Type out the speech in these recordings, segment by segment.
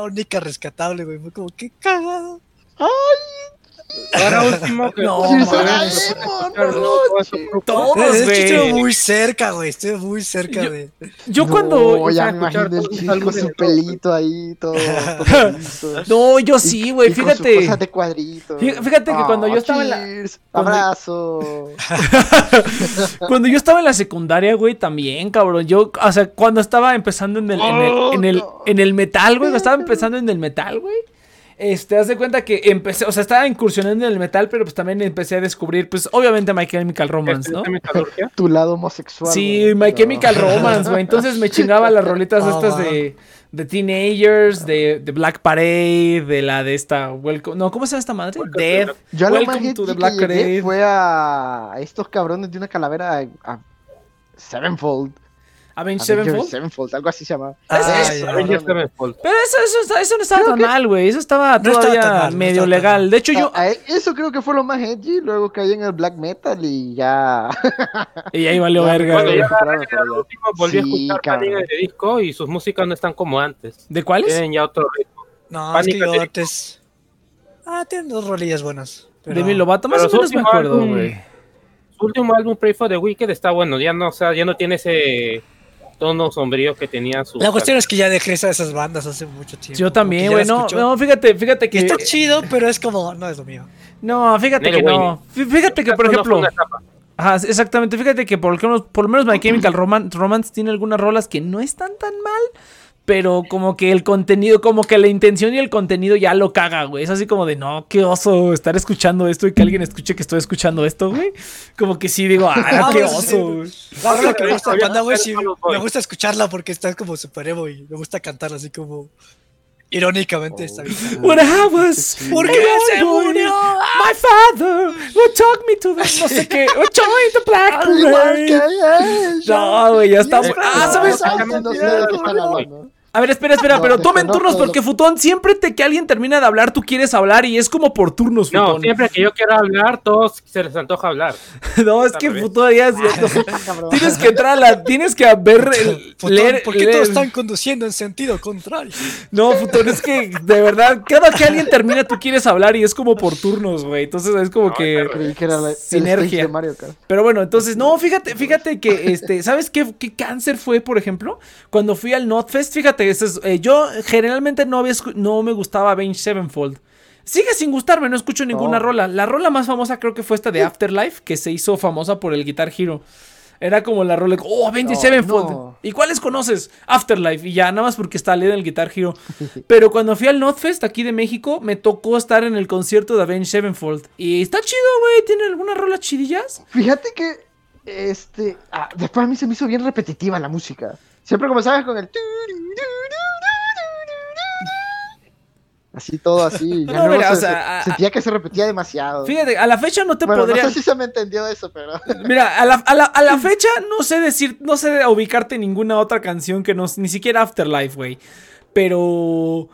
la única rescatable, güey. Fue como, qué cagado. ¡Ay! Ahora último que No, mames. No, no, Todos, Es que güey. estuve muy cerca, güey. Estuve muy cerca Yo- de. Yo No, cuando. ya a me imagino el chico con su pelito ahí, todo. todo. No, yo sí, güey, con fíjate. de cuadrito. Fíjate que cuando yo estaba en la- cuando- Abrazo. Cuando yo estaba en la secundaria, güey, también, cabrón. Yo, o sea, cuando estaba empezando en el, en el, en el, en el metal, güey, cuando estaba empezando en el metal, güey. Este, haz de cuenta que empecé, o sea, estaba incursionando en el metal, pero pues también empecé a descubrir, pues, obviamente My Chemical Romance, ¿no? Este, metalurgia. Tu lado homosexual. Sí, güey. My No. Chemical Romance, güey. Entonces me chingaba las rolitas Ah, estas va. de, de Teenagers, de, de Black Parade, de la de esta, Welcome, no, ¿cómo se llama esta madre? Welcome to Death. Black- Yo Welcome to edgy the que Black Parade. fue a estos cabrones de una calavera a, a Sevenfold. Avenged Avengers Sevenfold. Sevenfold, algo así se llama. Ah, Eso. Sevenfold. Pero eso, eso, está- eso no estaba tan mal, güey. Eso estaba No todavía tan mal, no medio estaba legal. mal. De hecho, yo. A- a- eso creo que fue lo más edgy, luego caí en el black metal y ya. Y ahí valió verga, Cuando güey. ya volví a Sí, escuchar cabrón. Panic! de disco y sus músicas no están como antes. ¿De cuáles? Tienen ya otro ritmo. No, es que yo antes. Ah, tienen dos rolillas buenas. Pero... De mi Lovato, más Pero o menos me acuerdo, güey. Su último álbum, Pray for the Wicked, está bueno. Ya no, o sea, ya no tiene ese tono sombrío que tenía su. La cuestión es que ya dejé esa- esas bandas hace mucho tiempo. Yo también, güey. No, fíjate, fíjate que. está chido, pero es como, no es lo mío. No, fíjate que no. Fí- Fíjate que, por ejemplo. Ajá, exactamente. Fíjate que por lo menos, por lo menos My Chemical Roman- Romance tiene algunas rolas que no están tan mal. Pero como que el contenido, como que la intención y el contenido ya lo caga, güey. Es así como de, no, qué oso estar escuchando esto y que alguien escuche que estoy escuchando esto, güey. Como que sí digo, ah, qué oso, güey. Que me gusta banda, güey, sí, me gusta escucharla porque está como super emo y me gusta cantar así como irónicamente está bien. What I was. ¿Por qué se murió? My father would talk me to the no sé qué. Would join the black parade. No, güey, ya está. Ah, ¿sabes? A ver, espera, espera, No, pero tomen turnos porque Futón, siempre te, que alguien termina de hablar, tú quieres hablar y es como por turnos, No, Futón. siempre que yo quiero hablar, todos se les antoja hablar. No, es que. Futón ya. Tienes que entrar a la. Tienes que ver. el- Futón, leer, ¿Por qué leer- todos están conduciendo en sentido contrario? No, Futón, es que de verdad, cada que alguien termina, tú quieres hablar y es como por turnos, güey. Entonces es como que. La, Sinergia. stage de Mario Kart. Pero bueno, entonces, no, fíjate, fíjate que, este, ¿sabes qué, qué cáncer fue, por ejemplo? Cuando fui al Notfest, fíjate, es, eh, yo generalmente no, había no me gustaba Avenged Sevenfold. Sigue sin gustarme, no escucho ninguna No. rola. La rola más famosa creo que fue esta de Afterlife, que se hizo famosa por el Guitar Hero. Era como la rola, oh, Avenged No, Sevenfold. no. ¿Y cuáles conoces? Afterlife, y ya, nada más porque está leído en el Guitar Hero. Pero cuando fui al Notfest aquí de México, me tocó estar en el concierto de Avenged Sevenfold. Y está chido, güey, tiene algunas rolas chidillas. Fíjate que este ah, después a mí se me hizo bien repetitiva la música. Siempre comenzabas con el así todo así. Ya No, luego mira, se- o sea, se- a- sentía que se repetía demasiado. Fíjate, a la fecha no te bueno, podría. no sé si se me entendió eso, pero Mira, a la, a la- a la fecha no sé decir, no sé ubicarte ninguna otra canción que no, ni siquiera Afterlife, güey. Pero,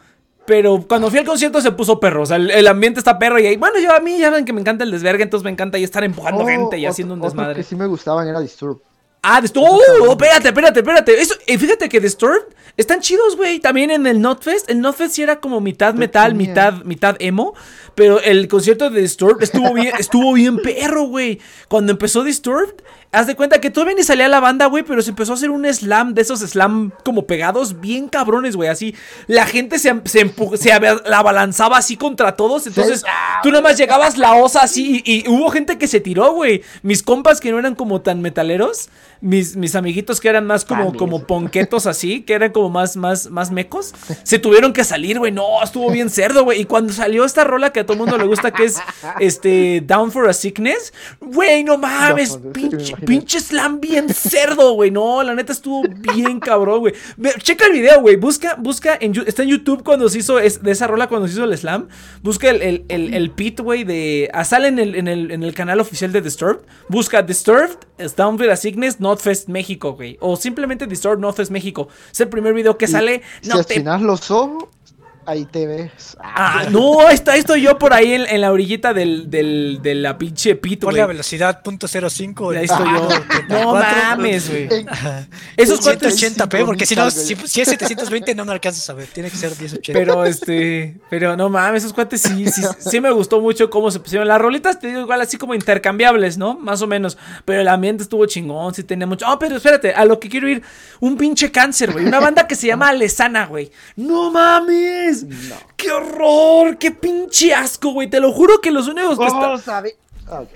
pero cuando fui al concierto se puso perro, o sea, el, el ambiente está perro y ahí, bueno, yo a mí ya ven que me encanta el desvergue, entonces me encanta ahí estar empujando Oh, gente y otro- haciendo un desmadre. que sí me gustaban era Disturb. Ah, Disturbed. Oh, espérate, espérate, espérate. Eso, eh, fíjate que Disturbed están chidos, güey. También en el Notfest. El Notfest sí era como mitad metal, mitad, mitad emo. Pero el concierto de Disturbed estuvo bien, estuvo bien perro, güey. Cuando empezó Disturbed, haz de cuenta que todavía ni salía la banda, güey. Pero se empezó a hacer un slam de esos slam como pegados, bien cabrones, güey. Así la gente se, se, empu- se la abalanzaba así contra todos. Entonces tú nada más llegabas la osa así y, y hubo gente que se tiró, güey. Mis compas que no eran como tan metaleros mis, mis amiguitos que eran más como, como ponquetos así, que eran como más, más, más mecos, se tuvieron que salir, güey. No, estuvo bien cerdo, güey. Y cuando salió esta rola que a todo el mundo le gusta, que es este Down for a Sickness, güey, no mames, No, me pinche, slam bien cerdo, güey. No, la neta estuvo bien cabrón, güey. Checa el video, güey. Busca, busca, en, está en YouTube cuando se hizo es- de esa rola, cuando se hizo el slam. Busca el, el, el, el pit, güey, de. ah, sale en el, en, el, en el canal oficial de Disturbed. Busca Disturbed, Down for a Sickness, Notfest México, güey. O simplemente Disturbed Notfest México. Es el primer video que sale. si No te los ojos, ahí te ves. Ah, no, está, estoy yo por ahí en, en la orillita del, del, de la pinche pit, Pon güey. la velocidad .05. Ahí estoy yo. No 34, mames, güey. Esos cuates. 180p, porque si no, si, si es 720 no me alcanzas a ver. Tiene que ser 1080. Pero este, pero no mames, esos cuates sí, sí, sí me gustó mucho cómo se pusieron. Las rolitas, te digo, igual así como intercambiables, ¿no? Más o menos. Pero el ambiente estuvo chingón, sí tenía mucho. Ah, pero espérate, a lo que quiero ir, un pinche cáncer, güey. Una banda que se llama Alesana, güey. No mames. ¡Qué horror! ¡Qué pinche asco, güey! Te lo juro que los únicos que están. Oh, sabe- Ah, ok.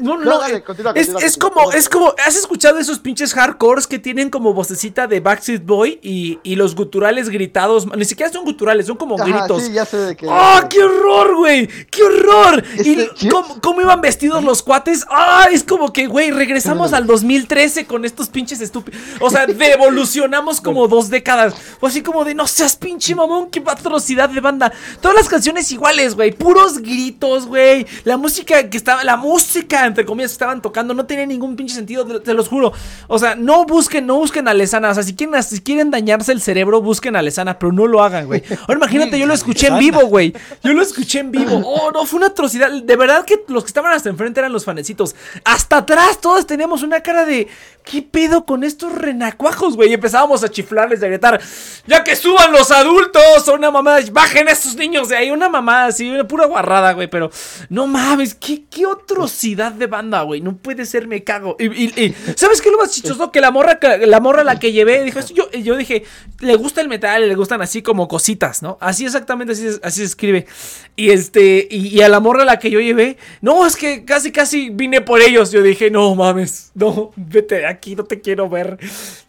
No, no, No, dale, continúa, es, continúa, es continúa. como, es como, ¿has escuchado esos pinches hardcores que tienen como vocecita de Backstreet Boy y, y los guturales gritados? Ni siquiera son guturales, son como Ajá, gritos. sí, ya sé de qué. ¡Ah, qué horror, güey! ¡Qué horror! Este, y ¿sí? cómo, cómo iban vestidos los cuates. ¡Ah! Es como que, güey, regresamos al 2013 con estos pinches estúpidos. O sea, devolucionamos como dos décadas. O así como de, no seas pinche mamón, qué atrocidad de banda. Todas las canciones iguales, güey. Puros gritos, güey. La música que estaba, la música, entre comillas, que estaban tocando no tenía ningún pinche sentido, te, te los juro. O sea, no busquen, no busquen a Lesana. O sea, si quieren, si quieren dañarse el cerebro, busquen a Lesana, pero no lo hagan, güey. Ahora imagínate, yo lo escuché en vivo, güey. Yo lo escuché en vivo. Oh, no, fue una atrocidad. De verdad que los que estaban hasta enfrente eran los fanecitos. Hasta atrás todos teníamos una cara de. ¿Qué pedo con estos renacuajos, güey? Y empezábamos a chiflarles, a gritar. ¡Ya que suban los adultos! O una mamada. ¡Bajen esos niños de ahí! Una mamada así, una pura guarrada, güey. Pero no mames, qué, qué atrocidad de banda, güey. No puede ser, me cago. Y, y- ¿sabes qué es lo más chistoso? Que la morra, la morra a la que llevé, dijo, yo, yo dije, le gusta el metal le gustan así como cositas, ¿no? Así exactamente, así, se- escribe. Y este, y, y a la morra a la que yo llevé, no, es que casi, casi vine por ellos. Yo dije, no mames, no, vete aquí, no te quiero ver.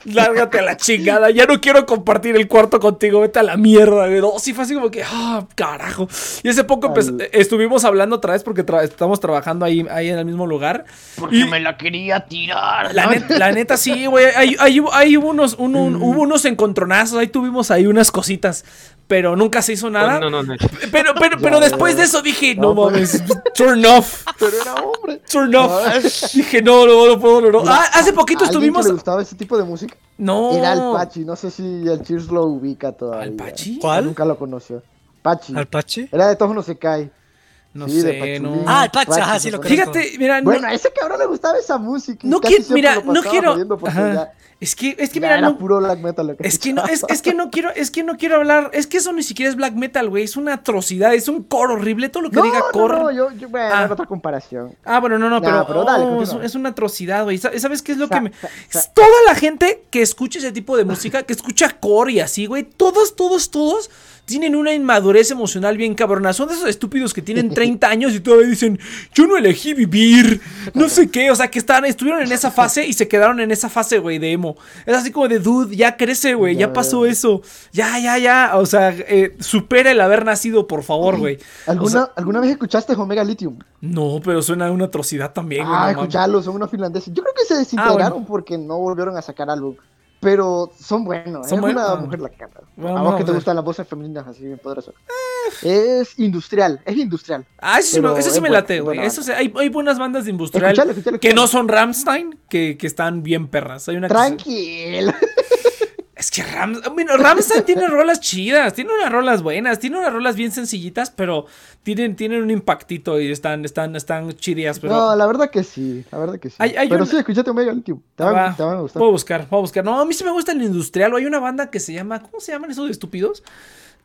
Lárgate a la chingada, ya no quiero compartir el cuarto contigo, vete a la mierda. güey. No, sí fue así como que, ah, carajo. Y hace poco Al- estuvimos hablando otra vez porque tra- estamos trabajando ahí, ahí en el mismo lugar. Porque Y- me la quería tirar. la, la neta, sí, güey. Ahí, ahí hubo- ahí hubo, unos, un- un- hubo unos encontronazos. Ahí tuvimos ahí unas cositas. Pero nunca se hizo nada. No, no, no. Pero, pero, pero después de eso dije, no, No, pues. mames, turn off. Pero era hombre. Turn off. Ay. Dije, no, no, no puedo, no, no. Ah, hace poquito ¿A alguien estuvimos. le gustaba ese tipo de música? No. Era el Pachi. No sé si el Cheers lo ubica todavía. ¿Al Pachi? ¿Cuál? Nunca lo conoció. Pachi. ¿Al Pachi? Era de todos no se cae. No Sí, sé, no. Ah, el ajá, sí lo conozco. Fíjate, mira, no- Bueno, a ese cabrón le gustaba esa música. no siempre mira, no quiero. ya- Es que, es que ya mira, era no, puro black metal lo que Es que no, es, es que no quiero, es que no quiero hablar, es que eso ni siquiera es black metal, güey, es una atrocidad, es un core horrible, todo lo que No, diga no, core. no, yo, yo, bueno, Ah. otra comparación. Ah, bueno, no, no, pero, pero dale, oh, es, es una atrocidad, güey. Sa- ¿Sabes qué es lo Sa- que me... Toda la gente que escucha ese tipo de música, que escucha core y así, güey, todos, todos, todos tienen una inmadurez emocional bien cabrona. Son de esos estúpidos que tienen 30 años y todavía dicen, yo no elegí vivir, no sé qué. O sea, que están, estuvieron en esa fase y se quedaron en esa fase, güey, de emo. Es así como de, dude, ya crece, güey, ya Ya, pasó eso. Ya, ya, ya. O sea, eh, supera el haber nacido, por favor, güey. O ¿Alguna, sea, ¿Alguna vez escuchaste Omega Lithium? no, pero suena una atrocidad también, güey. Ah, no mames. escucharlos, son unos finlandeses. Yo creo que se desintegraron porque no volvieron a sacar álbum. Pero son buenos, Son es buenos. una Ah. mujer la que canta. Vamos a vos que te gustan las voces femeninas así bien poderosas. Es industrial, es industrial. Ah, eso sí, me, eso sí es me buena, late, güey. Eso sí, hay, hay buenas bandas de industrial que no son Ramstein, que, que están bien perras. Hay una que Tranquilo. Es que Ram... bueno, Ramstein tiene rolas chidas, tiene unas rolas buenas, tiene unas rolas bien sencillitas, pero tienen, tienen un impactito y están, están, están chidas, pero... No, la verdad que sí, la verdad que sí. Hay- hay pero sí, escúchate Omega Lithium. Te van, Va, te van a gustar. Puedo buscar, puedo buscar. No, a mí sí me gusta el industrial. Hay una banda que se llama. ¿Cómo se llaman esos de estúpidos?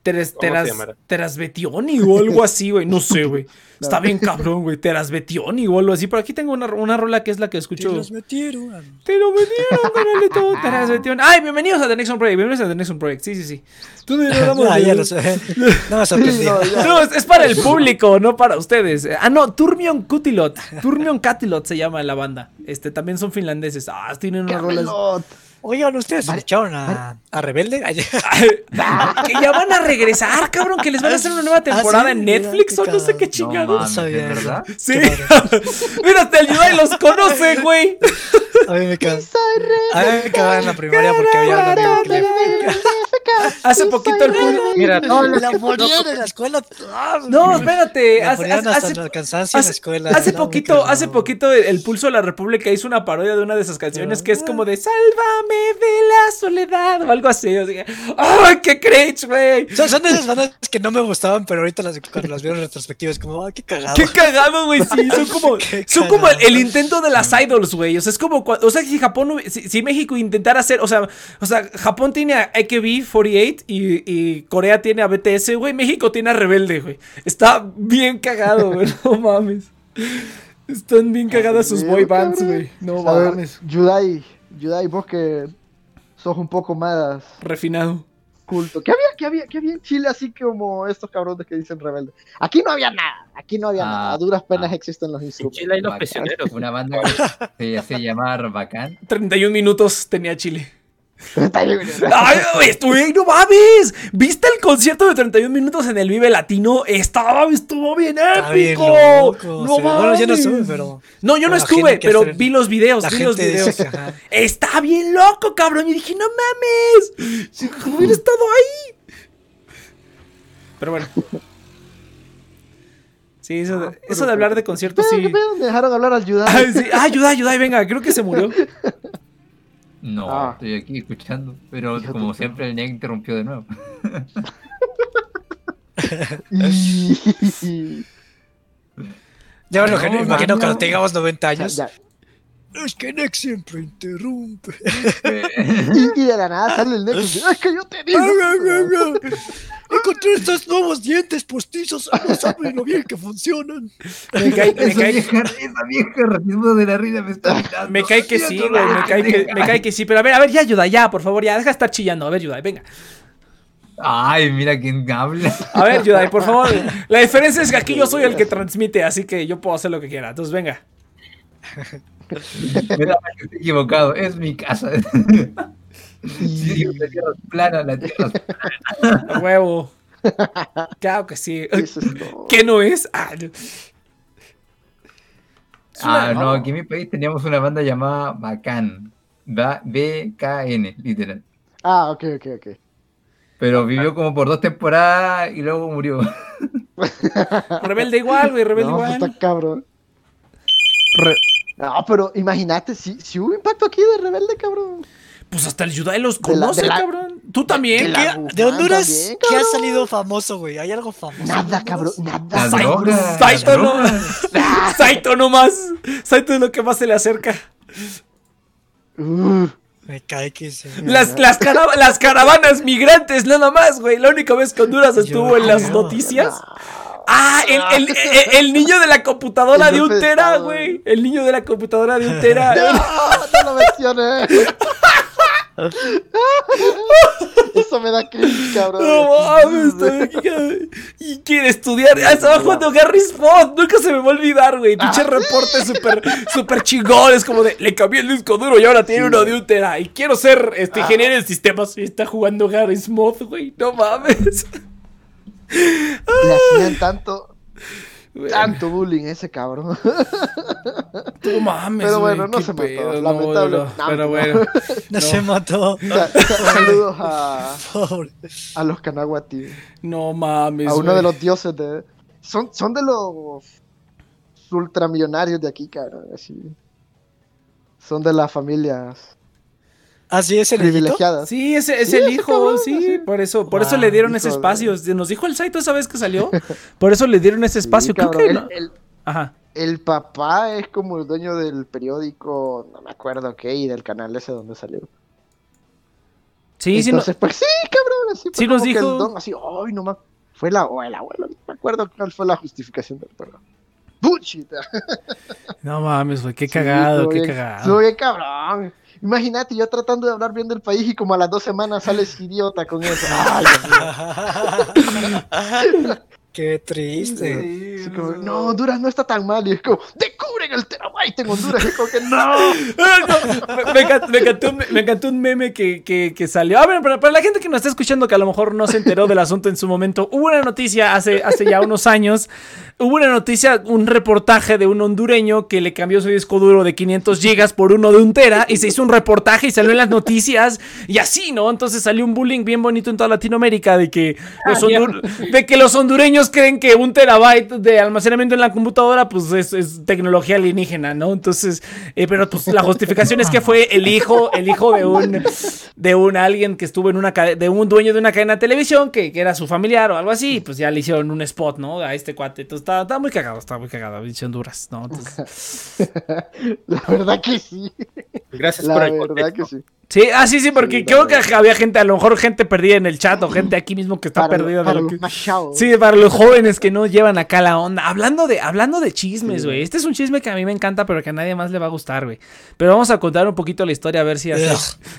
Teras, ¿Cómo se teras? Terasbetioni o algo así, güey. No sé, güey. Está bien cabrón, güey. Terasbetioni o algo así. Por aquí tengo una, una rola que es la que Te escucho. los metieron. Te lo metieron, carnalito. Terasbetioni. Ay, bienvenidos a The Next On Project. Bienvenidos a The Next On Project. Sí, sí, sí. Tú no hablamos Ah, ya lo sé. No no. No, es para el público, no para ustedes. Ah, no, Turmion Cutilot. Turmion Catilot se llama la banda. Este, también son finlandeses. Ah, tienen unas rolas. Oigan, ¿ustedes Vale. escucharon a, a Rebelde? Que ya van a regresar, cabrón, que les van a hacer una nueva temporada Ah, sí, en Netflix o no sé qué chingados. No mames, sabía ¿de eso. verdad? sí. Mira, te ayuda y los conoce, güey. A mí me caga. A mí me cagaba en la primaria porque había un amigo que le... Hace poquito el pulso. Mira, No, la ponían en la escuela. No, espérate. La Hace, hace- hasta hace- en el cansancio en la hace- escuela. hace No, me poquito, hace poquito el, el Pulso de la República hizo una parodia de una de esas canciones que es como de Sálvame de la soledad o algo así. Así que, ¡ay, qué cringe, güey! Son, son de esas bandas que no me gustaban, pero ahorita las, cuando las veo en retrospectiva es como, ¡ay, qué cagado! ¡Qué cagado, güey! Sí, son como, son como el, intento de las idols, güey. O sea, es como, o sea, si Japón, si, si México intentara hacer, o sea, o sea, Japón tiene a AKB48 y, y Corea tiene a BTS, güey. México tiene a Rebelde, güey. Está bien cagado, güey. No mames. Están bien cagadas sus boy bands, güey. No mames. Yudai, Yudai, vos que sos un poco más Refinado. culto. ¿Qué había, qué había, qué había en Chile así como estos cabrones que dicen rebelde? Aquí no había nada, aquí no había Ah, nada. A duras penas ah. existen los En instrumentos. Chile hay los prisioneros. Una banda que se, se llamaba Bacán. 31 minutos tenía Chile. Está Ay, estuve, no mames. ¿Viste el concierto de 31 minutos en el Vive Latino? Estaba, estuvo bien épico. loco, no sí. mames. Bueno, yo no estuve, pero No, yo no estuve, pero hacer- vi los videos, la vi los gente videos. dice, ajá. Está bien loco, cabrón. Y dije, no mames. Si hubiera estado ahí. Pero bueno. Sí, eso, de- eso de hablar de conciertos, sí. Dejaron hablar al Yudai. Ay, sí. Ah, ayuda, ayuda, venga, creo que se murió. No, Ah. estoy aquí escuchando. Pero como tu- siempre, el Nick interrumpió de nuevo. Ya me lo No, imagino no. cuando tengamos 90 Ya, años. ya. Es que Nex siempre interrumpe. Y, de la nada sale el Nexus. Es que yo te digo. Encontré estos nuevos dientes postizos. No saben lo bien que funcionan. Me cae, me esa cae- vieja, esa vieja racismo de la risa me está mirando. Me cae que sí, güey. Me la- cae que, me cae que sí. Pero a ver, a ver, ya ayuda, ya, por favor, ya. Deja de estar chillando. A ver, ayuda, venga. Ay, mira quién habla. A ver, Yudai, por favor. La diferencia es que aquí yo soy el que transmite, así que yo puedo hacer lo que quiera. Entonces, venga. Me da que estoy equivocado. Es mi casa. Sí, la tierra es plana, la tierra es A huevo. Claro que sí. Eso es todo. ¿Qué no es? Ah, no. Ah, no, aquí en mi país teníamos una banda llamada Bacán. Ba- B-K-N, literal. Ah, ok, ok, ok. Pero vivió como por dos temporadas y luego murió. Rebelde igual, güey, rebelde No, pues igual. está cabrón. Re- No, pero imagínate, si, si hubo impacto aquí de rebelde, cabrón. Pues hasta el Yudai los De la- conoce, de la- cabrón. Tú también. de la- ¿qué? ¿Qué- Wuhan ¿De Honduras también, qué ha salido famoso, güey? ¿Hay algo famoso? Nada, cabrón, nada. Saito la no. Saito nomás. Saito es lo que más se le acerca. Uh, Me cae que sí. Las, las, cara- las caravanas migrantes, nada más, güey. La única vez que Honduras estuvo en las creo. noticias. Ah, el, el- el- el niño de la computadora de un de tera, güey. El niño de la computadora de un tera. no, no lo mencioné. Eso me da cringe, cabrón. No mames, bien. Y quiere estudiar. Ah, estaba jugando Gary Spot. Nunca se me va a olvidar, güey. Pinche reporte súper súper chingón. Es como de le cambié el disco duro y ahora tiene uno de un tera. Y quiero ser este ingeniero en sistemas. Y está jugando Gary Smith, güey. No mames. Le hacían tanto, tanto bullying a ese cabrón. No mames. Pero bueno, no se mató, pedo, lamentable. no, No, pero no. bueno. No, se mató. Sa- sa- Saludos a, Pobre. a los Kanaguati. No mames. A uno de los dioses de. Son, son de los ultramillonarios de aquí, cabrón. Así. Son de las familias ¿Ah, sí, es el hijito? privilegiadas. Sí, ese es Sí, el hijo, cabrón, sí, sí. por eso, por eso le dieron ese de- espacio. Nos dijo el Saito esa vez que salió, por eso le dieron ese espacio. Sí, Creo cabrón. que el, no- el- Ajá. el papá es como el dueño del periódico, no me acuerdo qué, y del canal ese donde salió. Sí, sí, no- Entonces, pues sí, cabrón, así Sí nos que dijo- el don, así, ay, no más. Fue la, o el abuelo, no me acuerdo cuál fue la justificación del programa. Bullshit. no mames, güey, qué cagado, qué bien- cagado. bien cabrón. Imagínate, yo tratando de hablar bien del país y como a las dos semanas sales idiota con eso. Ay, Dios mío. Qué triste. Como, no, Honduras no está tan mal. Y es como, descubren el terabyte en Honduras. Y es como que no. Ah, no, me, me encantó, me encantó un- me encantó un meme que, que- que salió. A ver, para, para la gente que nos está escuchando que a lo mejor no se enteró del asunto en su momento, hubo una noticia hace, hace ya unos años. Hubo una noticia, un reportaje de un hondureño que le cambió su disco duro de 500 gigas por uno de un tera y se hizo un reportaje y salió en las noticias y así, ¿no? Entonces salió un bullying bien bonito en toda Latinoamérica de que los, Ah, hondur- de que los hondureños creen que un terabyte de almacenamiento en la computadora pues es, es tecnología alienígena, ¿no? Entonces, eh, pero pues la justificación es que fue el hijo, el hijo de un, de un alguien que estuvo en una de un dueño de una cadena de televisión que, que era su familiar o algo así, y pues ya le hicieron un spot, ¿no? A este cuate. Entonces está, está muy cagado, está muy cagado, dicho Honduras, ¿no? Entonces, La verdad que sí. Gracias La por el verdad contexto. que sí. Sí, ah, sí, sí, porque Sí, creo que había gente, a lo mejor gente perdida en el chat o gente aquí mismo que está Para, perdida de para lo que. Sí, para los jóvenes que no llevan acá la onda. Hablando de, hablando de chismes, güey. Este es un chisme que a mí me encanta, pero que a nadie más le va a gustar, güey. Pero vamos a contar un poquito la historia, a ver si así.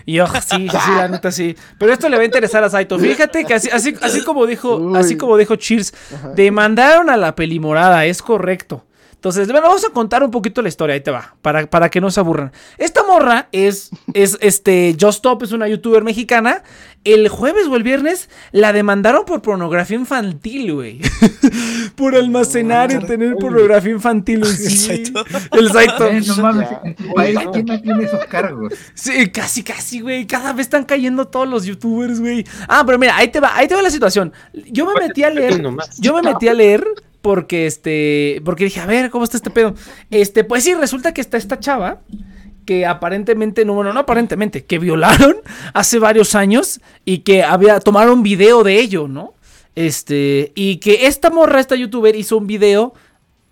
Y ugh, sí, sí, sí, la neta sí. Pero esto le va a interesar a Saito. Fíjate que así, así, así como dijo, Uy. así como dijo Cheers, demandaron a la pelimorada, es correcto. Entonces, bueno, vamos a contar un poquito la historia, ahí te va, para, para que no se aburran. Esta morra es, es, este, Just Stop, es una youtuber mexicana. El jueves o el viernes la demandaron por pornografía infantil, güey. por almacenar y tener pornografía infantil en sí. Saito. El Saito. Eh, no mames, en tu país, ¿quién no tiene esos cargos? Sí, casi, casi, güey. Cada vez están cayendo todos los youtubers, güey. Ah, pero mira, ahí te va, ahí te va la situación. Yo me metí a leer. Yo me metí a leer porque este. Porque dije, a ver, ¿cómo está este pedo? Este, pues sí, resulta que está esta chava. Que aparentemente, no, bueno, no aparentemente, que violaron hace varios años y que había, tomaron video de ello, ¿no? Este, y que esta morra, esta youtuber, hizo un video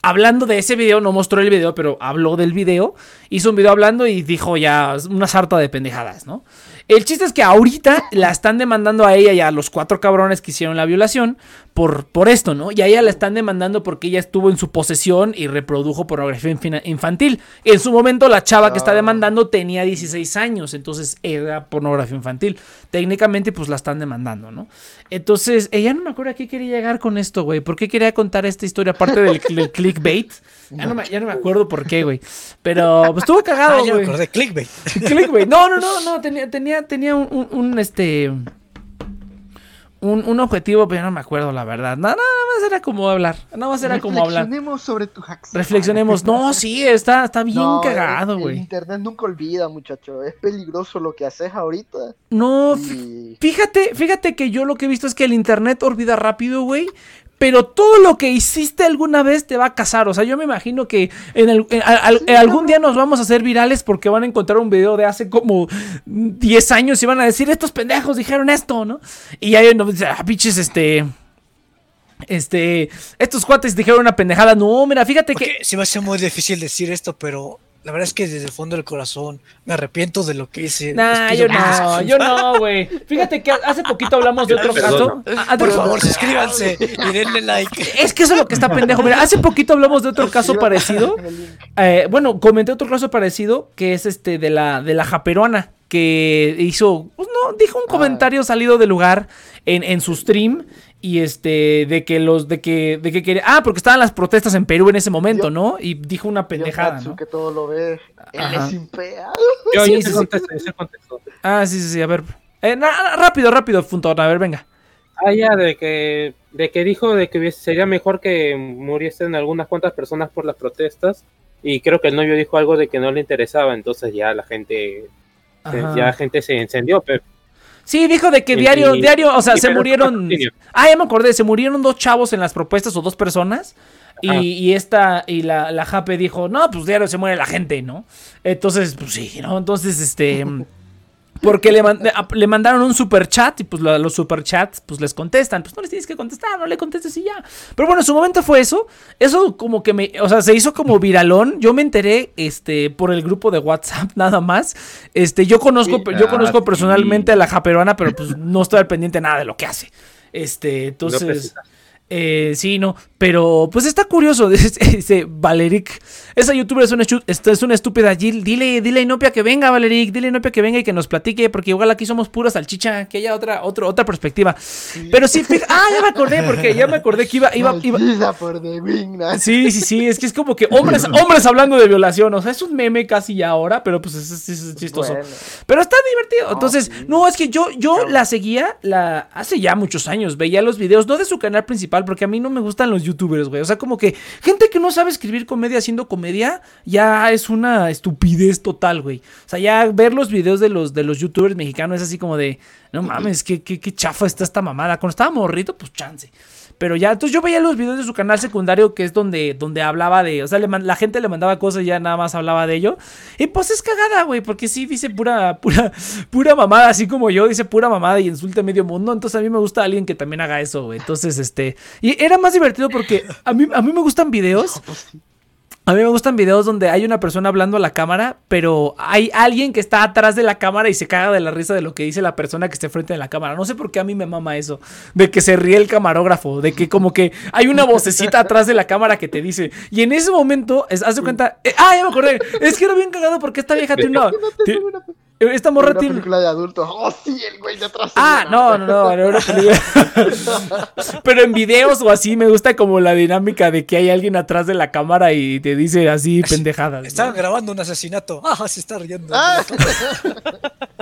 hablando de ese video, no mostró el video, pero habló del video, hizo un video hablando y dijo ya una sarta de pendejadas, ¿no? El chiste es que ahorita la están demandando a ella y a los cuatro cabrones que hicieron la violación por, por esto, ¿no? Y a ella la están demandando porque ella estuvo en su posesión y reprodujo pornografía infantil. En su momento la chava que está demandando tenía 16 años, entonces era pornografía infantil. Técnicamente pues la están demandando, ¿no? Entonces, ella no me acuerdo a qué quería llegar con esto, güey. ¿Por qué quería contar esta historia aparte del, del clickbait? Ya no, me, ya no me acuerdo por qué, güey. Pero pues estuvo Ah, cagado, ya me güey. acordé, clickbait. Clickbait. No, no, no, no. Tenía, tenía, tenía un, un- un, este. Un, un objetivo, pero no me acuerdo, la verdad. Nada, nada más era como hablar. Nada más era como hablar. Reflexionemos sobre tu hacks. Reflexionemos. No, sí, está, está bien No, cagado, güey. internet nunca olvida, muchacho. Es peligroso lo que haces ahorita. No, Y... fíjate, fíjate que yo lo que he visto es que el internet olvida rápido, güey. Pero todo lo que hiciste alguna vez te va a casar. O sea, yo me imagino que en, el- en- al- al- en algún día nos vamos a hacer virales porque van a encontrar un video de hace como 10 años y van a decir, estos pendejos dijeron esto, ¿no? Y ahí nos dicen, ah, pinches, este... Este, estos cuates dijeron una pendejada. No, mira, fíjate que... Porque sí va a ser muy difícil decir esto, pero la verdad es que desde el fondo del corazón me arrepiento de lo que hice. Nah, yo no, yo no, güey. Fíjate que hace poquito hablamos de otro caso. Ah, Por favor, suscríbanse y denle like. Es que eso es lo que está pendejo. Mira, hace poquito hablamos de otro caso parecido. Eh, bueno, comenté otro caso parecido que es este de la de la japeruana que hizo, pues no, dijo un comentario salido de lugar en, en su stream y este de que los de que de que quería, ah, porque estaban las protestas en Perú en ese momento, Yo- ¿no? Y dijo una pendejada, ¿no? que todo lo ve. Él Ajá. es. Yo, Sí, yo sí, sí. contesto, yo contesto. Ah, sí, sí, sí, a ver. Eh, na- rápido, rápido, Funtón, a ver, venga. Ah, ya, de que, de que dijo de que hubiese- sería mejor que muriesen algunas cuantas personas por las protestas. Y creo que el novio dijo algo de que no le interesaba, entonces ya la gente, Ajá. ya la gente se encendió. Pero Sí, dijo de que diario, y- diario, o sea, se murieron. Ah, ya me acordé, se murieron dos chavos en las propuestas o dos personas. Y, y esta, y la, la Jape dijo, no, pues diario se muere la gente, ¿no? Entonces, pues sí, ¿no? Entonces, este. Porque le, mand- le mandaron un super chat y pues los super chats pues les contestan. Pues no les tienes que contestar, no le contestes y ya. Pero bueno, en su momento fue eso. Eso como que me, o sea, se hizo como viralón. Yo me enteré este por el grupo de WhatsApp nada más. Este, yo conozco yo Ah, conozco personalmente a la japeruana, pero pues no estoy al pendiente de nada de lo que hace. Este, entonces. Eh, sí, no, pero pues está curioso. Dice Valeric, esa youtuber es una, es una estúpida. Dile, dile a Inopia que venga, Valeric. Dile a Inopia que venga y que nos platique, porque igual aquí somos pura salchicha, que haya otra, otro, otra perspectiva. Pero sí, fija- ah, ya me acordé, porque ya me acordé que iba, iba, iba. Por. Sí, sí, sí, es que es como que hombres, hombres hablando de violación, o sea, es un meme casi ya ahora, pero pues es, es- es chistoso. Bueno. Pero está divertido. Entonces, no, es que yo, yo la seguía la, hace ya muchos años. Veía los videos, no de su canal principal, porque a mí no me gustan los youtubers, güey. O sea, como que gente que no sabe escribir comedia haciendo comedia, ya es una estupidez total, güey. O sea, ya ver los videos de los, de los youtubers mexicanos es así como de, no mames, qué, qué, qué chafa está esta mamada. Cuando estaba morrito, pues chance. Pero ya, entonces yo veía los videos de su canal secundario, que es donde, donde hablaba de, o sea, la gente le mandaba cosas y ya nada más hablaba de ello. Y pues es cagada, güey, porque sí dice pura, pura, pura mamada, así como yo, dice pura mamada y insulta a medio mundo. Entonces a mí me gusta alguien que también haga eso, güey. Entonces, este, y era más divertido porque a mí, a mí me gustan videos. A mí me gustan videos donde hay una persona hablando a la cámara, pero hay alguien que está atrás de la cámara y se caga de la risa de lo que dice la persona que esté frente de la cámara. No sé por qué a mí me mama eso, de que se ríe el camarógrafo, de que como que hay una vocecita atrás de la cámara que te dice. Y en ese momento, es, haz de cuenta, eh, ah, ya me acordé, es que era bien cagado porque esta vieja tiene una... esta morra Una tiene... película de adultos. Oh, sí, el güey de atrás. Ah, no, no, no, no. Pero en videos o así me gusta como la dinámica de que hay alguien atrás de la cámara y te dice así pendejadas. ¿no? Estaban grabando un asesinato. Ah, se está riendo. Ah,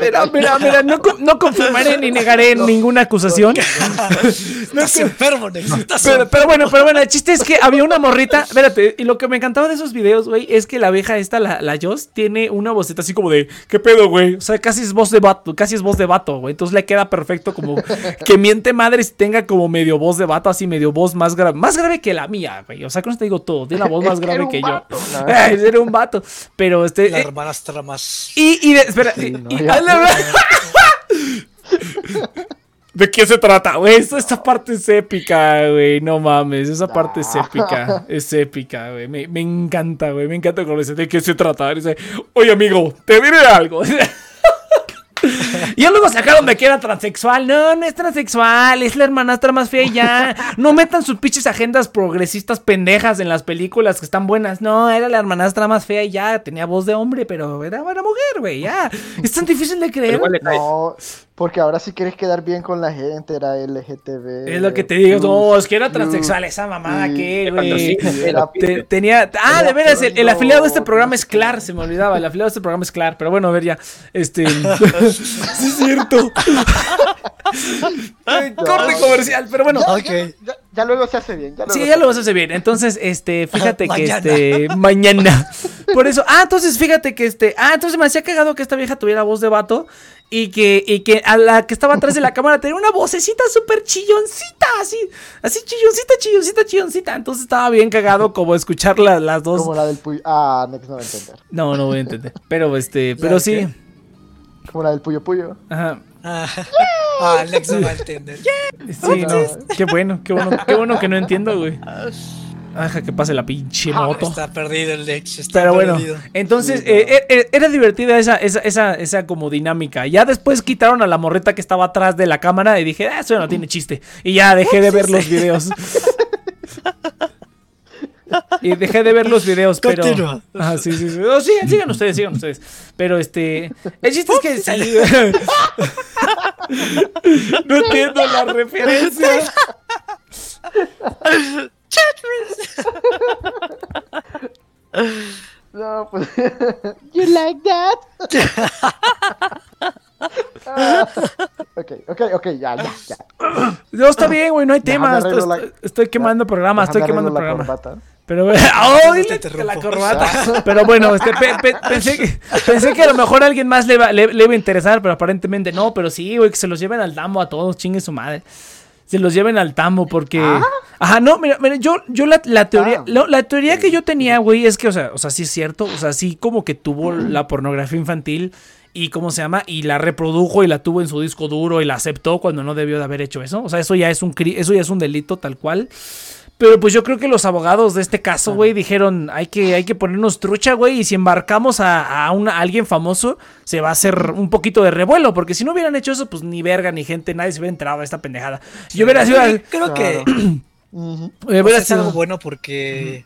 Mira, mira, mira, no, con- no confirmaré ni negaré ninguna acusación. estás enfermo. Estás Pero, pero bueno, pero bueno, el chiste es que había una morrita. Espérate, y lo que me encantaba de esos videos, güey, es que la vieja esta, la, la Joss, tiene una voceta así como de, ¿qué pedo, güey? O sea, casi es voz de vato, casi es voz de vato, güey. Entonces le queda perfecto como que miente madres tenga como medio voz de vato, así medio voz más grave, más grave que la mía, güey. O sea, con eso te digo todo, tiene la voz más que grave que vato, yo. era un vato. Pero este. la eh, hermanastra más. y, y de- espera, Sí, y- ya. ¿De qué se trata, güey? Esta, esta parte es épica, güey. No mames, esa parte es épica. Es épica, güey. Me, me encanta, güey. Me encanta cuando dice, ¿de qué se trata? Dice, oye, amigo, te diré algo. Y ya luego sacaron de que era transexual. No, no es transexual, es la hermanastra más fea y ya. No metan sus pinches agendas progresistas pendejas en las películas que están buenas. No, era la hermanastra más fea y ya. Tenía voz de hombre, pero era buena mujer, güey, ya. Es tan difícil de creer. igual le cae. No, porque ahora sí quieres quedar bien con la gente, era LGTB. Es lo que te digo. No, es que era transexual esa mamada y- que, güey. sí, Era- Te- tenía. Ah, de veras, el, el afiliado de este programa es Clar, se me olvidaba. El afiliado de este programa es Clar, pero bueno, a ver ya. Este. sí, es cierto. Corte comercial, pero bueno. Ya, Ok. ya, ya- ya luego se hace bien. Ya luego Sí, se ya hace bien. Entonces, este, fíjate que Mañana. este. Mañana. Por eso. Ah, entonces fíjate que este. Ah, entonces me hacía cagado que esta vieja tuviera voz de vato. Y que, y que a la que estaba atrás de la cámara tenía una vocecita súper chilloncita, así, así chilloncita, chilloncita, chilloncita. Entonces estaba bien cagado como escuchar la- las dos. Como la del Puyo. Ah, Nex no va a entender. No, no voy a entender. Pero este, pero ¿La sí. qué? Como la del Puyo Puyo. Ajá. Ah, ah, Alex no va a entender. Sí, no. Qué bueno, qué bueno, qué bueno que no entiendo, güey. Ajá, que pase la pinche moto. Está perdido el Lex. Está Pero bueno, perdido. entonces Sí, eh, eh, eh, era divertida esa, esa, esa, esa como dinámica. Ya después quitaron a la morreta que estaba atrás de la cámara y dije, ah, eso no tiene chiste. Y ya dejé de ver los videos. y dejé de ver los videos, pero. Continúa. Ah, sí, sí, sí. No, sigan, sigan ustedes, sigan ustedes. Pero este. El chiste es que sí. no entiendo la referencia. No, pues. you like that? Ah, ok, ok, ok, ya, ya, ya. No, está bien, güey, no hay arreglo Estoy, la- estoy quemando programa, estoy quemando programa. corbata. Pero, ¡oh! te dile interrumpo. la corbata. Pero bueno, este, pe- pe- pensé, que, pensé que a lo mejor a alguien más le, va- le, le iba a interesar, pero aparentemente no. Pero sí, güey, que se los lleven al tambo a todos, chingue su madre. Se los lleven al tambo porque... Ajá, no, mira, mira, yo, yo la, la teoría, Ah. lo- la teoría que yo tenía, güey, es que, o sea, o sea, sí es cierto, o sea, sí como que tuvo la pornografía infantil y, ¿cómo se llama? Y la reprodujo y la tuvo en su disco duro y la aceptó cuando no debió de haber hecho eso. O sea, eso ya es un, eso ya es un delito tal cual. Pero pues yo creo que los abogados de este caso, güey, dijeron, hay que, hay que ponernos trucha, güey, y si embarcamos a, a una- a alguien famoso, se va a hacer un poquito de revuelo, porque si no hubieran hecho eso, pues ni verga, ni gente, nadie se hubiera enterado de esta pendejada. Yo hubiera sido... Yo creo que eh, sea, hubiera es algo sido- bueno porque.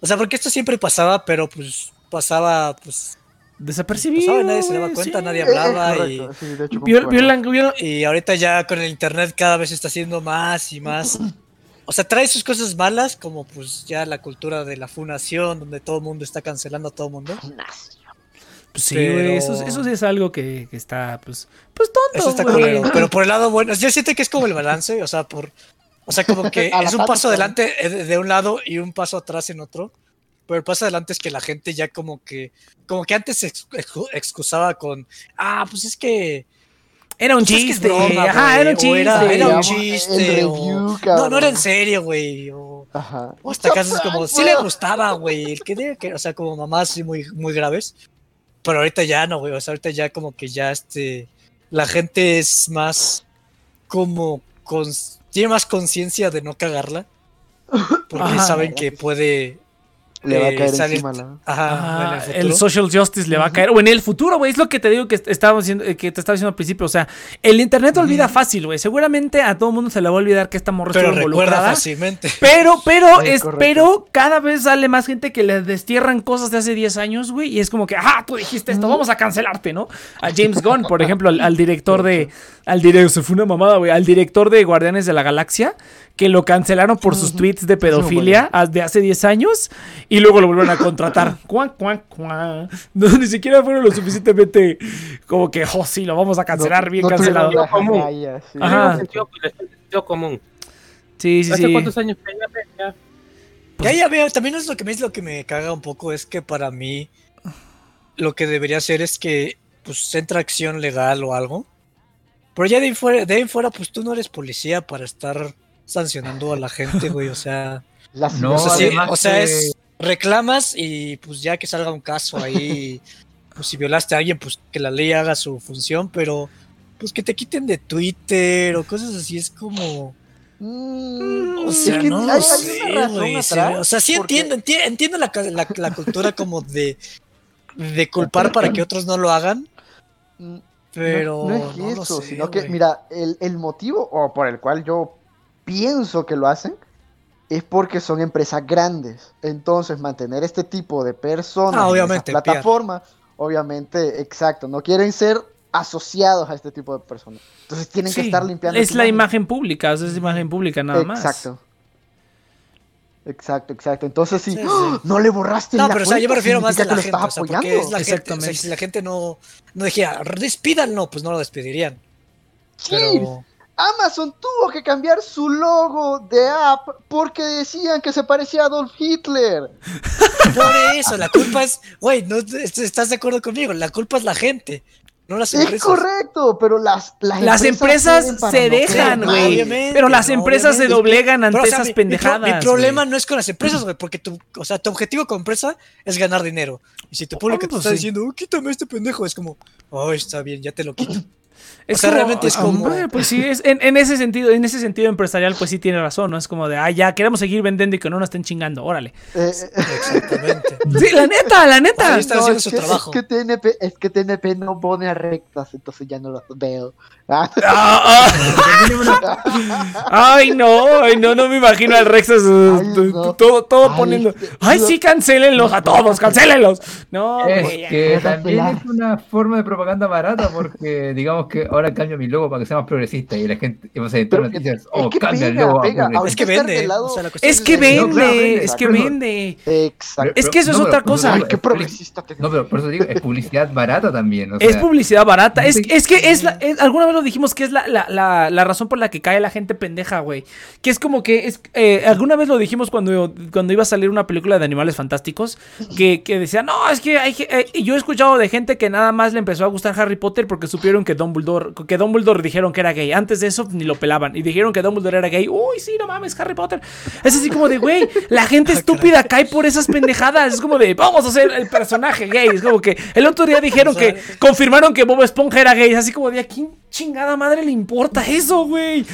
O sea, porque esto siempre pasaba, pero pues pasaba, pues. Desapercibido. pasaba y nadie se daba cuenta, sí. nadie Eh, eh, hablaba y. sí, hecho, Viol- violan- Y ahorita ya con el internet cada vez está haciendo más y más. O sea, trae sus cosas malas, como pues ya la cultura de la funación, donde todo el mundo está cancelando a todo el mundo. Pues sí, Pero- güey, eso, eso sí es algo que, que está, pues, pues tonto, Eso está culero. Pero por el lado bueno, yo siento que es como el balance, o sea, por. O sea, como que es un paso adelante eh, de un lado y un paso atrás en otro. Pero el paso adelante es que la gente ya como que. Como que antes se ex- excu- excusaba con. Ah, pues es que. Era un pues es que es chiste, broma, ajá, güey", era un chiste. Era, era un chiste. review, no, no era en serio, güey. O, Ajá. o hasta casos como. Sí le gustaba, güey. El que diga que. O sea, como mamás así muy, muy graves. Pero ahorita ya no, güey. O sea, ahorita ya como que ya este. La gente es más. Como. tiene más conciencia de no cagarla. Porque Ajá. saben que puede. Le va a eh, caer encima. Ajá, Ajá, el social justice le va a caer. O en el futuro, güey. Es lo que te digo que est- estábamos diciendo, eh, que te estaba diciendo al principio. O sea, el internet olvida fácil, güey. Seguramente a todo mundo se le va a olvidar que esta morra Pero estuvo recuerda involucrada. fácilmente. Pero, pero, Es es, correcto. pero cada vez sale más gente que le destierran cosas de hace 10 años, güey. Y es como que, ah, tú dijiste esto, vamos a cancelarte, ¿no? A James Gunn, por ejemplo, al, al director de. Al director, se fue una mamada, güey. Al director de Guardianes de la Galaxia, que lo cancelaron por sus tweets de pedofilia de hace 10 años. Y luego lo volvieron a contratar. Cuan, cuan, cuan. No, ni siquiera fueron lo suficientemente como que, oh, sí, lo vamos a cancelar, bien no cancelado. la Común. sí. Ajá. Sentido, sentido común. Sí, sí, ¿Hace sí. cuántos años que ya, ya? Ahí había- también es lo que me es lo que me caga un poco es que para mí lo que debería hacer es que pues entra acción legal o algo. Pero ya de ahí fuera, de ahí fuera pues tú no eres policía para estar sancionando a la gente, güey, o sea, La No, o sea, sí, además o sea, es reclamas y pues ya que salga un caso ahí, pues si violaste a alguien, pues que la ley haga su función, pero pues que te quiten de Twitter o cosas así es como Mm, o es sea, que no hay- lo hay sé, una razón güey. sí, O sea, sí entiendo, enti- entiendo la, ca- la- la cultura como de, de culpar para que otros no lo hagan, Mm, pero no, no es no lo eso, sé, sino que, mira, el, el motivo o por el cual yo pienso que lo hacen es porque son empresas grandes. Entonces, mantener este tipo de personas Ah, en obviamente, esa plataforma, obviamente, exacto, no quieren ser asociados a este tipo de personas. Entonces tienen que estar limpiando. Es la imagen pública, es imagen pública nada más. Exacto. Exacto, exacto. Entonces, si Sí, ¡Ah! no le borraste No, la pero o sea, yo cuenta, me refiero más significa la que gente, o sea, porque es la gente, o sea, si la gente no, no dijera, despídanlo, pues no lo despedirían. Pero, Amazon tuvo que cambiar su logo de app porque decían que se parecía a Adolf Hitler. por eso, la culpa es, güey, no estás de acuerdo conmigo, la culpa es la gente, no las Es empresas. correcto, pero las, las, Las empresas se no dejan, güey. Pero las no, empresas se doblegan ante Pero, o sea, esas mi- mi pro- pendejadas. Mi, problema no es con las empresas, güey, porque tu, o sea, tu objetivo como empresa es ganar dinero. Y si tu público te pues está sí. diciendo, "Oh, quítame este pendejo, es como, oh, está bien, ya te lo quito. Es o sea, como- realmente es ah, como- hombre, Pues sí, es, en, en ese sentido, en ese sentido empresarial, pues sí tiene razón, ¿no? Es como de, ah, ya queremos seguir vendiendo y que no nos estén chingando, órale. Eh, eh, Exactamente. Sí, la neta, la neta. Ahí no, haciendo es su que, trabajo. Es que, TNP, es que TNP no pone a rectas, entonces ya no las veo. Ah, Ah, ah. Ay, no, ay, no, no me imagino al Rex uh, Ay, t- no. todo, todo Ay, poniendo. Ay, sí, cancélenlos a todos, cancélenlos. No, Es que también es una forma de propaganda barata porque digamos que ahora cambio mi logo para que sea más progresista y la gente, y vamos a Pero editar noticias, es oh, que cambia el logo pega. Es que vende. o sea, Es que No, claro, vende, es que pero- vende. Exacto. Es que eso es otra pero- cosa. Ay, no, qué es- progresista te No, pero por eso digo, es publicidad barata también. o Es sea, publicidad barata. Es, es que es la. es- alguna vez lo dijimos que es la, la, la, la razón por la que cae la gente pendeja, güey. Que es como que. es eh, Alguna vez lo dijimos cuando, cuando iba a salir una película de animales fantásticos. Que, que decía, no, es que hay. eh", y yo he escuchado de gente que nada más le empezó a gustar Harry Potter porque supieron que Dumbledore. Que Dumbledore dijeron que era gay. Antes de eso ni lo pelaban. Y dijeron que Dumbledore era gay. Uy, sí, no mames, Harry Potter. Es así como de, güey, la gente estúpida cae por esas pendejadas. Es como de, vamos a hacer el personaje gay. Es como que el otro día dijeron que confirmaron que Bob Esponja era gay. Es así como de, ¿a quién chingada madre le importa eso, güey?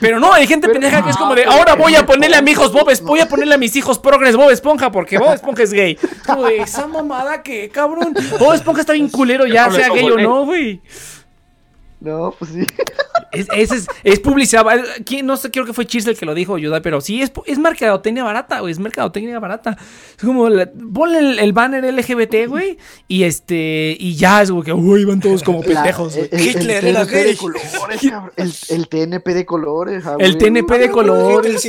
Pero no, hay gente Pero- pendeja que es como de, ahora voy a ponerle a mis hijos Bob Esponja, voy a ponerle a mis hijos Progress Bob Esponja porque Bob Esponja es gay. Como de, esa mamada que, cabrón. Bob Esponja está bien culero ya, sea gay o no, güey. No, pues sí. Es, es, es publicidad. ¿Quién? No sé, creo que fue Cheers el que lo dijo, Yoda, pero sí, es, es mercadotecnia barata, güey. Es mercadotecnia barata. Es como, la- ponle el, el banner LGBT, güey, y este, y ya es como que, uy, van todos como pendejos, güey. el- el- Hitler el era de colores. El, TNP de colores. ah, El. TNP de Hitler colores.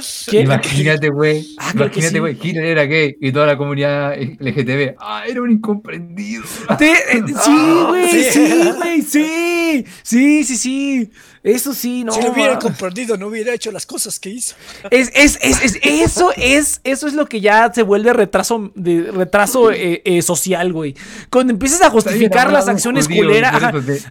Sí. Imagínate, güey. Ah, imagínate, sí. güey. Hitler era gay y toda la comunidad LGTB. Ah, era un incomprendido. Te- eh, sí, güey, sí. sí, güey, sí. Sí, sí, sí. Eso sí, no. si lo hubiera comprendido, no hubiera hecho las cosas que hizo. Es, es, es, es- eso es, eso es lo que ya se vuelve retraso, de, retraso eh, eh, social, güey. Cuando empiezas a justificar las acciones culeras,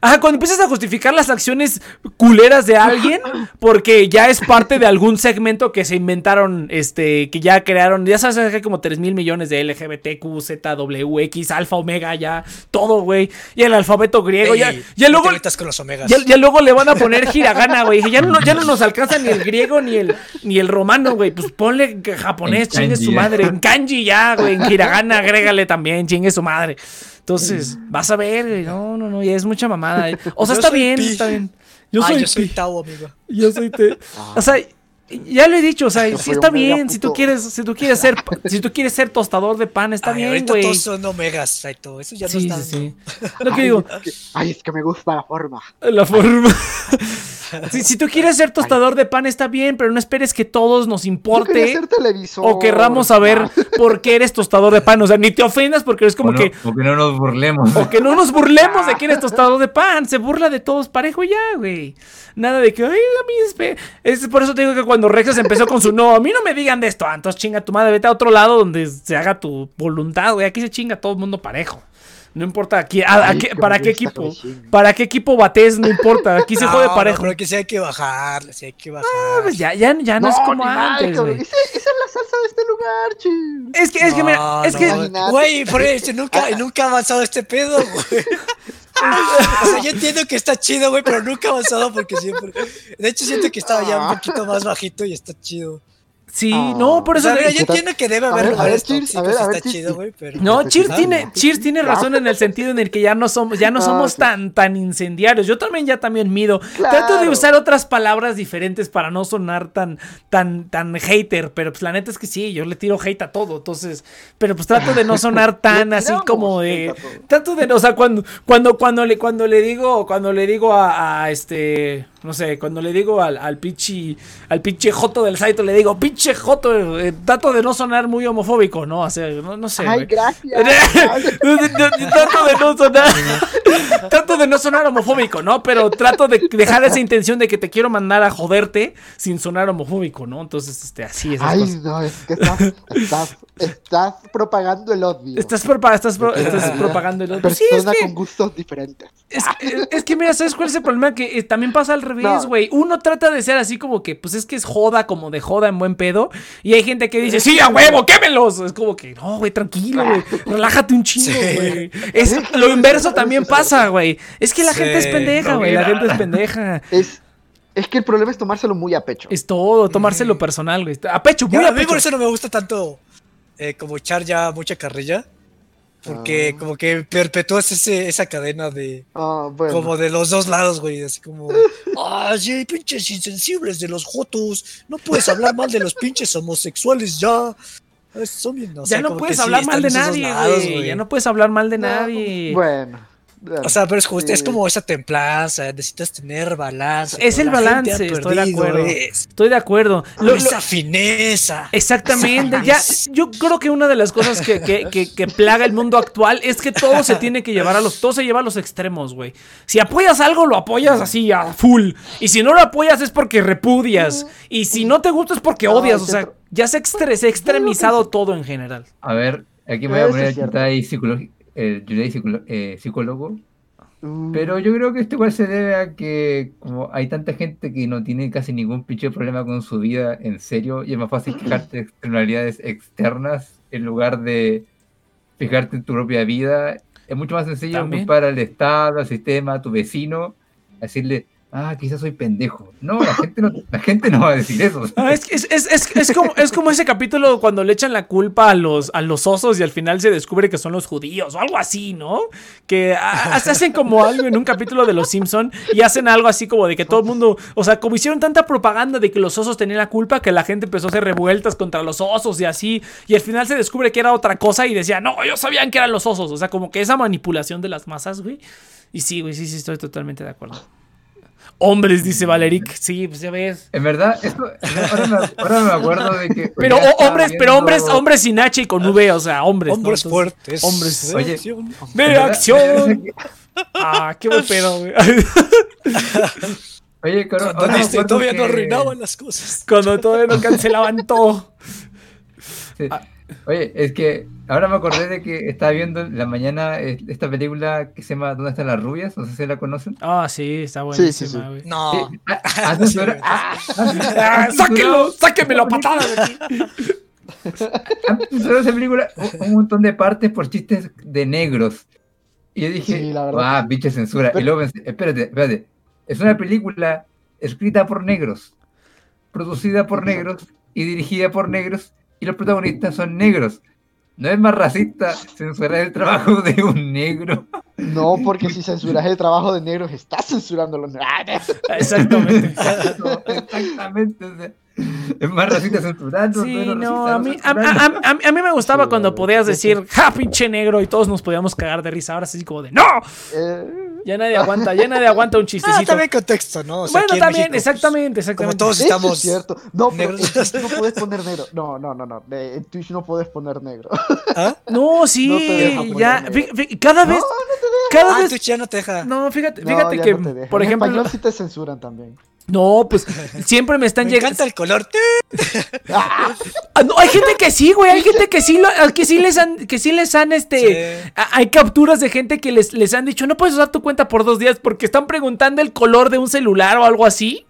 ajá, cuando empiezas a justificar las acciones culeras de alguien, porque ya es parte de algún segmento que se inventaron, este, que ya crearon, ya sabes que hay como 3 mil millones de LGBTQ, Z, W, X, alfa, omega, ya, todo, güey. Y el alfabeto griego, ya, Ey, ya luego, con los omegas. ya, ya luego le van a poner hiragana, güey. Ya no, ya no nos alcanza ni el griego ni el, ni el romano, güey. Pues ponle que japonés, En chingue kanji, su madre. En kanji ya, güey. En hiragana, agrégale también, chingue su madre. Entonces, vas a ver, güey. No, no, no, ya es mucha mamada. eh. O sea, Yo está bien, pi. está bien. Yo soy, yo soy pi. Tao, amigo. Yo soy te. O sea, ya lo he dicho, o sea, sí está bien. Si tú puto. quieres, si tú quieres ser, si tú quieres ser tostador de pan, está Ay, bien, güey. todos son omegas, Saito. Eso ya no Sí, está. sí, sí. Lo que Ay, digo, es que- ay, es que me gusta la forma. La forma. si, si tú quieres ser tostador de pan, está bien, pero no esperes que todos nos importe ser televisor. o querramos saber por qué eres tostador de pan. O sea, ni te ofendas porque es como o no, que. o que no nos burlemos. O que no nos burlemos de quién es tostador de pan. Se burla de todos parejo y ya, güey. Nada de que, ay, a mí es, pe-". es por eso te digo que cuando Rexas empezó con su no, a mí no me digan de esto, ah, entonces chinga tu madre, vete a otro lado donde se haga tu voluntad, güey. Aquí se chinga todo el mundo parejo. No importa aquí, a- a que para qué equipo, para qué equipo bates, no importa. Aquí se No, jode no, parejo. pero que sí hay que bajarle, sí hay que bajar. Pues ya, ya, ya no, es como mal, antes. Esa, esa es la salsa de este lugar, ching. Es que, es que, mira, No, es no, que. Güey, por eso nunca, nunca ha avanzado este pedo, güey. O sea, yo entiendo que está chido, güey, pero nunca ha avanzado porque siempre. De hecho, siento que estaba ya un poquito más bajito y está chido. Sí, Ah. no, por O eso. sea, mira, le- yo entiendo que debe haber a ver, Cheers, a ver, a ver, está chido, güey, pero. No, Cheers tiene. Cheers tiene razón en el sentido en el que ya no somos, ya no Ah, somos sí. tan, tan incendiarios. Yo también ya también mido. Claro. Trato de usar otras palabras diferentes para no sonar tan, tan, tan hater. Pero pues la neta es que sí, yo le tiro hate a todo. Entonces, pero pues trato de no sonar tan así como de. Trato de, o sea, cuando, cuando, cuando le, cuando le digo, cuando le digo a, a este, no sé, cuando le digo al, al pinche, al pinche joto del Saito, le digo, pinche joto, eh, trato de no sonar muy homofóbico, ¿no? O sea, no, no sé. Ay, gracias. trato de no sonar trato de no sonar homofóbico, ¿no? Pero trato de dejar esa intención de que te quiero mandar a joderte sin sonar homofóbico, ¿no? Entonces, este, así es. Ay, no, es que estás, estás, estás propagando el odio. Estás, propa- estás, pro- estás propagando el. Sí, Persona es que, con gustos diferentes. es, es- es que mira, ¿sabes cuál es el problema? Que eh, también pasa al revés, No. güey. Uno trata de ser así como que, pues es que es joda, como de joda en buen pedo. Y hay gente que dice, sí, a huevo, quémelos. Es como que, no, güey, tranquilo, güey. Relájate un chingo, Sí. güey. Es, lo inverso también pasa, güey. Es que la gente es pendeja, no güey. La gente es pendeja. Es, es que el problema es tomárselo muy a pecho. Es todo, tomárselo personal, güey. A pecho, muy Ya, a a mí pecho. por eso no me gusta tanto eh, como echar ya mucha carrilla. Porque Ah. como que perpetúas ese, esa cadena de. Ah, bueno. Como de los dos lados, güey. Así como. Ah, sí, pinches insensibles de los jotos. No puedes hablar mal de los pinches homosexuales ya. Ah, Son bien, o sea, ya no puedes sí, hablar mal de nadie, güey. Ya no puedes hablar mal de No, nadie. Bueno. O sea, pero es justo, es como esa templanza, necesitas tener balance. Es el balance, estoy de acuerdo. es- Estoy de acuerdo. Lo- lo- esa fineza. Exactamente, ya, yo creo que una de las cosas que, que, que- que plaga el mundo actual es que todo se tiene que llevar a los, todo se lleva a los extremos, güey. Si apoyas algo, lo apoyas así a full. Y si no lo apoyas es porque repudias. Y si no te gusta es porque odias. O sea, ya se, extre- se ha extremizado todo en general. A ver, aquí me voy a poner el cierto. El psicolo- eh, psicólogo. Uh, Pero yo creo que esto igual se debe a que como hay tanta gente que no tiene casi ningún pinche problema con su vida en serio y es más fácil quejarte de externalidades externas en lugar de fijarte en tu propia vida. Es mucho más sencillo También. culpar al Estado, al sistema, a tu vecino, decirle, ah, quizás soy pendejo. No, la gente no, la gente no va a decir eso. Ah, es, es, es, es, como, es como ese capítulo cuando le echan la culpa a los, a los osos y al final se descubre que son los judíos o algo así, ¿no? Que a- hacen como algo en un capítulo de Los Simpson y hacen algo así como de que todo el mundo, o sea, como hicieron tanta propaganda de que los osos tenían la culpa que la gente empezó a hacer revueltas contra los osos y así y al final se descubre que era otra cosa y decía, no, ellos sabían que eran los osos, o sea, como que esa manipulación de las masas, güey. Y sí, güey, sí, sí, estoy totalmente de acuerdo. Hombres, dice Valeric. Sí, pues ya ves. En verdad, esto, ahora, me, ahora me acuerdo de que. Pero ya o- estaba hombres, pero hombres, hombres sin H y con V, o sea, hombres. ¿no? Hombres Entonces, fuertes. hombres. de Oye. De verdad- acción. Ah, qué buen pedo, güey. Oye, pero Cuando Disney acuerdo todavía no que- arruinaban las cosas. Cuando todavía no cancelaban todo. Sí. Oye, es que ahora me acordé de que estaba viendo en la mañana eh, esta película que se llama ¿Dónde están las rubias? No sé si la conocen. Ah, sí, está Sí, sí, buenísima, sí. güey. No. Sí, ah, ah, ah, Ah, sáquenlo, sáquenlo a patadas de aquí. Han censurado esa película un, un montón de partes por chistes de negros. Y yo dije, Sí, la verdad. ah, pinche censura. Y Pero- luego pensé, espérate, espérate. Es una película escrita por negros, producida por negros y dirigida por negros, y los protagonistas son negros. ¿No es más racista censurar el trabajo de un negro? No, porque si censuras el trabajo de negros, estás censurando los negros. Exactamente. No, exactamente. o sea, es más racista censurando. Sí, no, racista a mí, a, censurando. a- a- a mí me gustaba cuando la podías decir, ja, pinche negro, y todos nos podíamos cagar de risa. Ahora sí, como de, ¡no! Eh, Ya nadie aguanta, ya nadie aguanta un Ah, chistecito. también contexto, ¿no? O sea, bueno, en también, México, pues, exactamente, Como exactamente. todos estamos. es cierto. No, pero en Twitch no puedes poner negro. No, no, no, no. En Twitch no puedes poner negro. ¿Ah? No, sí, No te deja ya, negro. cada vez, No, cada Ah, vez, Twitch ya no te deja. no, fíjate, No, fíjate ya que, no te deja. por En ejemplo, español sí te censuran también. No, pues, siempre me están Me llegando, encanta el color. ¡Ah! No, hay gente que sí, güey, hay gente que sí, lo- que sí les han, que sí les han, este, Sí. a- hay capturas de gente que les, les han dicho, no puedes usar tu cuenta por dos días porque están preguntando el color de un celular o algo así.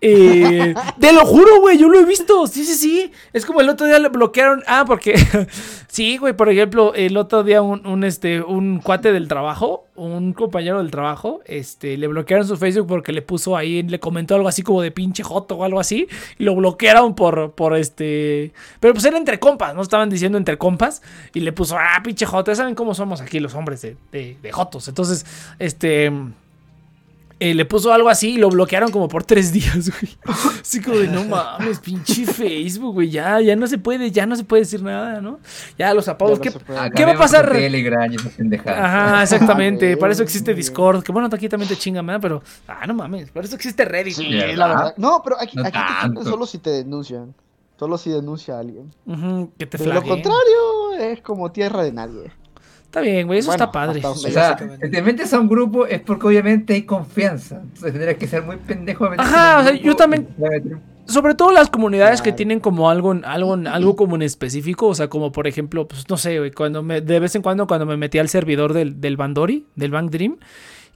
Eh, te lo juro, güey, yo lo he visto. Sí, sí, sí. Es como el otro día le bloquearon. Ah, porque. sí, güey, por ejemplo, el otro día un, un, este, un cuate del trabajo, un compañero del trabajo, este, le bloquearon su Facebook porque le puso ahí, le comentó algo así como de pinche joto o algo así. Y lo bloquearon por, por este. Pero pues era entre compas, ¿no? Estaban diciendo entre compas. Y le puso, ah, pinche joto. Ya saben cómo somos aquí los hombres de, de, de jotos. Entonces, este. Eh, le puso algo así y lo bloquearon como por tres días, güey. Así como de, no mames, pinche Facebook, güey. Ya, ya no se puede, ya no se puede decir nada, ¿no? Ya los apodos. Ya no ¿qué, se puede. Ah, ¿Qué va a pasar? Telegram. Ajá, exactamente. Ah, para eso existe. Discord. Que bueno, aquí también te chingan, ¿verdad? Pero, ah, no mames. Para eso existe Reddit. Sí, ¿verdad? la verdad. No, pero aquí, No aquí te solo si te denuncian. Solo si denuncia a alguien. Ujú, que te De lo contrario, es como tierra de nadie. Está bien, güey. Eso Bueno, está padre. O sea, te metes a un grupo es porque obviamente hay confianza. Entonces tendrías que ser muy pendejo. a meterte Ajá, o sea, grupo yo también- Sobre todo las comunidades que tienen como algo, algo, algo como en específico, o sea, como por ejemplo, pues no sé, güey, cuando me, de vez en cuando cuando me metí al servidor del, del Bandori, del Bank Dream,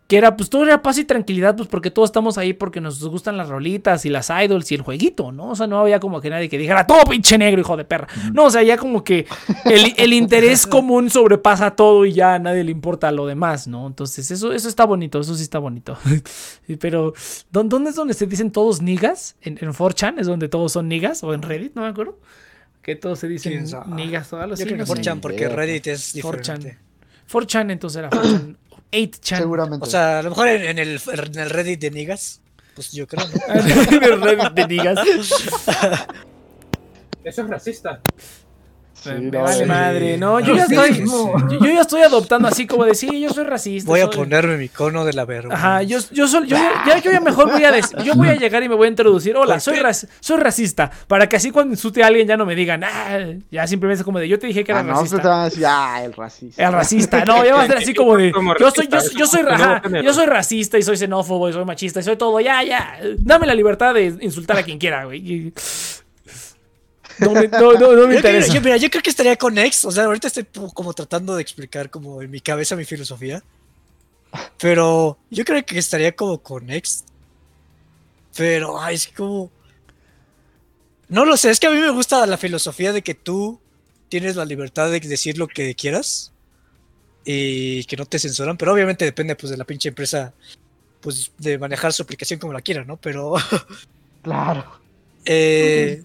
que era pues todo era paz y tranquilidad, pues porque todos estamos ahí porque nos gustan las rolitas y las idols y el jueguito, ¿no? O sea, no había como que nadie que dijera, todo pinche negro, hijo de perra. No, o sea, ya como que el, el interés común sobrepasa todo y ya a nadie le importa lo demás, ¿no? Entonces, eso, eso está bonito, eso sí está bonito. Pero, ¿dó- ¿dónde es donde se dicen todos niggas? ¿En, en 4chan es donde todos son niggas? ¿O en Reddit? No me acuerdo. Que todos se dicen niggas o algo así. Yo creo que no sé. 4chan, porque. Reddit es 4chan. diferente. 4chan entonces era 4chan. 8chan. Seguramente. O sea, a lo mejor en, en el, en el Reddit de Niggas, pues yo creo, ¿no? En el Reddit de niggas. Eso es racista. Sí, Me no, vale sí. madre, no, yo ya estoy, Racismo. yo, yo ya estoy adoptando así como de sí, yo soy racista. Voy a soy- ponerme mi cono de la verga. Ajá, yo, yo, soy- yo, ya, yo ya mejor voy a decir, yo voy a llegar y me voy a introducir, hola, soy, soy racista, para que así cuando insulte a alguien ya no me digan, ah, ya simplemente es como de, yo te dije que era Ah, no, te racista. van a decir, ah, el racista. El racista, no, ya va a ser así como de, yo soy, yo, soy, yo soy racista y soy xenófobo y soy machista y soy todo, ya, ya, dame la libertad de insultar a quien quiera, güey. No me, no, no, no me interesa. yo, mira, yo creo que estaría con ex. O sea, ahorita estoy como tratando de explicar como en mi cabeza mi filosofía. Pero yo creo que estaría como con ex. Pero, ay, es como... No lo sé, es que a mí me gusta la filosofía de que tú tienes la libertad de decir lo que quieras y que no te censuran, pero obviamente depende pues de la pinche empresa pues de manejar su aplicación como la quiera, ¿no? Pero Claro. Eh,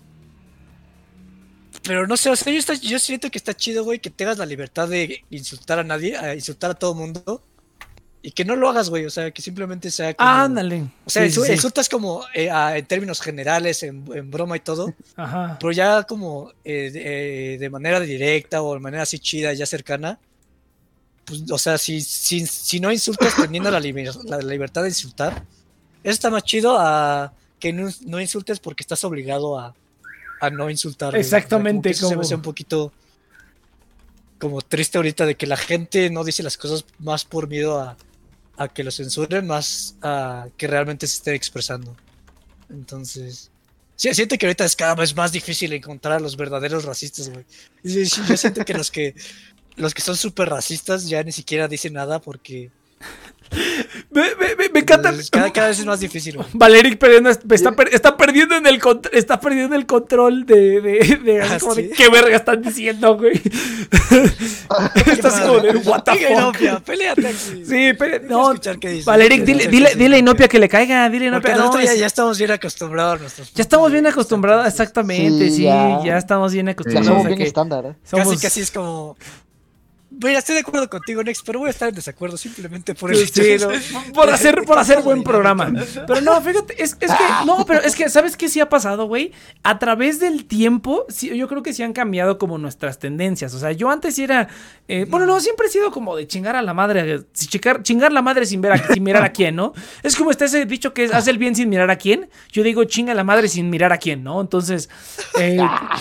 pero no sé, o sea, yo, está- yo siento que está chido, güey, que tengas la libertad de insultar a nadie, a insultar a todo mundo. Y que no lo hagas, güey, o sea, que simplemente sea como... Ándale. O sea, Sí, sí. insultas como eh, a- en términos generales, en, en broma y todo, Ajá. pero ya como eh, de, eh, de manera directa o de manera así chida, ya cercana. Pues, o sea, si, si, si no insultas teniendo la, liber- la libertad de insultar, Eso está más chido a que no, no insultes porque estás obligado a, a no insultar. güey. O sea, Exactamente, como eso se me como- hace un poquito como triste ahorita de que la gente no dice las cosas más por miedo a, a que lo censuren, más a que realmente se esté expresando. Entonces, sí, siento que ahorita es cada vez más difícil encontrar a los verdaderos racistas, güey. Yo siento que los que los que son súper racistas ya ni siquiera dicen nada porque Me, me- me- me encanta. cada, cada vez es más difícil, güey. Valeric perdiendo, está, per- está perdiendo en el contr- está perdiendo el control de, de, de- Ah, como de, sí. qué verga están diciendo, güey. está así como de what the fuck. Inopia, aquí. Sí, pero no. Valeric, dile, dile, dile a Inopia que le caiga, dile a Inopia. no, ya, es- ya estamos bien acostumbrados a nuestros ya estamos bien vista, acostumbrados, exactamente, sí, Sí, ya. ya. estamos bien Ya acostumbrados somos a bien estándar, ¿eh? Casi, somos- casi es como. Mira, estoy de acuerdo contigo, Nex, pero voy a estar en desacuerdo simplemente por el Sí, hecho de- no, por hacer, por hacer buen programa. Pero no, fíjate, es, es que, no, pero es que, ¿sabes qué sí ha pasado, güey? A través del tiempo, sí, yo creo que sí han cambiado como nuestras tendencias. O sea, yo antes era, eh, bueno, no, siempre he sido como de chingar a la madre, chingar, chingar la madre sin ver a, sin mirar a quién, ¿no? Es como está ese dicho que es, haz el bien sin mirar a quién. Yo digo, chinga a la madre sin mirar a quién, ¿no? Entonces, eh, Ah,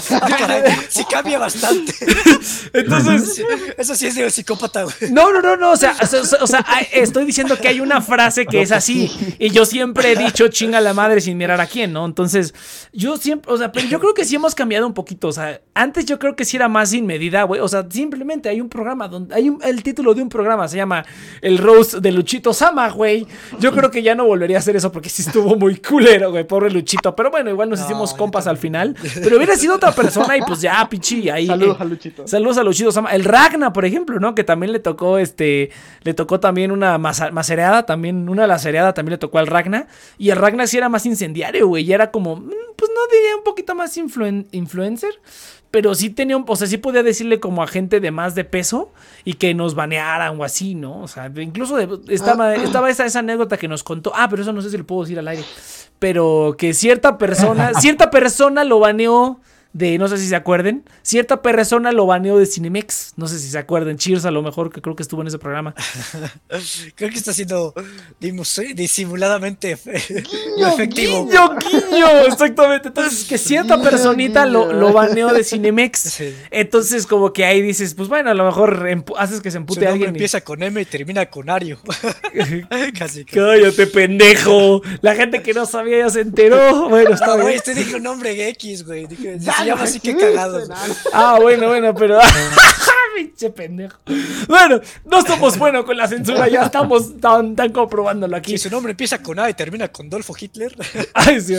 sí cambia bastante. entonces, Eso sí es de psicópata, güey. No, no, no, no, o sea, o sea, o sea, hay- estoy diciendo que hay una frase que es así y yo siempre he dicho chinga la madre sin mirar a quién, ¿no? Entonces, yo siempre, o sea, pero yo creo que sí hemos cambiado un poquito, o sea, antes yo creo que sí era más sin medida, güey, o sea, simplemente hay un programa donde hay un, el título de un programa se llama El Roast de Luchito Sama, güey. Yo creo que ya no volvería a hacer eso porque sí estuvo muy culero, güey, pobre Luchito, pero bueno, igual nos No, hicimos compas al final, pero hubiera sido otra persona y pues ya, pichi, ahí Saludos eh, a Luchito. Saludos a Luchito Sama. El Ragna, por ejemplo, ¿no? Que también le tocó este. Le tocó también una macereada. También, una lacereada también le tocó al Ragna. Y el Ragna sí era más incendiario, güey. Y era como. mm, Pues no diría un poquito más influen- influencer. Pero sí tenía un. O sea, sí podía decirle como a gente de más de peso. Y que nos banearan o así, ¿no? O sea, incluso de- estaba, estaba esa, esa anécdota que nos contó. Ah, pero eso no sé si lo puedo decir al aire. Pero que cierta persona. cierta persona lo baneó de, no sé si se acuerden, cierta persona lo baneó de Cinemex, no sé si se acuerden, Cheers a lo mejor, que creo que estuvo en ese programa. Creo que está siendo disimuladamente efe- efectivo. Guiño, guiño, exactamente, entonces que cierta Guiño, personita lo, guiño. lo baneó de Cinemex, Sí. entonces como que ahí dices, pues bueno, a lo mejor haces que se empute nombre alguien. y- empieza con M y termina con Ario. Casi. que- Cállate, pendejo. La gente que no sabía ya se enteró. Bueno, está No, güey, bien. este dije un nombre X, güey. Dije, llama así que cagados. nada. Ah, bueno, bueno, pero. Pinche pendejo. Bueno, no somos buenos con la censura, ya estamos tan, tan comprobándolo aquí. Si su nombre empieza con A y termina con Dolfo Hitler. Ay, sí.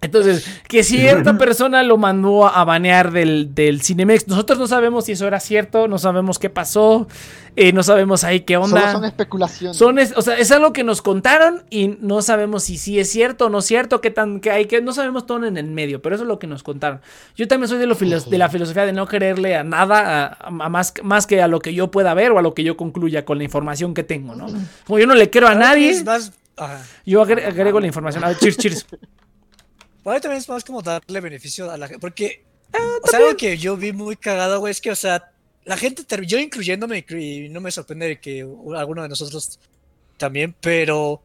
Entonces, que cierta persona lo mandó a banear del, del Cinemex. Nosotros no sabemos si eso era cierto, no sabemos qué pasó, eh, no sabemos ahí qué Solo onda. son especulaciones. Son es- o sea, es algo que nos contaron y no sabemos si sí es cierto o no es cierto, qué tan que hay que no sabemos todo en el medio, pero eso es lo que nos contaron. Yo también soy de, lo filo- de la filosofía de no quererle a nada, a, a más, más que a lo que yo pueda ver o a lo que yo concluya con la información que tengo, ¿no? Como yo no le quiero a nadie, yo agre- agrego la información. A ver, cheers, cheers. Para mí también es más como darle beneficio a la gente. Porque, Ah, o sea, algo que yo vi muy cagado, güey, es que, o sea, la gente, yo incluyéndome, y no me sorprende que alguno de nosotros también, pero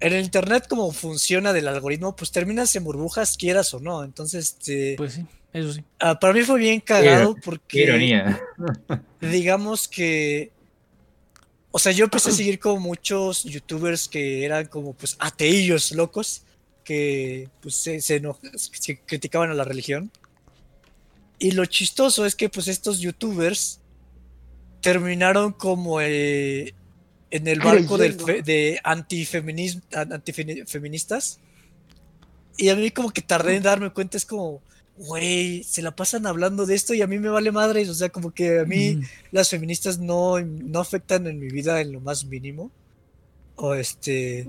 en el internet, como funciona del algoritmo, pues terminas en burbujas, quieras o no. Entonces, este, Pues sí, eso sí. ah, para mí fue bien cagado porque. Qué ironía. digamos que. O sea, yo empecé a seguir como muchos youtubers que eran como pues ateillos locos, que pues se, se eno- se criticaban a la religión. Y lo chistoso es que pues estos youtubers terminaron como eh, en el barco del Creyendo. fe- de antifeminismo, antifeministas. Y a mí como que tardé en darme cuenta, es como, güey, se la pasan hablando de esto y a mí me vale madres, o sea, como que a mí Mm. las feministas no, no afectan en mi vida en lo más mínimo. O este.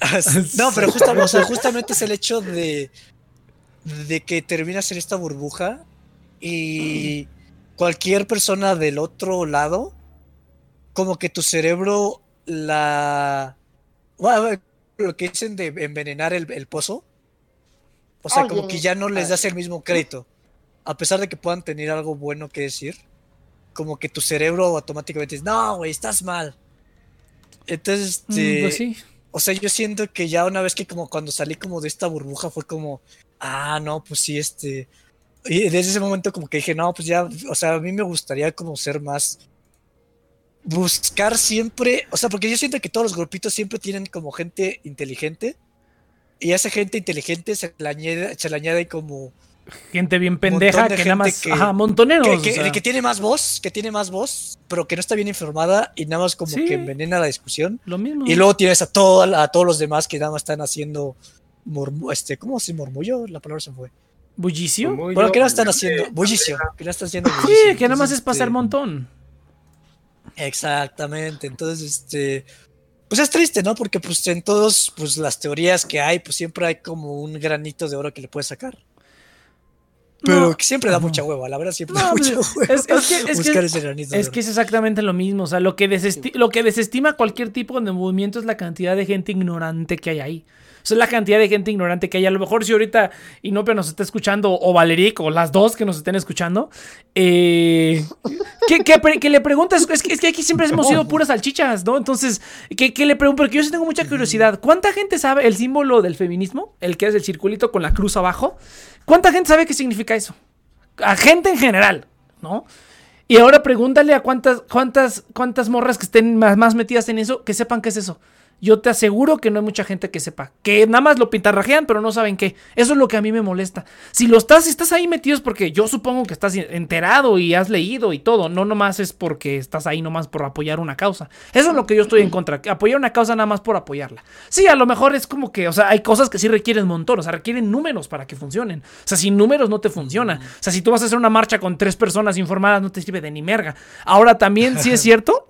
no, pero justa- o sea, justamente es el hecho de, de que terminas en esta burbuja y cualquier persona del otro lado, como que tu cerebro la. bueno, lo que dicen de envenenar el, el pozo. O sea, como que ya no les das el mismo crédito. A pesar de que puedan tener algo bueno que decir. Como que tu cerebro automáticamente dice, no, güey, estás mal. Entonces, Mm, este, pues sí. o sea, yo siento que ya una vez que como cuando salí como de esta burbuja fue como, ah, no, pues sí, este, y desde ese momento como que dije, no, pues ya, o sea, a mí me gustaría como ser más, buscar siempre, o sea, porque yo siento que todos los grupitos siempre tienen como gente inteligente y a esa gente inteligente se le añade, se le añade como Gente bien pendeja que nada más. que- ajá, montoneros. que, o que- sea. que tiene más voz, que tiene más voz, pero que no está bien informada y nada más como Sí. que envenena la discusión. Lo mismo. Y luego tienes a, todo, a todos los demás que nada más están haciendo murmu- este, ¿cómo se murmullo? La palabra se fue. ¿Bullicio? Bueno, ¿qué no están haciendo? Bullicio. ¿Qué no están haciendo? Sí, bullicio. que nada más es pasar este, montón. Exactamente. Entonces, este. Pues es triste, ¿no? Porque pues en todos, pues las teorías que hay, pues siempre hay como un granito de oro que le puedes sacar. Pero No. que siempre da mucha hueva, la verdad siempre No, da pues, mucha hueva. es- es que- es que- ese granito de Es oro. que es exactamente lo mismo. O sea, lo que, desesti- lo que desestima cualquier tipo de movimiento es la cantidad de gente ignorante que hay ahí. O sea, es la cantidad de gente ignorante que hay. A lo mejor si ahorita Inopia nos está escuchando, o Valeric, o las dos que nos estén escuchando, eh, que, que pre- que le preguntas, es que, es que aquí siempre hemos sido puras salchichas, ¿no? Entonces, que, que le pregunto, porque yo sí tengo mucha curiosidad. ¿Cuánta gente sabe el símbolo del feminismo? El que es el circulito con la cruz abajo. ¿Cuánta gente sabe qué significa eso? A gente en general, ¿no? Y ahora pregúntale a cuántas, cuántas, cuántas morras que estén más, más metidas en eso, que sepan qué es eso. Yo te aseguro que no hay mucha gente que sepa. Que nada más lo pintarrajean, pero no saben qué. Eso es lo que a mí me molesta. Si lo estás, si estás ahí metido es porque yo supongo que estás enterado y has leído y todo. No nomás es porque estás ahí nomás por apoyar una causa. Eso es lo que yo estoy en contra. Apoyar una causa nada más por apoyarla. Sí, a lo mejor es como que, o sea, hay cosas que sí requieren un montón. O sea, requieren números para que funcionen. O sea, sin números no te funciona. O sea, si tú vas a hacer una marcha con tres personas informadas, no te sirve de ni merga. Ahora también sí es cierto.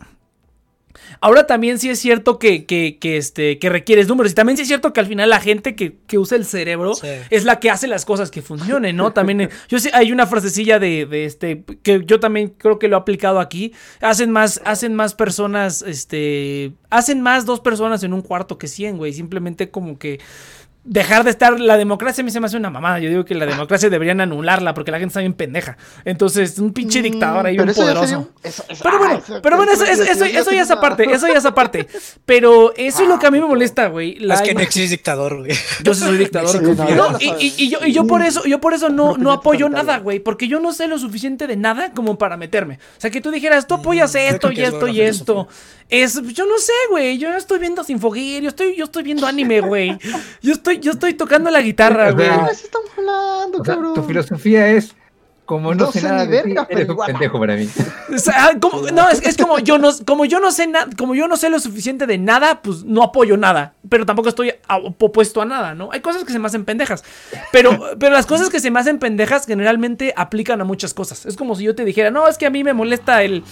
Ahora también sí es cierto que, que, que, este, que requieres números. Y también sí es cierto que al final la gente que, que usa el cerebro Sí. es la que hace las cosas que funcionen, ¿no? También eh, yo sé, hay una frasecilla de, de este que yo también creo que lo he aplicado aquí. Hacen más, hacen más personas, este, hacen más dos personas en un cuarto que cien, güey. Simplemente como que dejar de estar. La democracia a mí se me hace una mamada. Yo digo que la democracia deberían anularla porque la gente está bien pendeja. Entonces, un pinche dictador ahí, Mm, un eso ya poderoso. Pero ah, bueno, eso- pero bueno, eso, eso, eso, eso ya es aparte, eso ya es aparte. Pero eso es lo que a mí me molesta, güey. Es que no existe dictador, güey. yo sí soy dictador. Y, yo, y yo por eso, yo por eso no, no apoyo nada, güey. Porque yo no sé lo suficiente de nada como para meterme. O sea, que tú dijeras, tú apoyas Mm, esto y esto y esto. Es, yo no sé, güey. Yo estoy viendo Sinfogir, yo estoy, yo estoy viendo anime, güey. Yo estoy, yo estoy tocando la guitarra, O güey. sea, ¿De qué estamos hablando, O sea, cabrón? tu filosofía es, como no, No sé sé nada de ti, verga, eres un pendejo para mí. O sea, como- no, es, es como yo no, como yo no sé nada, como yo no sé lo suficiente de nada, pues no apoyo nada. Pero tampoco estoy a- opuesto a nada, ¿no? Hay cosas que se me hacen pendejas. Pero, pero las cosas que se me hacen pendejas generalmente aplican a muchas cosas. Es como si yo te dijera, no, es que a mí me molesta el.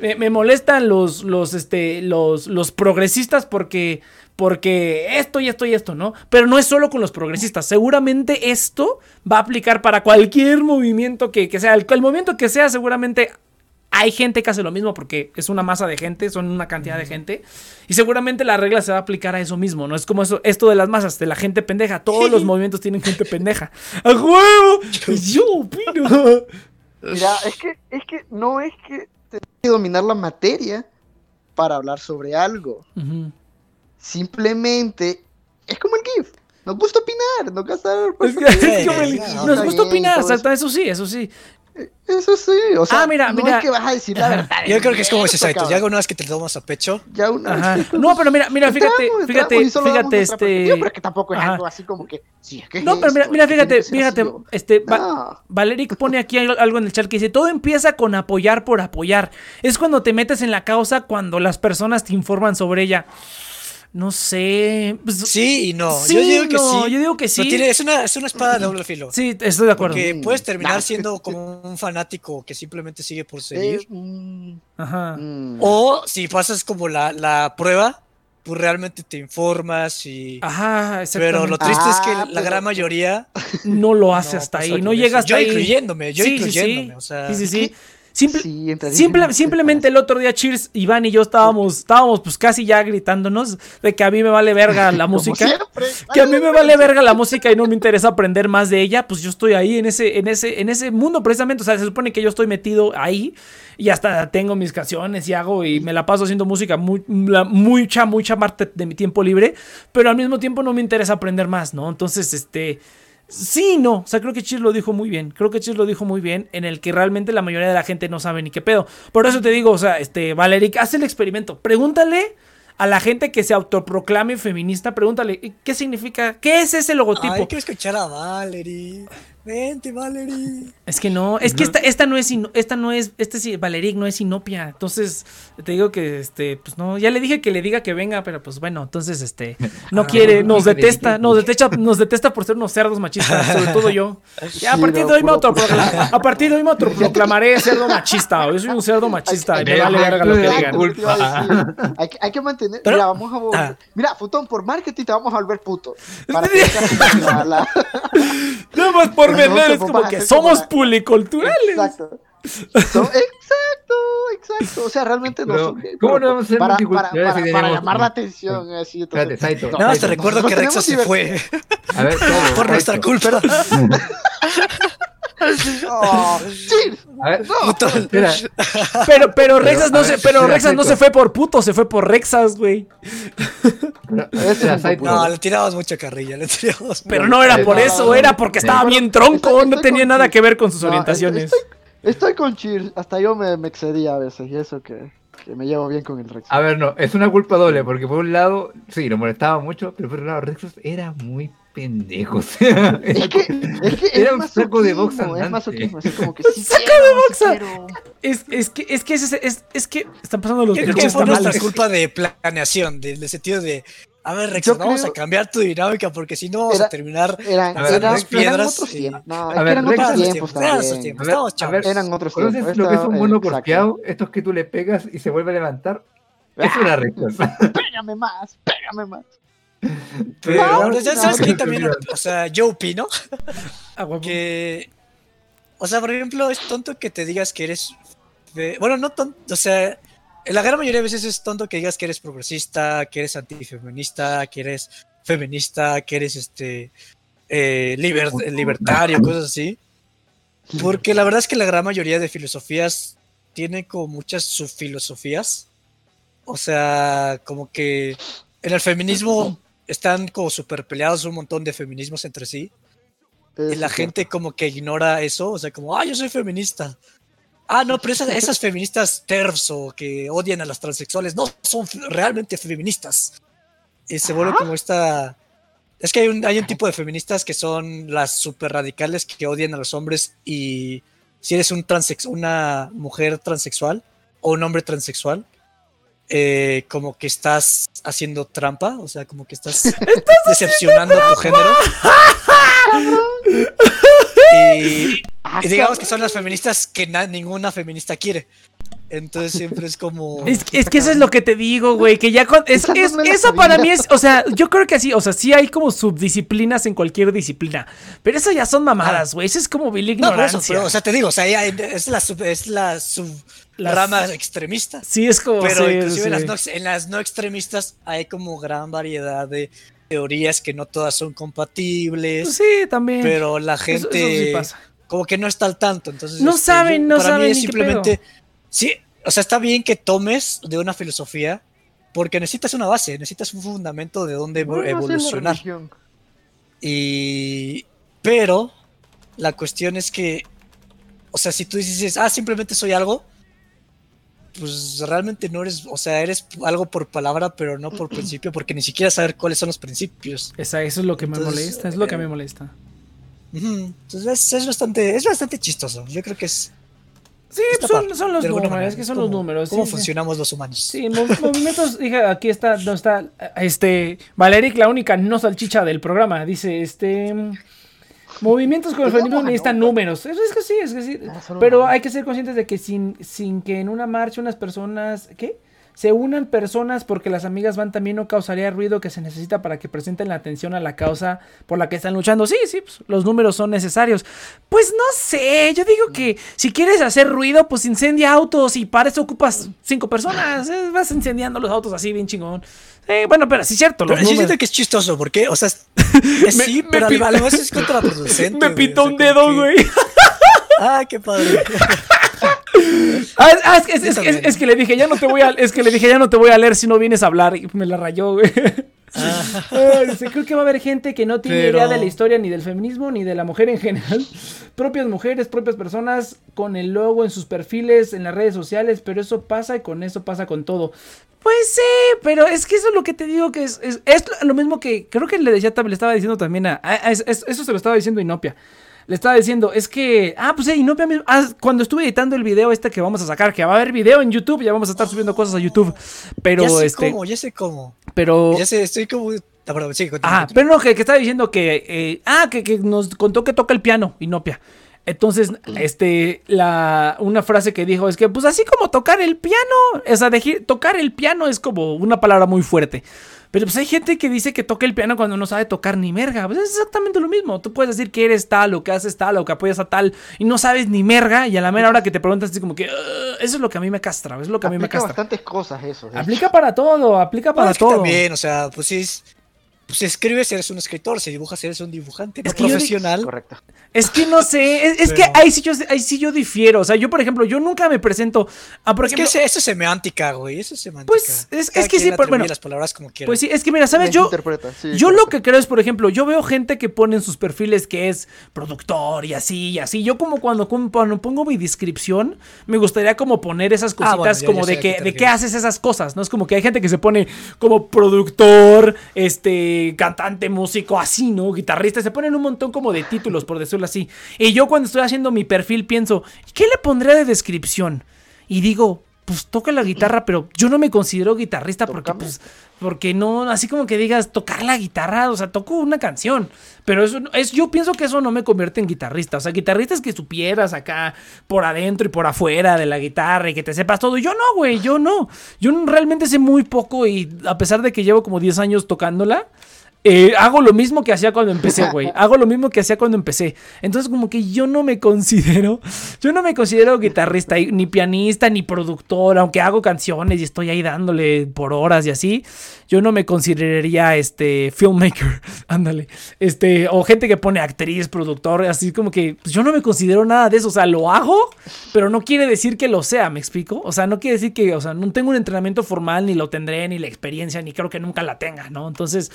Me, me molestan los, los, este, los, los progresistas porque. Porque esto y esto y esto, ¿no? Pero no es solo con los progresistas. Seguramente esto va a aplicar para cualquier movimiento que, que sea. El, el movimiento que sea, seguramente hay gente que hace lo mismo porque es una masa de gente, son una cantidad de gente. Y seguramente la regla se va a aplicar a eso mismo, ¿no? Es como eso, esto de las masas, de la gente pendeja. Todos los movimientos tienen gente pendeja. ¡A huevo! Yo opino. Mira, es que, es que no es que tengas que dominar la materia para hablar sobre algo. Ujú. Simplemente es como el GIF. Nos gusta opinar, nos gusta Es que- es Sí, como el- ya, nos gusta opinar, eso. exacto, eso sí, eso sí. Eso sí, o sea, Ah, mira, no mira. es que vas a decir la Ajá. verdad. Yo creo que es como ese cabrón. Ya una vez que te lo tomas a pecho, Ya una Ajá. vez que- No, pero mira, mira, fíjate, Entramos, fíjate, entramos fíjate, este. Pero es que tampoco es Ajá. algo así como que. Sí, es que es No, pero mira, esto, mira, fíjate, fíjate, así, este, No. Valeric pone aquí al- algo en el chat que dice, todo empieza con apoyar por apoyar. Es cuando te metes en la causa, cuando las personas te informan sobre ella. No sé. pues, sí y no. Sí, yo digo que no, sí. yo digo que sí. tiene- es, una, es una espada de doble filo. Sí, estoy de acuerdo. Porque Mm. puedes terminar Nah. siendo como un fanático que simplemente sigue por seguir. Mm, Ajá. mm. O si pasas como la, la prueba, pues realmente te informas y... Ajá, Pero lo triste es Ah, que la pero- gran mayoría... No lo hace no hasta pasa ahí, no llega hasta yo ahí. incluyéndome, yo Sí, sí, incluyéndome. sí. O sea, Sí, sí, sí. Simple- Sí, simplemente el otro día Cheers, Iván y yo estábamos, estábamos pues casi ya gritándonos de que a mí me vale verga la música. siempre. Que a mí me vale verga la música y no me interesa aprender más de ella, pues yo estoy ahí en ese, en ese, en ese mundo precisamente. O sea, se supone que yo estoy metido ahí y hasta tengo mis canciones y hago y me la paso haciendo música muy, la- mucha, mucha parte de mi tiempo libre, pero al mismo tiempo no me interesa aprender más, ¿no? Entonces, este. Sí, no. O sea, creo que Chis lo dijo muy bien. Creo que Chis lo dijo muy bien. En el que realmente la mayoría de la gente no sabe ni qué pedo. Por eso te digo, o sea, este, Valeric, haz el experimento. Pregúntale a la gente que se autoproclame feminista. Pregúntale, ¿qué significa? ¿Qué es ese logotipo? Ay, quiero escuchar a Valerie. Vente, Valerie. Es que no, es que esta, esta no es, ino- esta no es, este sí, Valeric no es inopia. Entonces, te digo que, este, pues no, ya le dije que le diga que venga, pero pues bueno, entonces, este, no Ah, quiere, nos detesta, nos detesta, nos detesta por ser unos cerdos machistas, sobre todo yo. Ya, a partir no, de hoy me autoprocla- a partir de hoy me autoproclamaré cerdo machista. Yo soy un cerdo machista y me vale verga lo que digan. Hay que, hay que mantener. Pero- mira, vamos a volver- Ah. Mira, Futón, por marketing te vamos a volver puto. Para que seas la- la- Nada más por No, vender, que es como que somos como- puliculturales. Exacto. Exacto, exacto. O sea, realmente no Pero, son ¿cómo no vamos a ser para, para, para, para llamar la atención. Así, entonces, Espérate, Saito. no, Nada más te Saito. recuerdo que Rexa se fue A ver, por nuestra culpa. Oh, sí, ver. Pero, pero Rexas a no ver, se, pero Rexas no se fue por puto, se fue por Rexas, güey. Pero, un. No, le tiramos mucha carrilla, le tiramos. Pero no era por eso, era porque estaba bien tronco, Estoy- no estoy tenía nada que ver con sus No, orientaciones. Estoy, estoy con Cheers. Hasta yo me, me excedía a veces. Y eso que, que me llevo bien con el Rex. A ver, no, es una culpa doble, porque por un lado, sí, lo molestaba mucho, pero por otro lado, Rexus era muy pendejo. o sea, Es que, es que Era es un saco de box Es andante. masoquismo, es como que sí ¡Saco quiero, de sí boxa! quiero. Es, es que, es que, es, es, es que están pasando los creo que fue mal. nuestra culpa de planeación, de- del sentido de, a ver, Rex, vamos creo- a cambiar tu dinámica porque si no vamos Era- a terminar Eran, A ver, eran, Rex, eran piedras, otros eh, tiempos. No, a es que ver, eran Rex, otros eran tiempos otros tiempos, también. eran A ver, a ver, Eran otros ¿conoces tiempos. lo que es un mono exacto. porfiado? Estos que tú le pegas y se vuelve a levantar. Eso era Rexus. Pégame más, pégame más. Pero, ahora, ya sabes no, que no, también, o sea, yo opino que, o sea, por ejemplo, es tonto que te digas que eres, fe- bueno, no tonto, o sea, en la gran mayoría de veces es tonto que digas que eres progresista, que eres antifeminista, que eres feminista, que eres este eh, liber- libertario, cosas así. Porque la verdad es que la gran mayoría de filosofías tienen como muchas subfilosofías. O sea, como que en el feminismo están como súper peleados un montón de feminismos entre sí. Y la gente como que ignora eso, o sea, como, ah, yo soy feminista. Ah, no, pero esas, esas feministas TERFs o que odian a las transexuales no son realmente feministas. Y se vuelve como esta... Es que hay un, hay un tipo de feministas que son las super radicales que odian a los hombres y si eres un transex una mujer transexual o un hombre transexual, eh, como que estás haciendo trampa, o sea, como que estás decepcionando a tu género. Y, Ah, y digamos que son las feministas que na- ninguna feminista quiere. Entonces siempre es como... Es, es que eso es lo que te digo, güey, que ya con... Es, eso para mí es, o sea, yo creo que así, o sea, sí hay como subdisciplinas en cualquier disciplina, pero eso ya son mamadas, güey, eso es como vil No, por ignorancia. eso, pero, o sea, te digo, o sea, ya es la sub, es la sub Las- rama extremista. sí, es como... Pero sí, inclusive sí. en las, no, en las no extremistas hay como gran variedad de teorías que no todas son compatibles. Sí, también. pero la Eso- gente eso sí pasa. como que no está al tanto. Entonces, No este, saben, no para saben mí es ni qué simplemente. Sí, o sea, está bien que tomes de una filosofía porque necesitas una base, necesitas un fundamento de dónde Bueno, evolucionar. Y. Pero la cuestión es que. O sea, si tú dices, ah, simplemente soy algo. Pues realmente no eres. O sea, eres algo por palabra, pero no por principio, porque ni siquiera saber cuáles son los principios. Esa- eso es lo que me Entonces, molesta, es lo que eh, me molesta. Entonces es, es bastante. Es bastante chistoso. Yo creo que es. Sí, son, son los de alguna números, manera. es que son los números. ¿Cómo sí, sí. funcionamos los humanos? Sí, mov- movimientos, dije, aquí está, no está, este, Valeric, la única no salchicha del programa, dice, este, movimientos con el feminismo vamos a necesitan números, es, es que sí, es que sí, Ah, pero hay que ser conscientes de que sin, sin que en una marcha unas personas, ¿qué? Se unan personas porque las amigas van también no causaría ruido que se necesita para que presenten la atención a la causa por la que están luchando. Sí, sí, pues, los números son necesarios. Pues no sé, yo digo que si quieres hacer ruido, pues incendia autos y para eso ocupas cinco personas. eh, vas incendiando los autos así bien chingón. Eh, bueno, pero sí es cierto. Pero sí siento que es chistoso, porque, o sea, es, es Me- sí, me pero es contraproducente. Me un dedo, güey. Ah, qué padre. Ah, es, ah, es que- es- Yo es que- también. es que le dije, ya no te voy a, es que le dije, ya no te voy a leer si no vienes a hablar. Y me la rayó, güey. Dice, creo que va a haber gente que no tiene Pero- idea de la historia ni del feminismo ni de la mujer en general. Propias mujeres, propias personas con el logo en sus perfiles, en las redes sociales, pero eso pasa y con eso pasa con todo. Pues sí, pero es que eso es lo que te digo que es, es, es lo mismo que creo que le decía, le estaba diciendo también a, a- a- es- es- eso se lo estaba diciendo Inopia. Le estaba diciendo, es que, ah, pues Inopia mismo, ah, cuando estuve editando el video este que vamos a sacar, que va a haber video en YouTube, ya vamos a estar subiendo cosas a YouTube, pero ya sé este, cómo, ya sé cómo. pero Ya sé, estoy como... Ah, perdón, sí, continúa, Ah, pero no, que, que estaba diciendo que. eh, ah, que, que nos contó que toca el piano, Inopia. Entonces, este, la, una frase que dijo es que, pues así como tocar el piano, o sea, tocar el piano es como una palabra muy fuerte. Pero pues hay gente que dice que toca el piano cuando no sabe tocar ni merga. Pues es exactamente lo mismo. Tú puedes decir que eres tal o que haces tal o que apoyas a tal y no sabes ni merga y a la mera hora que te preguntas así como que, eso es lo que a mí me castra, eso es lo que a mí me Aplica castra. bastantes cosas eso. Aplica para todo, aplica No, para es que todo. también, o sea, pues es- pues si escribes eres un escritor, si dibujas eres un dibujante, Es que profesional. Correcto. Es que no sé, es, es que ahí sí, yo, ahí sí yo difiero. O sea, yo, por ejemplo, yo nunca me presento a, por es que ejemplo, eso es semántica, güey, eso es semántica. Pues, es- que sí, pero bueno. las palabras como quiera. Pues sí, es que mira, ¿sabes? Yo, sí, yo lo que creo es, por ejemplo, yo veo gente que pone en sus perfiles que es productor y así y así. Yo como cuando, cuando pongo mi descripción, me gustaría como poner esas Ah, cositas bueno, ya- como ya de que, de qué haces esas cosas, ¿no? Es como que hay gente que se pone como productor, este, cantante, músico, así, ¿no? Guitarrista, se ponen un montón como de títulos, por decirlo así. Y yo cuando estoy haciendo mi perfil pienso, ¿qué le pondré de descripción? Y digo, pues toca la guitarra, pero yo no me considero guitarrista porque, pues, porque no, así como que digas tocar la guitarra, o sea, toco una canción, pero eso es, yo pienso que eso no me convierte en guitarrista, o sea, guitarrista es que supieras acá por adentro y por afuera de la guitarra y que te sepas todo, yo no, güey, yo no, yo realmente sé muy poco y a pesar de que llevo como 10 años tocándola, eh, hago lo mismo que hacía cuando empecé, güey. Hago lo mismo que hacía cuando empecé. Entonces, como que yo no me considero, yo no me considero guitarrista, ni pianista, ni productor, aunque hago canciones y estoy ahí dándole por horas y así. Yo no me consideraría este filmmaker, ándale. Este, o gente que pone actriz, productor, así como que pues, yo no me considero nada de eso. O sea, lo hago, pero no quiere decir que lo sea, ¿me explico? O sea, no quiere decir que, o sea, no tengo un entrenamiento formal, ni lo tendré, ni la experiencia, ni creo que nunca la tenga, ¿no? Entonces.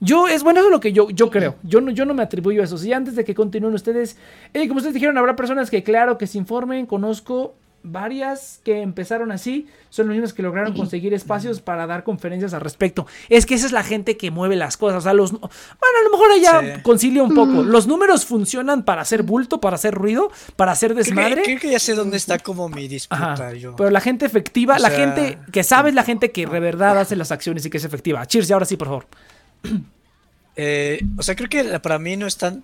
Yo, es bueno, eso es lo que yo, yo creo. Yo no, yo no me atribuyo a eso. Y antes de que continúen ustedes, eh, como ustedes dijeron, habrá personas que, claro, que se informen. Conozco varias que empezaron así. Son los mismos que lograron conseguir espacios para dar conferencias al respecto. Es que esa es la gente que mueve las cosas. O sea, los. Bueno, a lo mejor ella Sí. concilia un poco. Los números funcionan para hacer bulto, para hacer ruido, para hacer Creo que, desmadre. creo que ya sé dónde está como mi disputa. Ajá. yo. Pero la gente efectiva, O la sea- gente que sabe es la gente que de verdad hace las acciones y que es efectiva. Cheers, y ahora sí, por favor. Eh, o sea, creo que para mí no están.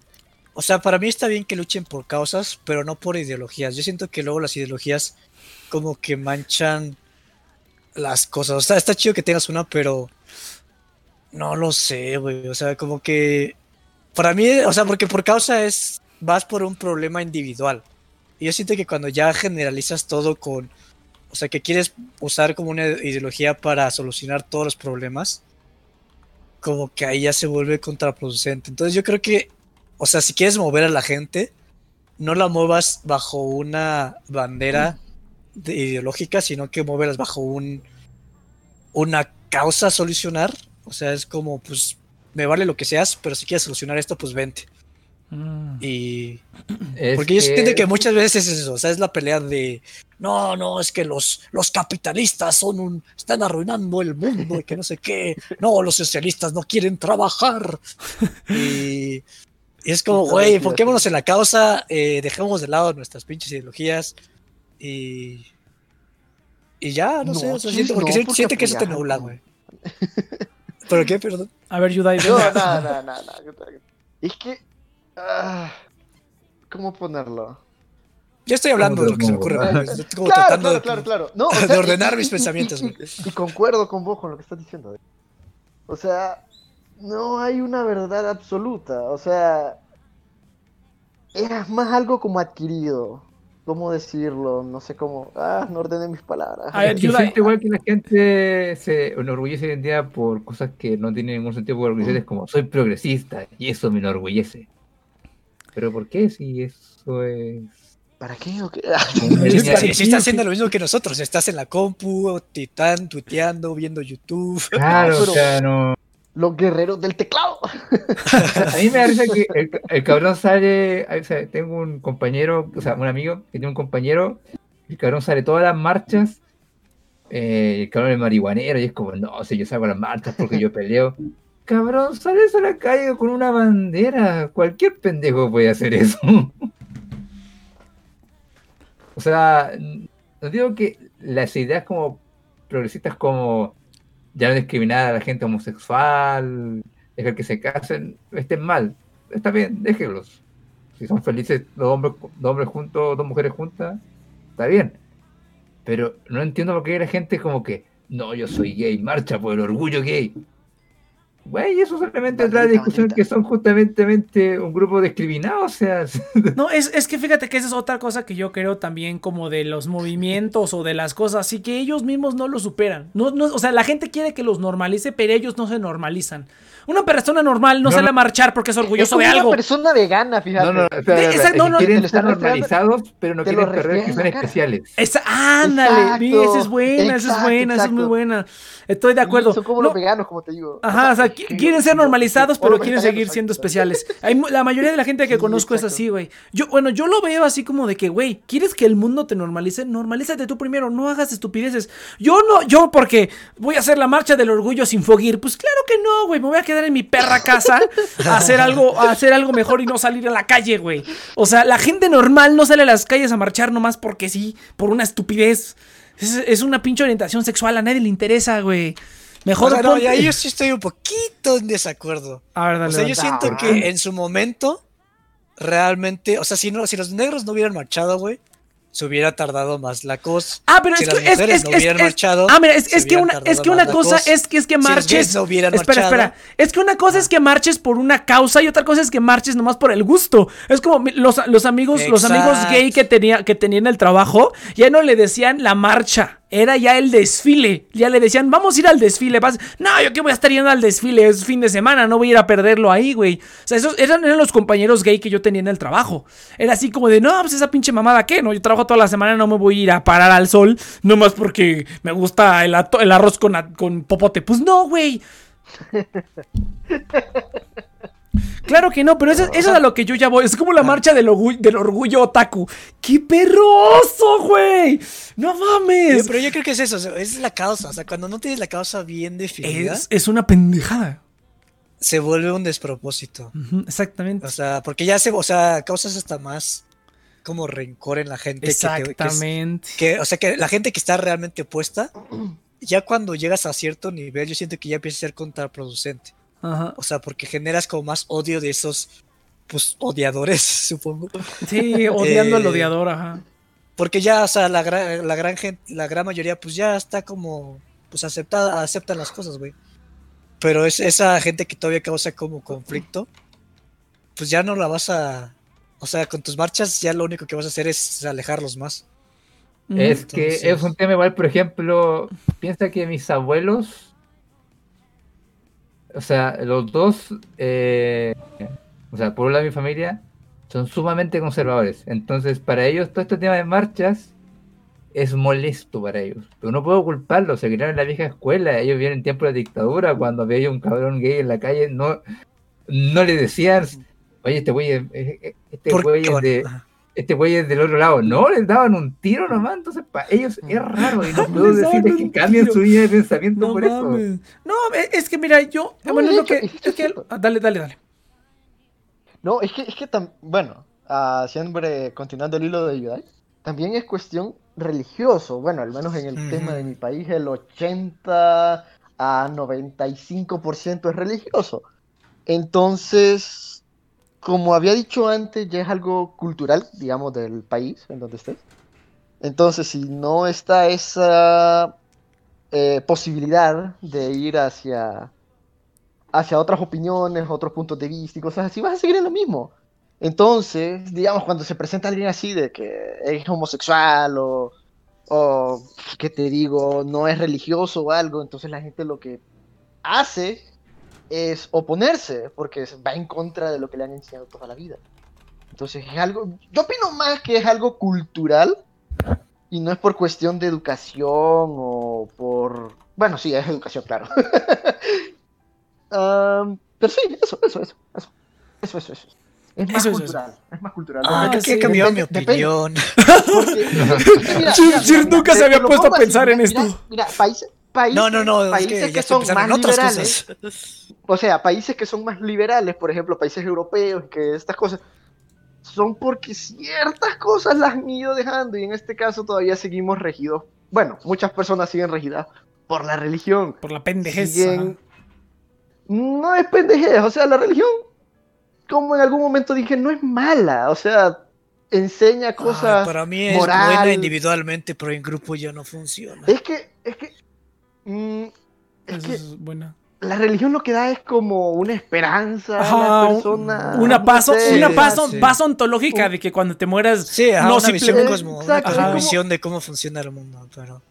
O sea, para mí está bien que luchen por causas, pero no por ideologías. Yo siento que luego las ideologías como que manchan las cosas. O sea, está chido que tengas una, pero no lo sé, güey. O sea, como que para mí, o sea, porque por causa es vas por un problema individual. Y yo siento que cuando ya generalizas todo con, o sea, que quieres usar como una ideología para solucionar todos los problemas, como que ahí ya se vuelve contraproducente. Entonces yo creo que, o sea, si quieres mover a la gente, no la muevas bajo una bandera de- ideológica, sino que muévelas bajo un una causa a solucionar. O sea, es como, pues, me vale lo que seas, pero si quieres solucionar esto, pues vente. Mm. Y Es porque yo siento que muchas veces es eso, o sea, es la pelea de no, no, es que los, los capitalistas son un, están arruinando el mundo y que no sé qué, no, los socialistas no quieren trabajar. Y, y es como, güey, enfoquémonos en la causa, eh, dejemos de lado nuestras pinches ideologías y. Y ya, no, No, sé, o sea, sí, siento, porque no, siento, porque siento que eso te nubla, güey. ¿Pero qué? Perdón. A ver, Yudai, No, no, no, no, no. Es que. Ah, ¿Cómo ponerlo? Yo estoy hablando de lo que se me ocurre. Estoy como tratando Claro, claro, de, claro, claro. No, o de sea, ordenar y- mis y- pensamientos, y- güey. y- y concuerdo con vos con lo que estás diciendo. O sea, no hay una verdad absoluta. O sea, es más algo como adquirido. ¿Cómo decirlo? No sé cómo. Ah, no ordené mis palabras. A ver, Yo siento igual que la gente se enorgullece hoy en día por cosas que no tienen ningún sentido por enorgullecer, es como soy progresista y eso me enorgullece. ¿Pero por qué si eso es... ¿Para qué? o qué? Si, si- si estás haciendo lo mismo que nosotros, estás en la compu, titán, tuiteando, viendo YouTube. Claro, pero- o sea, no... Los guerreros del teclado. A mí me risa que el, el cabrón sale, o sea, tengo un compañero, o sea, un amigo que tiene un compañero, el cabrón sale todas las marchas, eh, el cabrón es marihuanero y es como, no, si yo salgo a las marchas porque yo peleo. Cabrón, sales a la calle con una bandera, cualquier pendejo puede hacer eso. O sea, no digo que las ideas como progresistas como ya no discriminar a la gente homosexual, dejar que se casen, estén mal. Está bien, déjenlos. Si son felices dos hombres, dos hombres juntos, dos mujeres juntas, está bien. Pero no entiendo por qué la gente como que, no, yo soy gay, marcha por el orgullo gay. Güey, eso solamente en Maldita, discusión que son justamente un grupo discriminado, o sea, No, es, es que fíjate que esa es otra cosa que yo creo también como de los movimientos o de las cosas, así que ellos mismos no lo superan. No, no, o sea, la gente quiere que los normalice, pero ellos no se normalizan. Una persona normal no, No, sale no. a marchar porque es Es orgulloso como de una algo. persona vegana, fíjate. no, no, espera, De- espera, esa- es no, quieren estar normalizados, pero no quieren perder que cara. especiales. Esa, ándale, esa es buena, esa es Exacto, buena, esa es muy exacto. buena. Estoy de acuerdo. Son como No, los veganos, como te digo. Ajá, o sea, qui- quieren ser normalizados, O pero quieren seguir siendo exacto. especiales. Hay la mayoría de la gente que Sí, conozco es exacto. así, güey. Yo, bueno, yo lo veo así como de que, güey, ¿quieres que el mundo te normalice? Normalízate tú primero, no hagas estupideces. Yo no, yo porque voy a hacer la marcha del orgullo sin fogir. Pues claro que no, güey, me voy a quedar en mi perra casa a hacer algo, a hacer algo mejor y no salir a la calle, güey. O sea, la gente normal no sale a las calles a marchar nomás porque sí, por una estupidez. Es, es una pinche orientación sexual, a nadie le interesa, güey. Mejor O sea, no, ponte- y ahí yo sí estoy un poquito en desacuerdo. A ver, dale, O sea, yo siento ¿por que en su momento, realmente, o sea, si, no, si los negros no hubieran marchado, güey, se hubiera tardado más la cosa. Ah, pero Si es las que es, mujeres es, no es- hubieran marchado, Ah, mira, es, que una es que una cosa es que es que marches. no espera, marchado. espera. Es que una cosa es que marches por una causa y otra cosa es que marches nomás por el gusto. Es como los, los amigos los amigos gay que tenía que tenían el trabajo, ya no le decían la marcha. Era ya el desfile. Ya le decían, vamos a ir al desfile. Vas- No, yo que voy a estar yendo al desfile. Es fin de semana. No voy a ir a perderlo ahí, güey. O sea, esos eran, eran los compañeros gay que yo tenía en el trabajo. Era así como de, no, pues esa pinche mamada, ¿qué? No, yo trabajo toda la semana. No me voy a ir a parar al sol. Nomás porque me gusta el, arroz con, con popote. Pues no, güey. Claro que no, pero eso, eso es a lo que yo ya voy. Es como la marcha del, orgu- del orgullo otaku. ¡Qué perroso, güey! ¡No mames! pero yo creo que es eso, es la causa. O sea, cuando no tienes la causa bien definida, Es, es una pendejada. se vuelve un despropósito. Exactamente. O sea, porque ya se, o sea, causas hasta más como rencor en la gente. que te- que es- Exactamente. que, o sea, que la gente que está realmente opuesta, ya cuando llegas a cierto nivel, yo siento que ya empieza a ser contraproducente. Ajá. O sea, porque generas como más odio de esos, pues, odiadores, supongo. Sí, odiando al Eh, odiador, ajá. Porque ya, o sea, la gran, la gran gente, la gran mayoría, pues ya está como, pues aceptada, aceptan las cosas, güey. Pero es esa gente que todavía causa como conflicto, pues ya no la vas a, o sea, con tus marchas ya lo único que vas a hacer es alejarlos más. Es que es un tema igual, por ejemplo, piensa que mis abuelos, o sea, los dos, eh, o sea, por un lado mi familia, son sumamente conservadores. Entonces, para ellos todo este tema de marchas es molesto para ellos. Pero no puedo culparlos, se criaron en la vieja escuela, ellos vienen en tiempo de dictadura, cuando veía un cabrón gay en la calle, no, no le decían, oye, este güey es, este güey es de. Este güey es del otro lado. No, les daban un tiro nomás. Entonces, para ellos es raro. Y no puedo decirles que cambien tiro. su línea de pensamiento No por eso. No, e- es que mira, yo. No, bueno, lo hecho, que. es que es es que- cierto. ah, dale, dale, dale. No, es que, es que tam- bueno, ah, siempre continuando el hilo de Yudai, también es cuestión religioso. Bueno, al menos en el tema de mi país, el 80 a 95% es religioso. Entonces, como había dicho antes, ya es algo cultural, digamos, del país en donde estés. Entonces, si no está esa eh, posibilidad de ir hacia, hacia otras opiniones, otros puntos de vista y cosas así, vas a seguir en lo mismo. Entonces, digamos, cuando se presenta alguien así de que es homosexual o, o, ¿qué te digo?, no es religioso o algo, entonces la gente lo que hace es oponerse, porque va en contra de lo que le han enseñado toda la vida. Entonces es algo, yo opino más que es algo cultural y no es por cuestión de educación o por, bueno, sí, es educación, claro. Um, pero sí, eso, eso, eso, eso, eso, eso, eso. Es más Eso, eso, cultural, es más cultural. Ah, Depende- que cambió mi depende- opinión. porque- mira, mira, nunca se había puesto a pensar en mira, esto. Mira, países, países, No, no, no, es países que que, estoy son más liberales, cosas. o sea, países que son más liberales, por ejemplo, países europeos, que estas cosas, son porque ciertas cosas las han ido dejando y en este caso todavía seguimos regidos. Bueno, muchas personas siguen regidas por la religión. Por la pendejez. Siguen- No es pendejez, o sea, la religión, como en algún momento dije, no es mala, o sea, enseña cosas. para mí es moral. buena individualmente, pero en grupo ya no funciona. Es que, es que, mm, es Eso que es buena. la religión lo que da es como una esperanza Ajá, a la un- persona. Una no paso, sé, una sí, pazo, sí. paso ontológica de que cuando te mueras. Sí, ajá, No, una simple- visión cosmo, una Exacto, como- visión de cómo funciona el mundo, pero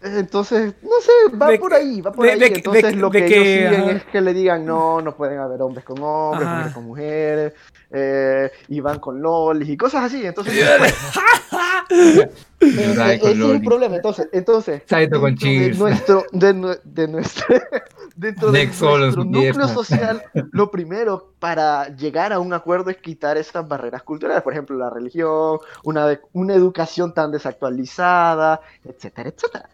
Entonces, no sé, va De por ahí, va por de- ahí. de Entonces lo de que, que, ellos siguen es que le digan, no, no pueden haber hombres con hombres, Ajá. mujeres con mujeres, eh, y van con lolis y cosas así. Entonces, es el Loli. problema. Entonces, entonces Saito con dentro de nuestro, de, nue- de nuestro, dentro de nuestro núcleo social, lo primero para llegar a un acuerdo es quitar esas barreras culturales, por ejemplo, la religión, una, una educación tan desactualizada, etcétera, etcétera.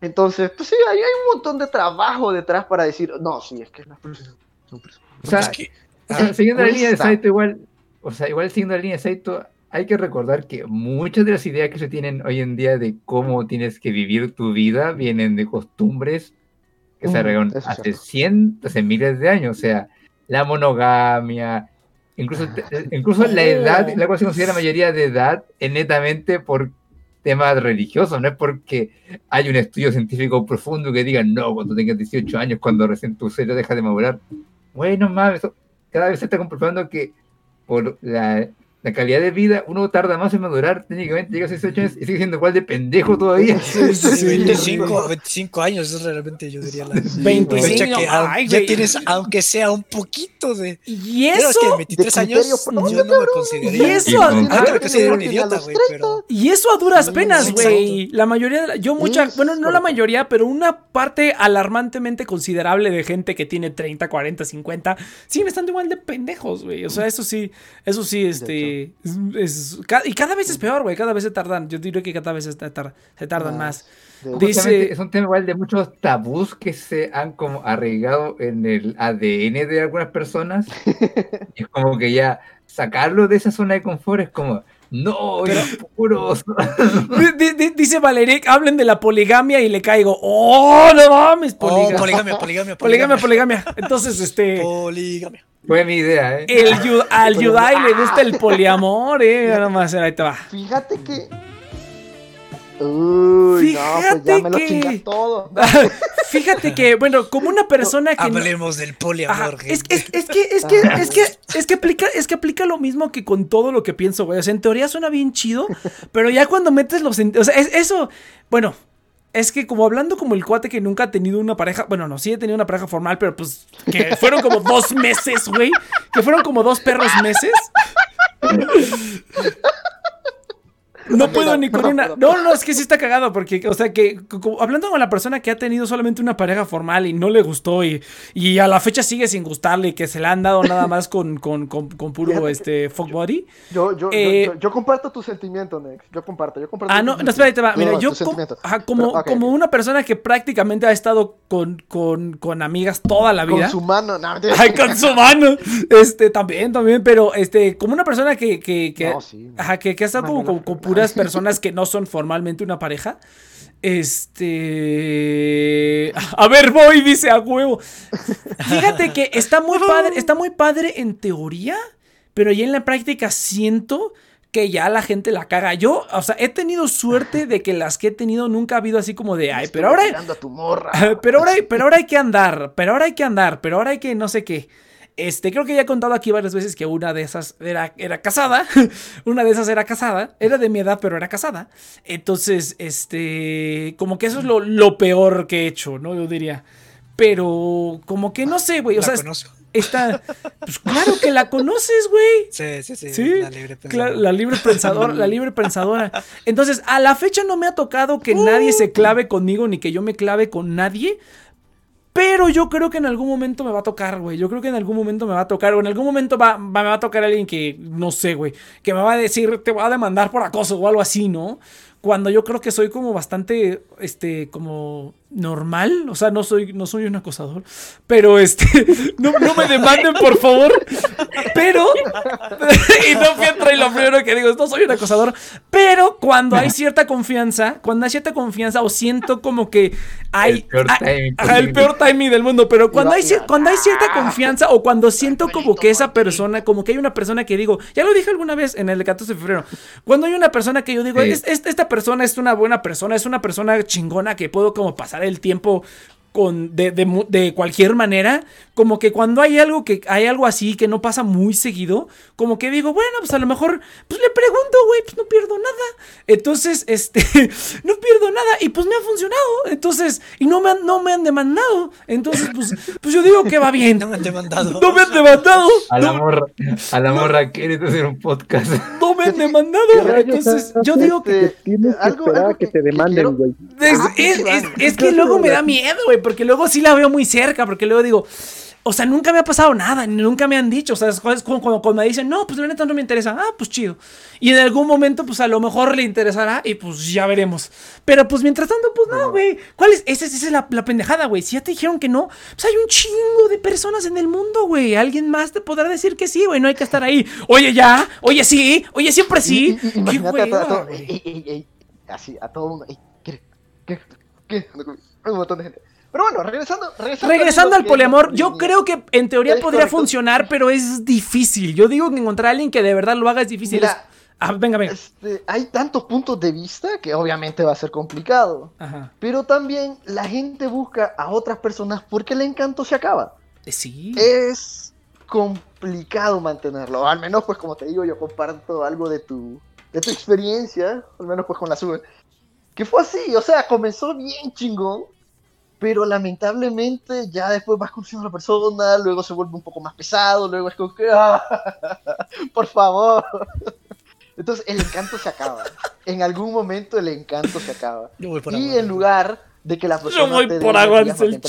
Entonces, pues sí, ahí hay un montón de trabajo detrás para decir, no, sí, es que personas. O sea, es que- sea, siguiendo la línea de. Saito, igual, o sea, igual siguiendo la línea de Saito, hay que recordar que muchas de las ideas que se tienen hoy en día de cómo tienes que vivir tu vida vienen de costumbres que Mm, se arreglaron hace cientos, hace miles de años. O sea, la monogamia, incluso, incluso la edad, la cual se considera mayoría de edad, es netamente por temas religiosos, no es porque hay un estudio científico profundo que diga, no, cuando tengas 18 años, cuando recién tu cerebro deja de madurar. Bueno, eso cada vez se está comprobando que por la, la calidad de vida uno tarda más en madurar, técnicamente llega a 18 años y sigue siendo igual de pendejo todavía. Sí, sí, Sí, 25, 25 años es realmente yo diría la Sí, 25, fecha no, que ah, ay, ya güey. tienes aunque sea un poquito de Y pero es que eso. en 23 de criterio años yo no me Y consideraría eso, Y con- Ah, que soy un a idiota, los güey, 30, pero Y eso a duras penas, güey. La mayoría de la, yo mucha, bueno, no la mayoría, pero una parte alarmantemente considerable de gente que tiene 30, 40, 50 siguen estando igual de pendejos, güey. O sea, eso sí, eso sí, este es, es- y cada vez es peor, güey, cada vez se tardan. Yo diría que cada vez se, tar- se tardan más. de- Dice- es un tema igual de muchos tabús que se han como arraigado en el ADN de algunas personas. y es como que ya sacarlo de esa zona de confort es como, no, Pero- puros. Di- di- Dice Valeric, hablen de la poligamia y le caigo. ¡Oh, no mames! oh, Poligamia. poligamia, poligamia, poligamia, poligamia. Entonces, este. poligamia. Fue mi idea, ¿eh? El, al Yudai le gusta el poliamor, eh. Nada más, ahí te va. Fíjate que. Uy, no, pues Fíjate ya me lo que- todo. Fíjate que, bueno, como una persona que. no- Hablemos del Ajá, poliamor, es, gente. es, es que, es que, es que, es que aplica, es que aplica lo mismo que con todo lo que pienso, güey. O sea, en teoría suena bien chido, pero ya cuando metes los, o sea, es- eso, bueno, es que como hablando como el cuate que nunca ha tenido una pareja, bueno, no, sí he tenido una pareja formal, pero pues que fueron como dos meses, güey, que fueron como dos perros meses. No puedo ni con una. No, no, es que sí está cagado. Porque, o sea, que hablando con la persona que ha tenido solamente una pareja formal y no le gustó y, y a la fecha sigue sin gustarle y que se la han dado nada más con, con, con, con puro este fuck body. Yo, yo, yo- Eh, yo, yo comparto tu sentimiento, Nex. Yo comparto, yo comparto. Ah, no, no, sentimiento. espera, ahí te va. Mira, No, yo com- ajá, como, Pero, como una persona que prácticamente ha estado con, con, con amigas toda la Con vida. su mano, no, Ay, con su mano. Este, también, también, pero este, como una persona que, que, que, No, sí. ajá, que, que ha estado como, con, con Fernández. Puras personas que no son formalmente una pareja. Este. A ver, voy, dice a huevo. Fíjate que está muy padre, está muy padre en teoría, pero ya en la práctica siento que ya la gente la caga. Yo, o sea, he tenido suerte de que las que he tenido nunca ha habido así como de, ay, pero ahora... Tirando a tu morra. Pero ahora, pero ahora hay que andar, pero ahora hay que andar, pero ahora hay que no sé qué. Este, creo que ya he contado aquí varias veces que una de esas era, era casada. una de esas era casada. Era de mi edad, pero era casada. Entonces, este, como que eso es lo, lo peor que he hecho, ¿no? Yo diría. Pero, como que no sé, güey. O La sea, conozco. está. Pues claro que la conoces, güey. Sí, sí, sí. Sí, La libre pensadora. la libre pensadora, la libre pensadora. Entonces, a la fecha no me ha tocado que nadie se clave conmigo ni que yo me clave con nadie. Pero yo creo que en algún momento me va a tocar, güey. Yo creo que en algún momento me va a tocar. O en algún momento va, va- me va a tocar alguien que, no sé, güey. Que me va a decir, te voy a demandar por acoso o algo así, ¿no? Cuando yo creo que soy como bastante, este, como normal. O sea, no soy, no soy un acosador. Pero, este, no, no me demanden, por favor. Pero, y no fui y lo primero que digo es, no soy un acosador. Pero cuando hay cierta confianza, cuando hay cierta confianza o siento como que hay... El peor ah, timing ajá, el posible. peor timing del mundo, pero cuando hay, cuando hay cierta confianza o cuando siento como que esa persona, como que hay una persona que digo, ya lo dije alguna vez en el 14 de febrero, cuando hay una persona que yo digo, Sí. "Es- es- esta persona es una buena persona, es una persona chingona que puedo como pasar el tiempo con de, de mu- de cualquier manera, como que cuando hay algo que hay algo así que no pasa muy seguido, como que digo, bueno, pues a lo mejor pues le pregunto, güey, pues no pierdo nada. Entonces, este, no pierdo nada y pues me ha funcionado. Entonces, y no me han, no me han demandado. Entonces, pues, pues yo digo que va bien. No me han demandado. No me han demandado. A la No, morra, a la morra quieres hacer un podcast. no me han demandado. Entonces, yo digo que Este, Tienes que algo- esperar algo a que que- te demanden, güey. Es, Ah, es- sí, es- es que luego me da miedo, güey, porque luego sí la veo muy cerca, porque luego digo, o sea, nunca me ha pasado nada, nunca me han dicho, o sea, es como cuando, me dicen, no, pues la neta no me interesa, ah, pues chido. Y en algún momento, pues a lo mejor le interesará y pues ya veremos. Pero pues mientras tanto, pues no, güey. ¿Cuál es? Esa, es- esa es la, la pendejada, güey. Si ya te dijeron que no, pues hay un chingo de personas en el mundo, güey. Alguien más te podrá decir que sí, güey. No hay que estar ahí. Oye, ya. Oye, sí. Oye, siempre sí. Imagínate a, todo, así, a todo mundo. ey, ¿qué, qué, qué? Un montón de gente. Pero bueno, regresando. Regresando, Regresando al poliamor, yo creo que en teoría podría correcto. funcionar, pero es difícil. Yo digo que encontrar a alguien que de verdad lo haga es difícil. Mira, Ah, venga, venga. Este, hay tantos puntos de vista que obviamente va a ser complicado. Ajá. Pero también la gente busca a otras personas porque el encanto se acaba. Eh, Sí. Es complicado mantenerlo. Al menos, pues, como te digo, yo comparto algo de tu, de tu experiencia, al menos, pues, con la sube. Que fue así, o sea, comenzó bien chingón, pero lamentablemente ya después vas conociendo a la persona, luego se vuelve un poco más pesado, luego es como que, "Ah, por favor. Entonces, el encanto se acaba. En algún momento el encanto se acaba. Yo voy por Y agua. en lugar de que la persona Yo voy te por agua, dice el.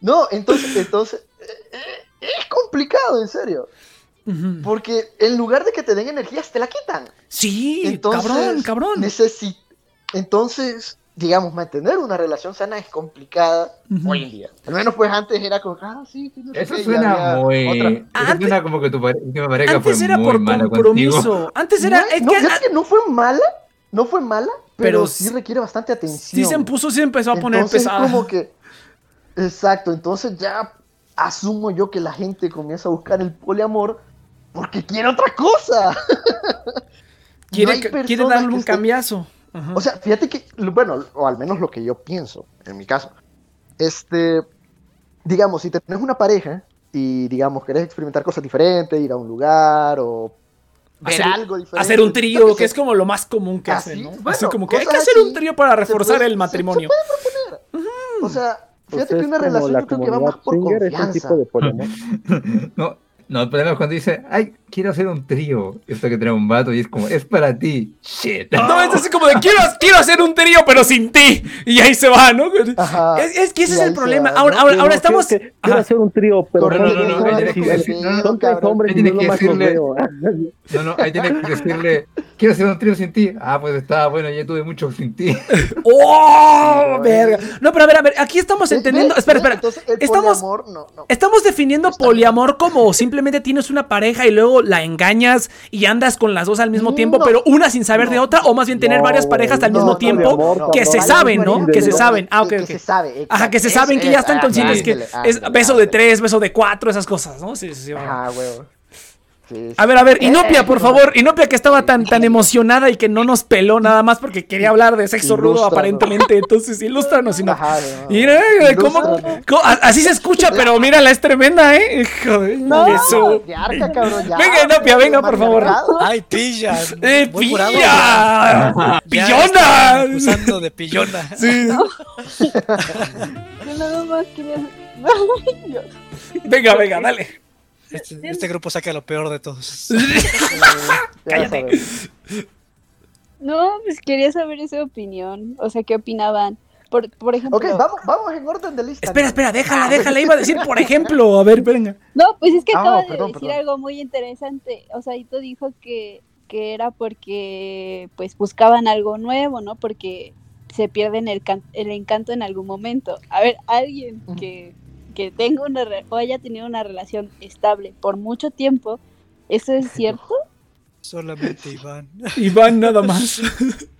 No, entonces, entonces, eh, eh, es complicado, en serio. Porque en lugar de que te den energías, te la quitan. Sí, Entonces, cabrón, cabrón. Entonces, digamos, mantener una relación sana es complicada Ujú. hoy en día. Al menos, pues antes era como, ah, sí, no sé Eso qué, suena muy. otra. Eso Antes- suena como que tu pare- última pareja Antes fue era muy por mala compromiso. contigo. Antes era. no, es no, que, que no fue mala, no fue mala, pero, Pero sí requiere bastante atención. sí se puso, sí empezó a poner Entonces, pesada. como que, exacto, entonces ya asumo yo que la gente comienza a buscar el poliamor porque quiere otra cosa. Quiere, No que- quiere darle que un esté- cambiazo. Ajá. O sea, fíjate que, bueno, o al menos lo que yo pienso, en mi caso, este, digamos, si tenés una pareja y, digamos, querés experimentar cosas diferentes, ir a un lugar o ver Hacer- algo diferente. hacer un trío, que es como lo más común que Así, hacen, ¿no? bueno, Así como que hay que hacer un trío para se reforzar puede- el se- matrimonio. se puede proponer. O sea, Pues fíjate que es una relación la yo creo que va más por confianza. tipo de. No, no, el problema es cuando dice, ay, quiero hacer un trío. Esto que trae un vato y es como, es para ti. Shit. No, es así como de quiero, quiero hacer un trío, pero sin ti. Y ahí se va, ¿no? Ajá. Es, es que ese es el problema. va, Ahora, ¿no? ahora, estamos. que- Quiero hacer un trío, pero no, no, no, ahí tiene que decir- no, Ahí y tiene yo que decirle-. No, no, ahí tiene que decirle, quiero hacer un trío sin ti. Ah, pues estaba bueno, ya tuve mucho sin ti. ¡Oh! Verga. No, pero a ver, a ver, aquí estamos entendiendo. Espera, espera. Estamos, poliamor, no, no. estamos definiendo poliamor como simplemente tienes una pareja y luego la engañas y andas con las dos al mismo tiempo, No. pero una sin saber de otra, o más bien tener No, varias parejas al no, mismo no, tiempo que se saben, ¿no? Que se saben. Ah, ok, que, ok. que se sabe. Ajá, que se saben que ya están conscientes que es beso de tres, beso de cuatro, esas cosas, ¿no? Sí, sí, sí. Ajá, huevo. Sí, sí. A ver, a ver, Inopia, Eh, por favor. Inopia que estaba tan, tan emocionada y que no nos peló nada más porque quería hablar de sexo rudo aparentemente. Entonces, ilústranos, Inopia. Ajá, no. Mira, ¿cómo, Ilústranos. cómo- a- así se escucha, pero mírala, es tremenda, ¿eh? Hijo de No. eso. De arca, cabrón, ya. Venga, Inopia, venga, por favor. Ay, pilla. ¡Eh, pilla! Ya ¡Pillona! acusando de pillona. Sí. Yo nada más quería. Venga, venga, dale. Este, este grupo saca lo peor de todos. Cállate. No, pues quería saber esa opinión. O sea, ¿qué opinaban? Por, por ejemplo. Ok, vamos, vamos en orden de lista. Espera, espera, déjala, déjala. Iba a decir, por ejemplo, a ver, venga. No, pues es que Ah, acaba de perdón, decir perdón. algo muy interesante. O sea, Ito dijo que, que era porque pues buscaban algo nuevo, ¿no? Porque se pierden el, can- el encanto en algún momento. A ver, alguien que, que tenga una re- o haya tenido una relación estable por mucho tiempo, ¿eso es cierto? Solamente Iván. Iván, nada más.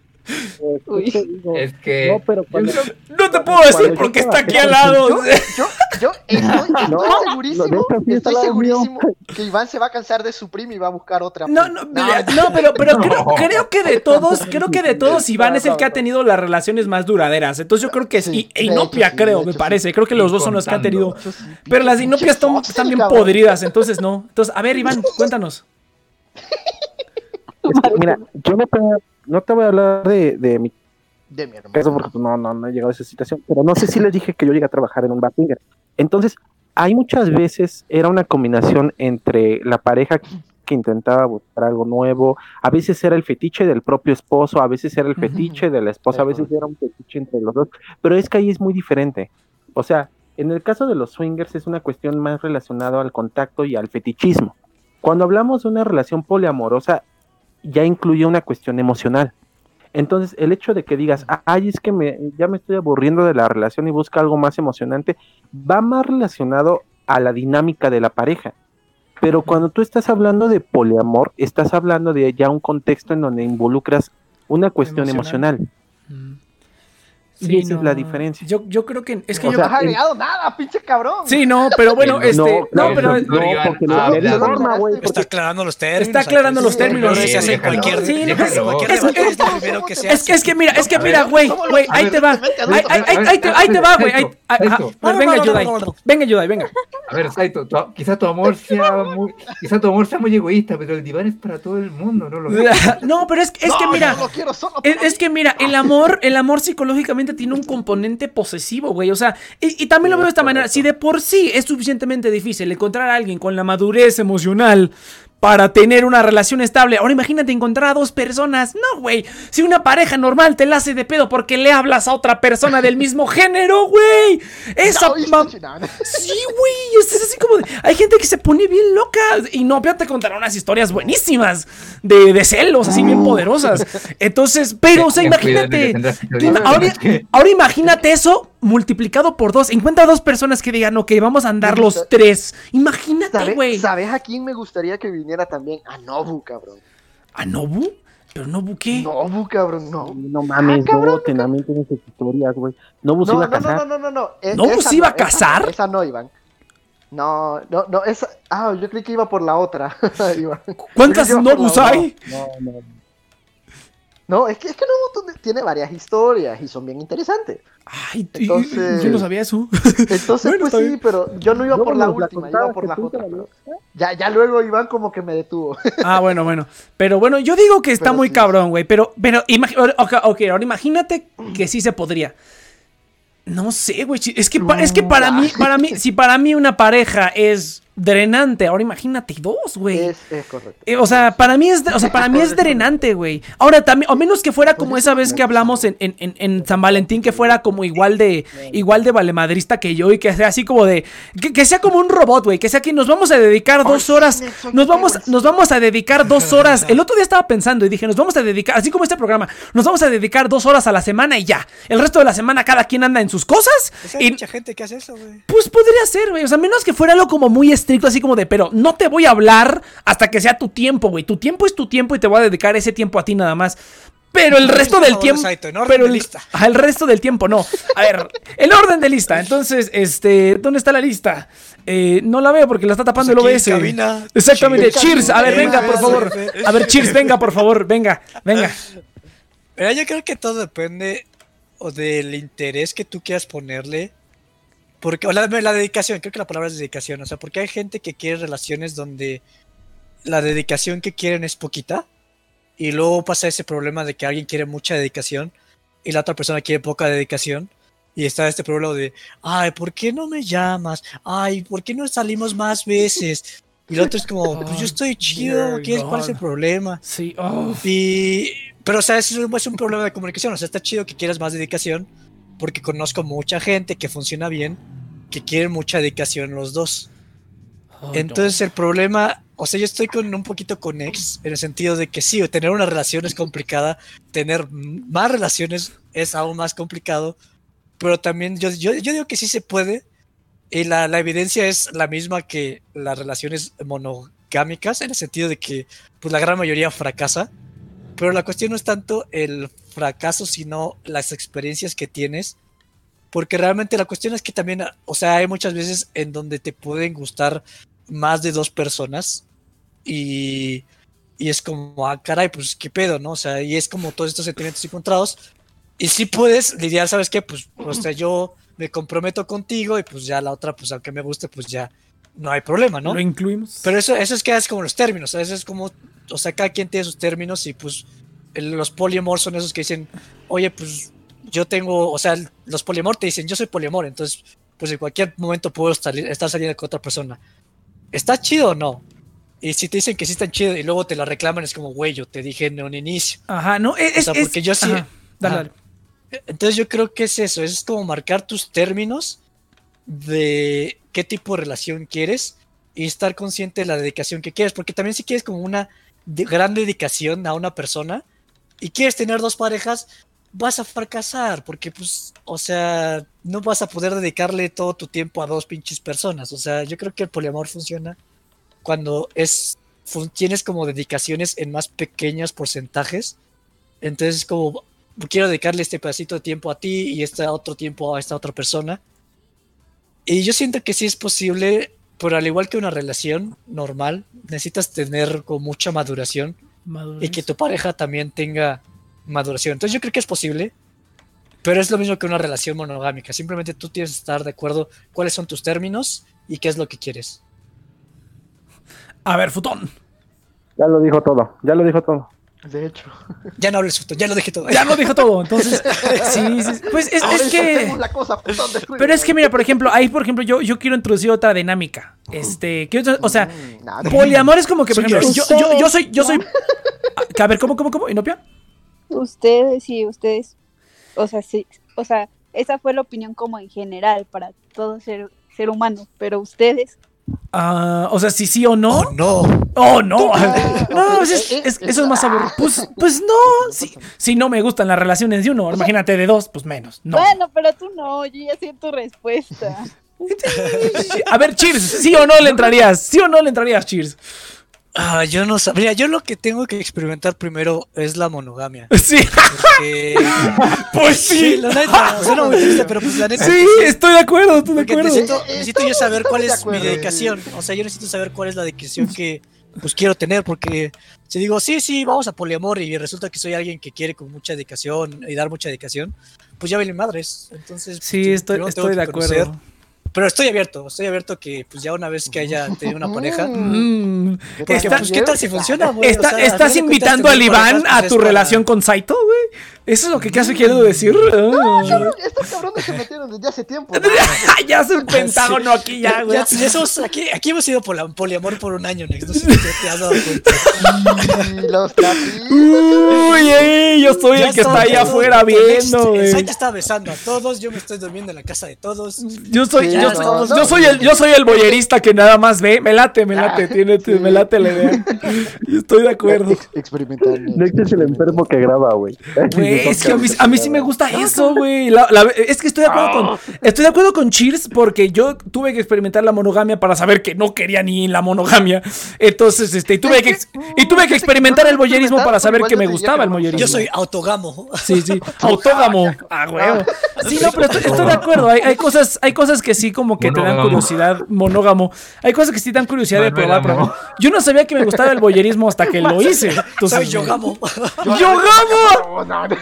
Uy. Es que. No, pero cuando, No te puedo decir porque está aquí al lado. Yo, yo, yo estoy, estoy No, segurísimo, estoy segurísimo que Iván se va a cansar de su prima y va a buscar otra. No, prima. no, no, pero, pero creo, No. creo que de todos, creo que de todos Iván No, es el no, que ha no. tenido las relaciones más duraderas. Entonces yo creo que Sí, sí. E Inopia, hecho sí, creo, hecho me sí. parece. Creo que los dos son los que han tenido. Pero las de pinche Inopia están, bien podridas, entonces no. Entonces, a ver, Iván, cuéntanos. es que, mira, yo no te, no te voy a hablar de, de mi De mi hermano. caso porque pues, no, no, no he llegado a esa situación, pero no sé si les dije que yo llegué a trabajar en un bar swinger. Entonces, hay muchas veces era una combinación entre la pareja que intentaba buscar algo nuevo, a veces era el fetiche del propio esposo, a veces era el fetiche de la esposa, a veces era un fetiche entre los dos, pero es que ahí es muy diferente. O sea, en el caso de los swingers es una cuestión más relacionada al contacto y al fetichismo. Cuando hablamos de una relación poliamorosa, ya incluye una cuestión emocional. Entonces, el hecho de que digas, ay, es que me, ya me estoy aburriendo de la relación y busca algo más emocionante, va más relacionado a la dinámica de la pareja. Pero cuando tú estás hablando de poliamor, estás hablando de ya un contexto en donde involucras una cuestión Emocional. emocional. Sí, Y esa es la diferencia. Yo, yo creo que es que O yo. No sea, has agregado nada, pinche cabrón. Sí, no, pero bueno, No, este. No, pero. no, no, Iván, porque lo- habla. le norma, güey, Está porque- aclarando los términos. Está aclarando los Sí, términos. Se hace en Déjalo, cualquier. Sí, no, déjalo. cualquier Es- es- que se Es que, es que mira, es que mira, güey, ¿cómo lo- güey, ahí te va. Ahí, te, ahí te va, güey. venga, Yudai. Venga, Yudai, venga. A ver, Saito, tu- quizá tu amor sea muy, quizá tu amor sea muy egoísta, pero el diván es para todo el mundo, ¿no? Lo No, pero es, es No, que mira. es que mira, el amor, el amor psicológicamente tiene un componente posesivo, güey. O sea, y, y también lo veo de esta manera. Si de por sí es suficientemente difícil encontrar a alguien con la madurez emocional para tener una relación estable, ahora imagínate encontrar a dos personas. No, güey. Si una pareja normal te la hace de pedo porque le hablas a otra persona del mismo género, güey. Esa No. Sí, güey, es, es así como de- hay gente que se pone bien loca y no, pero te contará unas historias buenísimas de, de celos, así bien poderosas. Entonces, pero, o sea, imagínate, ahora imagínate eso multiplicado por dos. Encuentra dos personas que digan, ok, vamos a andar los tres. Imagínate, ¿Sabes, güey. ¿Sabes a quién me gustaría que viniera también? A Nobu, cabrón. ¿A Nobu? ¿Pero Nobu qué? Nobu, cabrón, no. No mames, Ah, cabrón, no, también tienes sus historias, güey. No, No, se iba a no, casar. no, no, no, no. E- ¿Nobu esa se iba a no, esa casar? no, Esa no, Iván. No, no, no, esa. Ah, yo creí que iba por la otra. ¿Cuántas Nobus hay? No, no. No, es que, es que Nobu tiene- varias historias y son bien interesantes. Ay, Entonces- yo no sabía eso. Entonces, Bueno, pues sí, bien. pero yo no iba por la última, iba por que las otras. la pero- Ya, ya luego Iván como que me detuvo. Ah, bueno, bueno. Pero bueno, yo digo que está Pero muy sí. cabrón, güey. Pero, pero, imagi- ok, ahora imagínate que sí se podría. No sé, güey. Es que, es que para mí, para mí, si para mí una pareja es drenante, ahora imagínate dos, güey. Es, es correcto. Eh, o sea, para mí es, o sea, para mí es drenante, güey. Ahora también, o menos que fuera como esa vez que hablamos en, en, en, en San Valentín, que fuera como igual de, igual de valemadrista que yo y que sea así como de, que, que sea como un robot, güey, que sea que nos vamos a dedicar dos horas, nos vamos, nos vamos a dedicar dos horas. El otro día estaba pensando y dije, nos vamos a dedicar, así como este programa, nos vamos a dedicar dos horas a la semana y ya. El resto de la semana cada quien anda en sus cosas Pues hay y mucha gente que hace eso, güey. pues podría ser, güey. O sea, menos que fuera algo como muy estricto, así como de, pero no te voy a hablar hasta que sea tu tiempo, güey. Tu tiempo es tu tiempo y te voy a dedicar ese tiempo a ti nada más. Pero el resto del tiempo. Pero el, el resto del tiempo no. A ver, el orden de lista. Entonces, este, ¿dónde está la lista? Eh, no la veo porque la está tapando Pues el aquí OBS. cabina. Exactamente. Cheers. Cheers. A ver, venga, por favor. A ver, cheers, venga, por favor. Venga, venga. Mira, yo creo que todo depende o del interés que tú quieras ponerle. Porque, o la, la dedicación, creo que la palabra es dedicación. O sea, porque hay gente que quiere relaciones donde la dedicación que quieren es poquita. Y luego pasa ese problema de que alguien quiere mucha dedicación y la otra persona quiere poca dedicación. Y está este problema de, ay, ¿por qué no me llamas? Ay, ¿por qué no salimos más veces? Y el otro es como, pues yo estoy chido, ¿qué es? ¿cuál es el problema? Sí. oh. Y, pero, o sea, es un, es un problema de comunicación. O sea, está chido que quieras más dedicación, porque conozco mucha gente que funciona bien, que quieren mucha dedicación los dos. Oh, Entonces, el problema, o sea, yo estoy con un poquito con ex, en el sentido de que sí, tener una relación es complicada, tener más relaciones es aún más complicado, pero también yo, yo, yo digo que sí se puede, y la, la evidencia es la misma que las relaciones monogámicas, en el sentido de que pues, la gran mayoría fracasa, pero la cuestión no es tanto el fracaso, sino las experiencias que tienes. Porque realmente la cuestión es que también, o sea, hay muchas veces en donde te pueden gustar más de dos personas y, y es como, ah, caray, pues qué pedo, ¿no? O sea, y es como todos estos sentimientos encontrados. Y sí puedes lidiar, ¿sabes qué? Pues, o sea, yo me comprometo contigo y pues ya la otra, pues aunque me guste, pues ya no hay problema, ¿no? Lo incluimos. Pero eso, eso es que es como los términos, eso es como, o sea, cada quien tiene sus términos y pues los poliamor son esos que dicen, oye, pues yo tengo, o sea, los poliamor te dicen, yo soy poliamor, entonces, pues en cualquier momento puedo estar, estar saliendo con otra persona. ¿Está chido o no? Y si te dicen que sí están chido y luego te la reclaman, es como, güey, yo te dije en un inicio. Ajá, no, es. O sea, es- porque yo sí- ajá, dale, Ajá. dale. Entonces yo creo que es eso, es como marcar tus términos de qué tipo de relación quieres y estar consciente de la dedicación que quieres, porque también si quieres como una de- gran dedicación a una persona y quieres tener dos parejas, vas a fracasar, porque pues, o sea, no vas a poder dedicarle todo tu tiempo a dos pinches personas, o sea, yo creo que el poliamor funciona cuando es tienes como dedicaciones en más pequeños porcentajes, entonces como quiero dedicarle este pedacito de tiempo a ti y este otro tiempo a esta otra persona. Y yo siento que sí es posible, pero al igual que una relación normal, necesitas tener con mucha maduración y que tu pareja también tenga maduración. Entonces yo creo que es posible, pero es lo mismo que una relación monogámica. Simplemente tú tienes que estar de acuerdo cuáles son tus términos y qué es lo que quieres. A ver, futón. Ya lo dijo todo, ya lo dijo todo. De hecho. Ya no hables, Futo, ya lo dije todo. Ya lo dijo todo. Entonces, sí, sí, Pues es, que. la cosa. Pero es que, mira, por ejemplo, ahí, por ejemplo, yo, yo quiero introducir otra dinámica. Este, quiero- o sea, Mm, poliamor es como que, por ejemplo, yo. yo, yo, soy, yo soy. A ver, ¿cómo, cómo, cómo? ¿Inopia? Ustedes sí, ustedes, o sea, sí, o sea, esa fue la opinión como en general para todo ser, ser humano, pero ustedes, Ah, o sea, si sí o no. Oh, no. Oh, no. No, ok. es- Eh, es- eh, eso es más ah. aburrido. Pues, pues no. Si, si no me gustan las relaciones de uno, imagínate de dos, pues menos. No. bueno, pero tú no, yo ya sé tu respuesta. A ver, Cheers, ¿sí o no le entrarías? ¿Sí o no le entrarías, Cheers? Ah, yo no sabría. Yo lo que tengo que experimentar primero es la monogamia. Sí, Porque... pues Sí, sí. la neta, suena muy triste, pero pues la neta. Sí, estoy de acuerdo, estoy de acuerdo. necesito, necesito yo saber cuál es mi acuerdo. dedicación. O sea, yo necesito saber cuál es la dedicación que pues quiero tener. Porque si digo, sí, sí, vamos a poliamor y resulta que soy alguien que quiere con mucha dedicación y dar mucha dedicación, pues ya vale madres. Entonces, Sí, pues, estoy, estoy de conocer. Pero estoy abierto, estoy abierto que pues ya una vez que haya tenido una pareja. Mm, Mm. ¿qué tal Porque, Está- pues, ¿qué tal si funciona, güey? Está- O sea, al ¿Estás invitando al Iván a tu para- relación con Saito, güey? ¿Eso es lo que casi quiero decir? Ah. Estos cabrones se metieron desde hace tiempo. ¿no? ya es un pentágono aquí ya, güey. Ya, ya somos- aquí, aquí hemos sido poli- poliamor por un año, Nex. No sé si te, te has dado cuenta. Los. Uy, ey, yo soy Ya el que está todos afuera viendo, güey. Saito está besando a todos, yo me estoy durmiendo en la casa de todos. Yo soy, Sí, yo yo, soy, no. yo soy el, yo soy el boyerista que nada más ve. Me late, me late, tiene, sí. me late la idea. Estoy de acuerdo. Ex- experimental. Next es el enfermo que graba, güey. Güey, es que a mí, a mí sí me gusta eso, güey. Es que estoy de acuerdo con estoy de acuerdo con Cheers porque yo tuve que experimentar la monogamia para saber que no quería ni la monogamia. Entonces, este, y tuve que y tuve que experimentar el boyerismo para saber que me gustaba el boyerismo. Yo soy autogamo. Sí, sí, autógamo. Ah, huevo. Sí, no, pero estoy, estoy de acuerdo. Hay, hay cosas, hay cosas que sí como que te dan curiosidad. Monógamo. Hay cosas que sí dan curiosidad de probar. Pero Yo no sabía que me gustaba el boyerismo hasta que lo hice. Entonces, Soy yogamo. ¡Yogamo! No, no, no.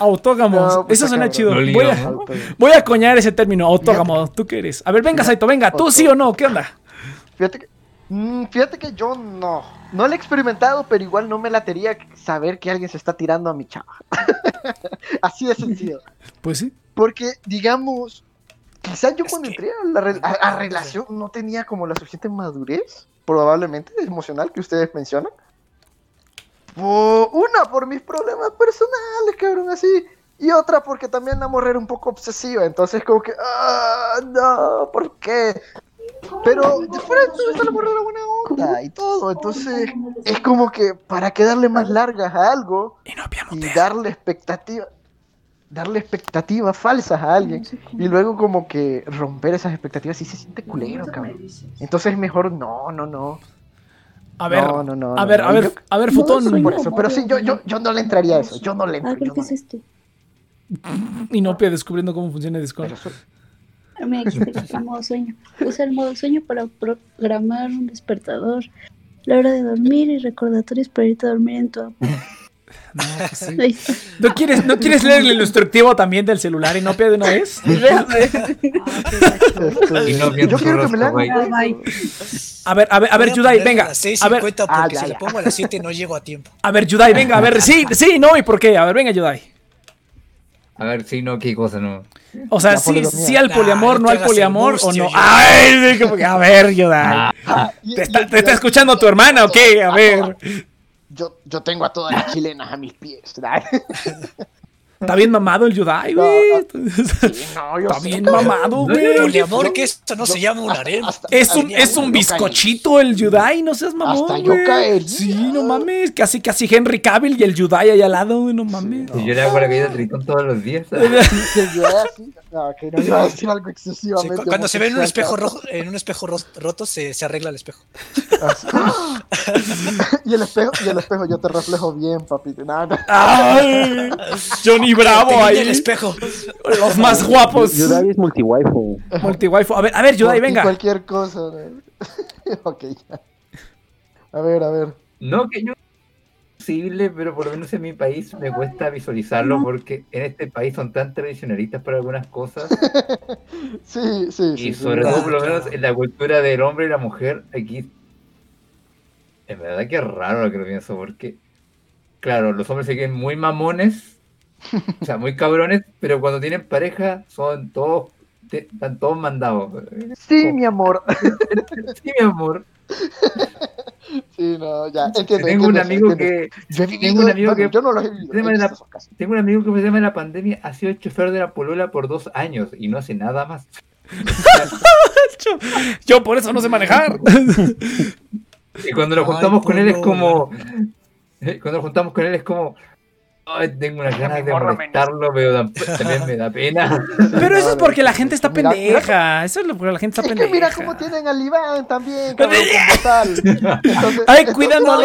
Autógamo. No, pues Eso suena chido. cabrón. Voy a, Lo voy a coñar ese término, autógamo. ¿Tú qué eres? A ver, venga, Saito, venga. ¿Tú sí o no? ¿Qué onda? Fíjate que, mm, fíjate que yo no. No lo he experimentado, pero igual no me latería saber que alguien se está tirando a mi chava. Así de sencillo. Pues sí. Porque, digamos, quizás yo Es cuando entré a la re- a- a relación no tenía como la suficiente madurez, probablemente, emocional que ustedes mencionan. Por- una, por mis problemas personales, cabrón, así. Y otra, porque también la morra era un poco obsesiva. Entonces, como que, ah, no, ¿por qué? Pero de fuera de todo la morra era buena onda y todo. Entonces, es como que, ¿para qué darle más largas a algo? Y no y darle expectativa darle expectativas falsas a alguien y luego como que romper esas expectativas y se siente culero, cabrón. Entonces es mejor no, no, no. A ver, No, no, no, a no, ver, no, a ver, yo- a ver, No, Futón. Por eso, pero sí, yo, yo, yo no le entraría a eso, yo no le Ah, entro. no es este. Y Nopia descubriendo cómo funciona Discord. pero Me el modo sueño. Usa el modo sueño para programar un despertador, la hora de dormir y recordatorios para irte a dormir en tu. No, pues sí. ¿No quieres, ¿No quieres leer el instructivo también del celular y Nopia de una vez? Y no yo quiero que me la. Ah. A ver, a ver, a ver, ponerle venga. A las 6.50 A ver, porque Ah, ya, si le pongo a las 7 no llego a tiempo. a ver, Yudai, venga, a ver, sí, sí, no, ¿y por qué? A ver, venga, Yudai. A ver, sí, no, qué cosa, no. O sea, sí, sí al poliamor, no no te al poliamor, o no. Ay, a ver, Yudai. y- ¿Te y- está, te está escuchando tu hermana o qué? A ver. Yo, yo tengo a todas las chilenas a mis pies. Está bien mamado el Yudai, güey. No, Está bien mamado, güey. Poliamor, que esto no se llama un harem. Es un, es un bizcochito el Yudai, no seas mamón, Hasta yo caería. Sí, no mames, casi casi Henry Cavill y el Yudai ahí al lado, güey, no mames. Si yo le hago la caída de tritón todos los días. No, no Sí, cuando se ve en un espejo rojo, en un espejo ro- roto se, se arregla el espejo. y el espejo, y el espejo, yo te reflejo bien, papi. No, no. Ay, Johnny Bravo Te guiña ahí. el espejo. Los más guapos. Yudai es multiwaifu. Multiwaifu. A ver, a ver, Yudai, venga. Cualquier cosa. ok, ya. A ver, a ver. No, que yo posible, pero por lo menos en mi país me cuesta visualizarlo porque en este país son tan tradicionalistas para algunas cosas Sí, sí, y sí. sobre todo por lo menos en la cultura del hombre y la mujer aquí en verdad que es raro lo que lo pienso porque claro, los hombres se muy mamones, o sea, muy cabrones, pero cuando tienen pareja son todos te- están todos mandados. Sí, mi amor. Sí, mi amor. Sí, no, ya. Entiendo, Tengo un amigo entiendo. que Yo tengo un amigo bueno, que- yo no lo he vivido. he la- tengo un amigo que tema de la pandemia ha sido chofer de la polola por dos años y no hace nada más. Yo por eso no sé manejar. Y cuando nos Ay, juntamos con él es como. Cuando nos juntamos con él es como. Ay, tengo unas ganas de molestarlo, pero tam- también me da pena. Pero eso es porque la gente está Mira, pendeja. Eso es lo porque la gente está Es que mira pendeja. cómo tienen al Iván también, cabrón. Entonces, Ay,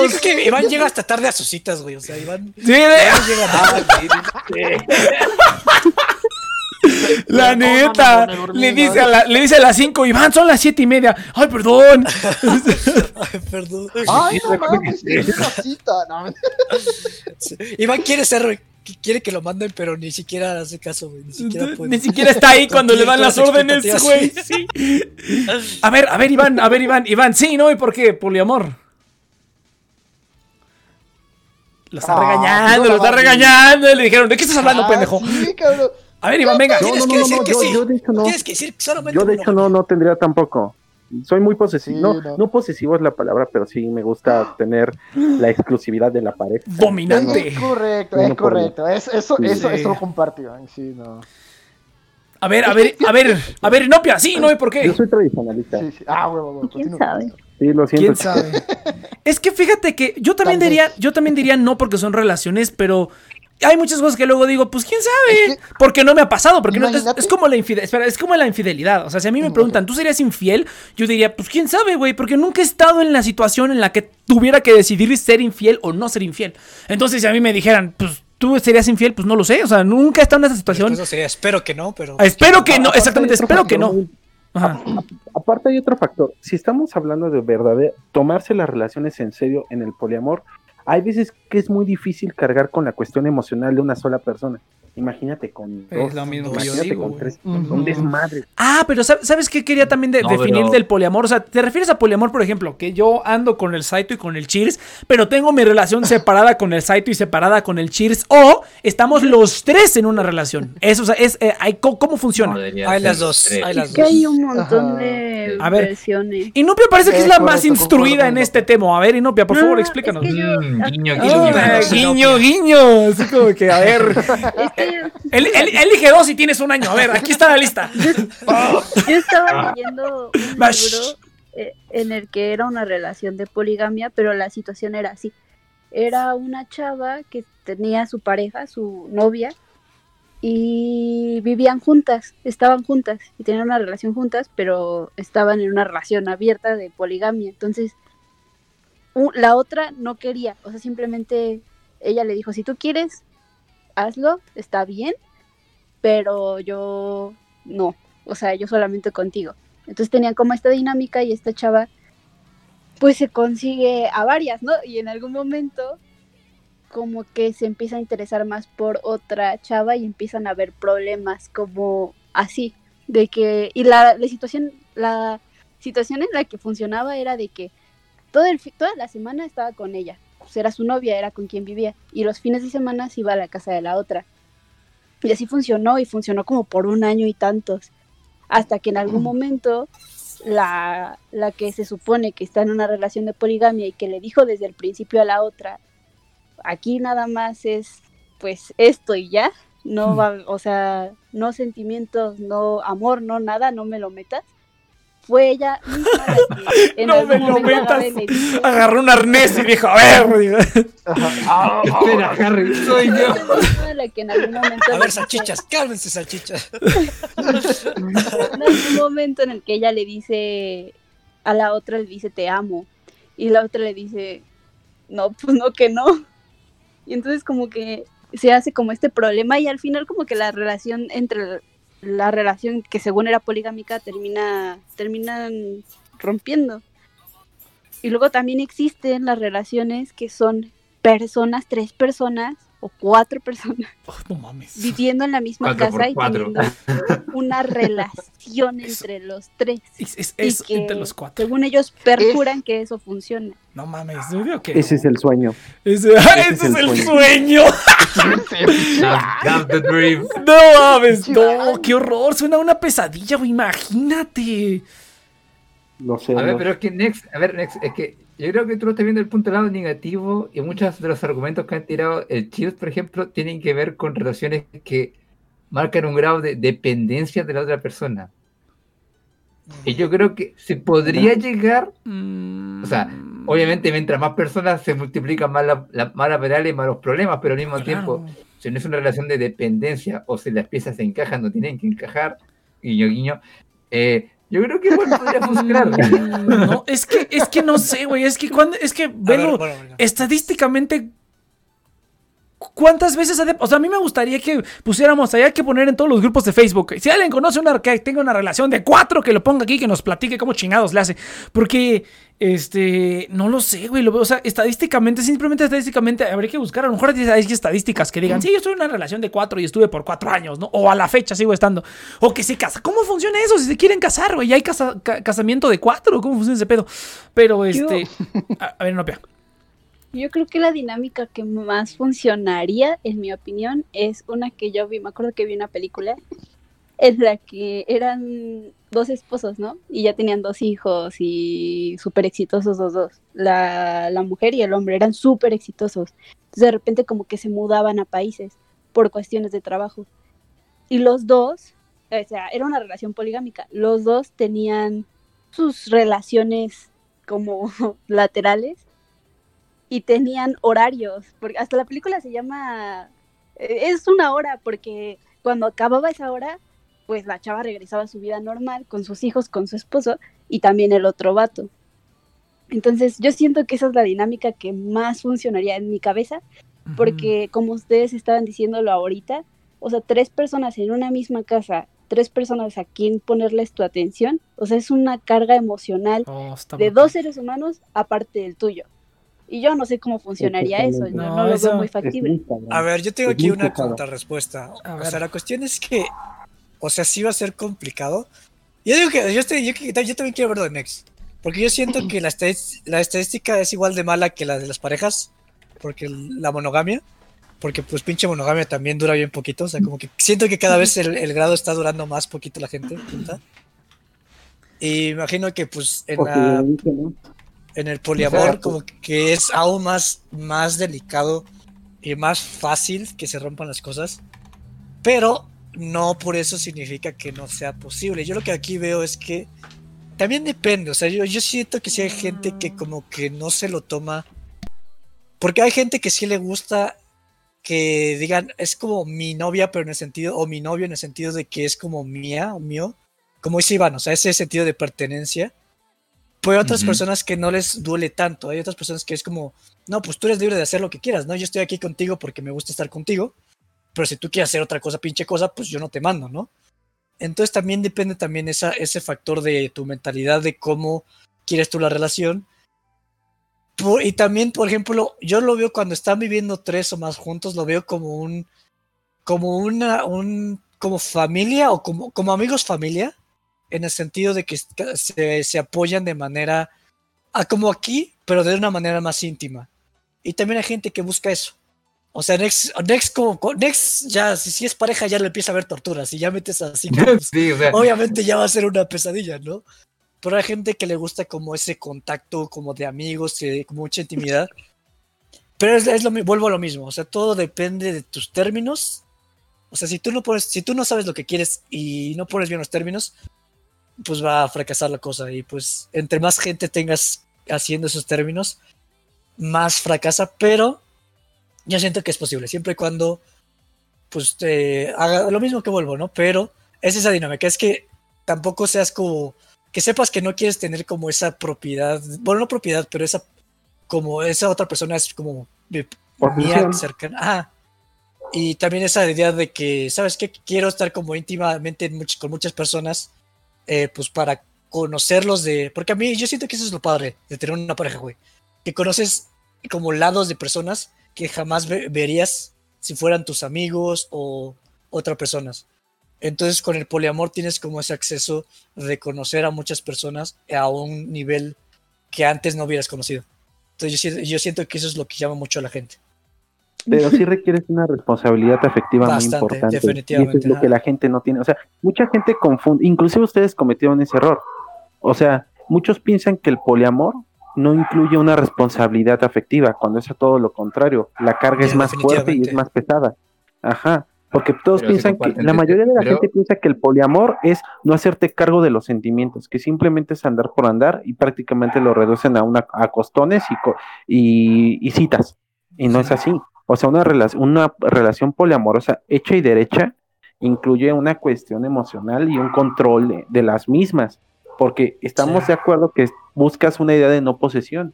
los. creo que Iván llega hasta tarde a sus citas, güey. O sea, Iván, Sí, de- Iván llega tarde. la No, no, neta. no, me dormí, le, dice a la, le dice a las 5, Iván, son las siete y media. Ay, perdón. Ay, perdón. Ay, no mames, es una cita. No. Iván quiere ser, quiere que lo manden, pero ni siquiera hace caso, güey. Ni siquiera puede. Ni siquiera está ahí cuando le dan las órdenes, güey. Sí. A ver, a ver, Iván, a ver, Iván, Iván, sí, ¿no? ¿Y por qué? Poliamor. Lo está Ah, regañando, no lo está regañando. Le dijeron, ¿de qué estás hablando, Ah, pendejo? Sí, cabrón. A ver, Iván, venga. No, no, que no, decir no, que yo, sí. yo de hecho no. Tienes que decir solamente Yo de uno. hecho no, no tendría tampoco. Soy muy posesivo. Sí, no, no. no posesivo es la palabra, pero sí me gusta tener la exclusividad de la pareja. Dominante. Es correcto, es correcto. Es, eso, Sí. eso, eso lo comparto, Iván. Sí, no. A ver, a ver, a ver, a ver, Inopia, sí, no, ¿y por qué? Yo soy tradicionalista. Sí, sí. Ah, huevo, huevo. ¿Quién sabe? Sí, lo siento. ¿Quién sabe? Es que fíjate que yo también diría, yo también diría no porque son relaciones, pero hay muchas cosas que luego digo, pues quién sabe, Es que- porque no me ha pasado, porque no, es, como la infidelidad, espera, es como la infidelidad, o sea, si a mí me preguntan, ¿tú serías infiel? Yo diría, pues quién sabe, güey, porque nunca he estado en la situación en la que tuviera que decidir ser infiel o no ser infiel. Entonces, si a mí me dijeran, pues tú serías infiel, pues no lo sé, o sea, nunca he estado en esa situación. Eso sería, espero que no, pero. Ah, Espero que no, exactamente, espero que factor no. Ajá. Aparte hay otro factor. Si estamos hablando de verdad, tomarse las relaciones en serio en el poliamor, hay veces que es muy difícil cargar con la cuestión emocional de una sola persona. Imagínate con Es dos, lo mismo que yo imagínate digo, con tres, Ujú. un desmadre. Ah, pero ¿sab- ¿sabes qué quería también de- No, definir pero- del poliamor? O sea, ¿te refieres a poliamor, por ejemplo, que yo ando con el Saito y con el Cheers, pero tengo mi relación separada con el Saito y separada con el Cheers? ¿O estamos los tres en una relación? Eso, o sea, es, eh, hay- ¿cómo, funciona? No, Hay las dos, tres. hay las Es que hay un montón Ajá. de A ver. versiones. Inopia parece que es la correcto, más instruida en este tema. A ver, Inopia, por favor, No, explícanos. es que yo- Mm, guiño, Ah, guiño, guiño. guiño, guiño. Así como que, a ver. El- el- elige dos y tienes un año. A ver, aquí está la lista. yo estaba leyendo un libro eh, en el que era una relación de poligamia, pero la situación era así. Era una chava que tenía su pareja, su novia, y vivían juntas, estaban juntas y tenían una relación juntas, pero estaban en una relación abierta de poligamia. Entonces, la otra no quería, o sea, simplemente ella le dijo, si tú quieres, hazlo, está bien, pero yo no, o sea, yo solamente contigo. Entonces tenían como esta dinámica y esta chava pues se consigue a varias, ¿no? Y en algún momento como que se empieza a interesar más por otra chava y empiezan a haber problemas como así, de que y la, situación la situación en la que funcionaba era de que todo el, toda la semana estaba con ella, pues era su novia, era con quien vivía y los fines de semana se iba a la casa de la otra. Y así funcionó y funcionó como por un año y tantos. Hasta que en algún momento la, la que se supone que está en una relación de poligamia y que le dijo desde el principio a la otra, aquí nada más es pues esto y ya, no va, o sea, no sentimientos, no amor, no nada, no me lo metas. Fue ella misma la que en No algún me lo momento metas. Agarró un arnés y dijo, a ver. Ajá. Ah, Espera, Harry, soy yo. "Ella misma la que en algún momento A ver, salchichas, cálmense, salchichas. en algún momento en el que ella le dice a la otra le dice te amo y la otra le dice no pues no que no y entonces como que se hace como este problema y al final como que la relación entre la relación que según era poligámica termina terminan rompiendo. Y luego también existen las relaciones que son personas tres personas o cuatro personas oh, no mames. viviendo en la misma Cuatro casa y cuatro. teniendo una relación entre los tres. Es, es- Y es que, entre los cuatro. según ellos, perjuran que eso funciona. No mames, digo que Ese no. es el sueño. Ese, ese es el sueño. No mames, no, qué horror. Suena una pesadilla, güey. Imagínate. Lo sé. A ver, no- pero es que Next, a ver, Next, es que yo creo que tú lo estás viendo el punto del lado negativo y muchos de los argumentos que han tirado el Chips, por ejemplo, tienen que ver con relaciones que marcan un grado de dependencia de la otra persona. Y yo creo que se podría llegar, o sea, obviamente mientras más personas se multiplican más la, la, más y más los problemas, pero al mismo Claro. tiempo, si no es una relación de dependencia o si las piezas se encajan o tienen que encajar, guiño, guiño, eh, yo creo que igual podría funcionar. No, es que, es que no sé, güey. Es que cuando, es que velo, bueno, bueno. estadísticamente. ¿Cuántas veces ha de- O sea, a mí me gustaría que pusiéramos hay que poner en todos los grupos de Facebook. Si alguien conoce una que tenga una relación de cuatro, que lo ponga aquí, que nos platique cómo chingados le hace. Porque, este, no lo sé, güey. Lo o sea, estadísticamente, simplemente estadísticamente, habría que buscar. A lo mejor hay estadísticas que digan, sí, yo estoy en una relación de cuatro y estuve por cuatro años, ¿no? O a la fecha sigo estando. O que se casa. ¿Cómo funciona eso? Si se quieren casar, güey. ¿Ya hay casa- ca- casamiento de cuatro? ¿Cómo funciona ese pedo? Pero, este. A, a ver, no, Yo creo que la dinámica que más funcionaría, en mi opinión, es una que yo vi, me acuerdo que vi una película en la que eran dos esposos, ¿no? Y ya tenían dos hijos y súper exitosos los dos. La, la mujer y el hombre eran súper exitosos. Entonces de repente como que se mudaban a países por cuestiones de trabajo. Y los dos o sea, era una relación poligámica. Los dos tenían sus relaciones como laterales y tenían horarios, porque hasta la película se llama, eh, es una hora, porque cuando acababa esa hora, pues la chava regresaba a su vida normal, con sus hijos, con su esposo y también el otro vato. Entonces yo siento que esa es la dinámica que más funcionaría en mi cabeza, porque como ustedes estaban diciéndolo ahorita, o sea, tres personas en una misma casa, tres personas a quien ponerles tu atención, o sea, es una carga emocional Oh, de brutal. dos seres humanos aparte del tuyo. Y yo no sé cómo funcionaría eso, No, no, lo eso veo muy factible. muy. A ver, yo tengo Es aquí una contrarrespuesta. A O ver. sea, la cuestión es que, o sea, sí va a ser complicado. Yo digo que yo, estoy, yo, que- yo también quiero verlo de Next. Porque yo siento que la, estadística es igual de mala que la de las parejas. Porque la monogamia. Porque pues pinche monogamia también dura bien poquito. O sea, como que siento que cada vez el, el grado está durando más poquito la gente. junta. Y imagino que pues en la yo dije, ¿no? En el poliamor sea, como que es aún más, más delicado y más fácil que se rompan las cosas, pero no por eso significa que no sea posible. Yo lo que aquí veo es que también depende, o sea, yo, yo siento que sí hay gente que como que no se lo toma, porque hay gente que sí le gusta que digan, es como mi novia, pero en el sentido, o mi novio en el sentido de que es como mía o mío, como dice Iván, o sea, ese sentido de pertenencia. Pero hay otras Ujú. personas que no les duele tanto. Hay otras personas que es como, no, pues tú eres libre de hacer lo que quieras, ¿no? Yo estoy aquí contigo porque me gusta estar contigo. Pero si tú quieres hacer otra cosa, pinche cosa, pues yo no te mando, ¿no? Entonces también depende también esa, ese factor de tu mentalidad, de cómo quieres tú la relación. Por- y también, por ejemplo, yo lo veo cuando están viviendo tres o más juntos, lo veo como un, como una, un, como familia o como, como amigos familia, en el sentido de que se, se apoyan de manera, ah, como aquí, pero de una manera más íntima. Y también hay gente que busca eso. O sea, Next, Next, como, co- Next ya, si, si es pareja, ya le empieza a ver torturas. Si ya metes así, pues, sí, o sea, obviamente ya va a ser una pesadilla, ¿no? Pero hay gente que le gusta como ese contacto, como de amigos, como mucha intimidad. Pero es, es lo vuelvo a lo mismo, o sea, todo depende de tus términos. O sea, si tú no pones, si tú no sabes lo que quieres y no pones bien los términos, pues va a fracasar la cosa. Y pues entre más gente tengas haciendo esos términos, más fracasa, pero yo siento que es posible, siempre y cuando pues haga lo mismo que vuelvo, ¿no? Pero es esa dinámica, es que tampoco seas como que sepas que no quieres tener como esa propiedad, bueno, no propiedad, pero esa como esa otra persona es como de mía cercana. Ajá. Y también esa idea de que, ¿sabes qué? Quiero estar como íntimamente en much- con muchas personas, eh, pues para conocerlos de... Porque a mí yo siento que eso es lo padre de tener una pareja, güey. Que conoces como lados de personas que jamás ve- verías si fueran tus amigos o otras personas. Entonces con el poliamor tienes como ese acceso de conocer a muchas personas a un nivel que antes no hubieras conocido. Entonces yo, yo siento que eso es lo que llama mucho a la gente. Pero sí requieres una responsabilidad afectiva Bastante, muy importante. definitivamente, Y eso es lo que la gente no tiene. O sea, mucha gente confunde, inclusive ustedes cometieron ese error. O sea, muchos piensan que el poliamor no incluye una responsabilidad afectiva, cuando es a todo lo contrario. La carga es más fuerte y es más pesada. Ajá. Porque todos Pero piensan que, la mayoría de la pero- gente piensa que el poliamor es no hacerte cargo de los sentimientos, que simplemente es andar por andar y prácticamente lo reducen a una a costones y, co- y, y citas. Y no es así. O sea, una, una relación poliamorosa hecha y derecha incluye una cuestión emocional y un control de, de las mismas, porque estamos Sí. de acuerdo que buscas una idea de no posesión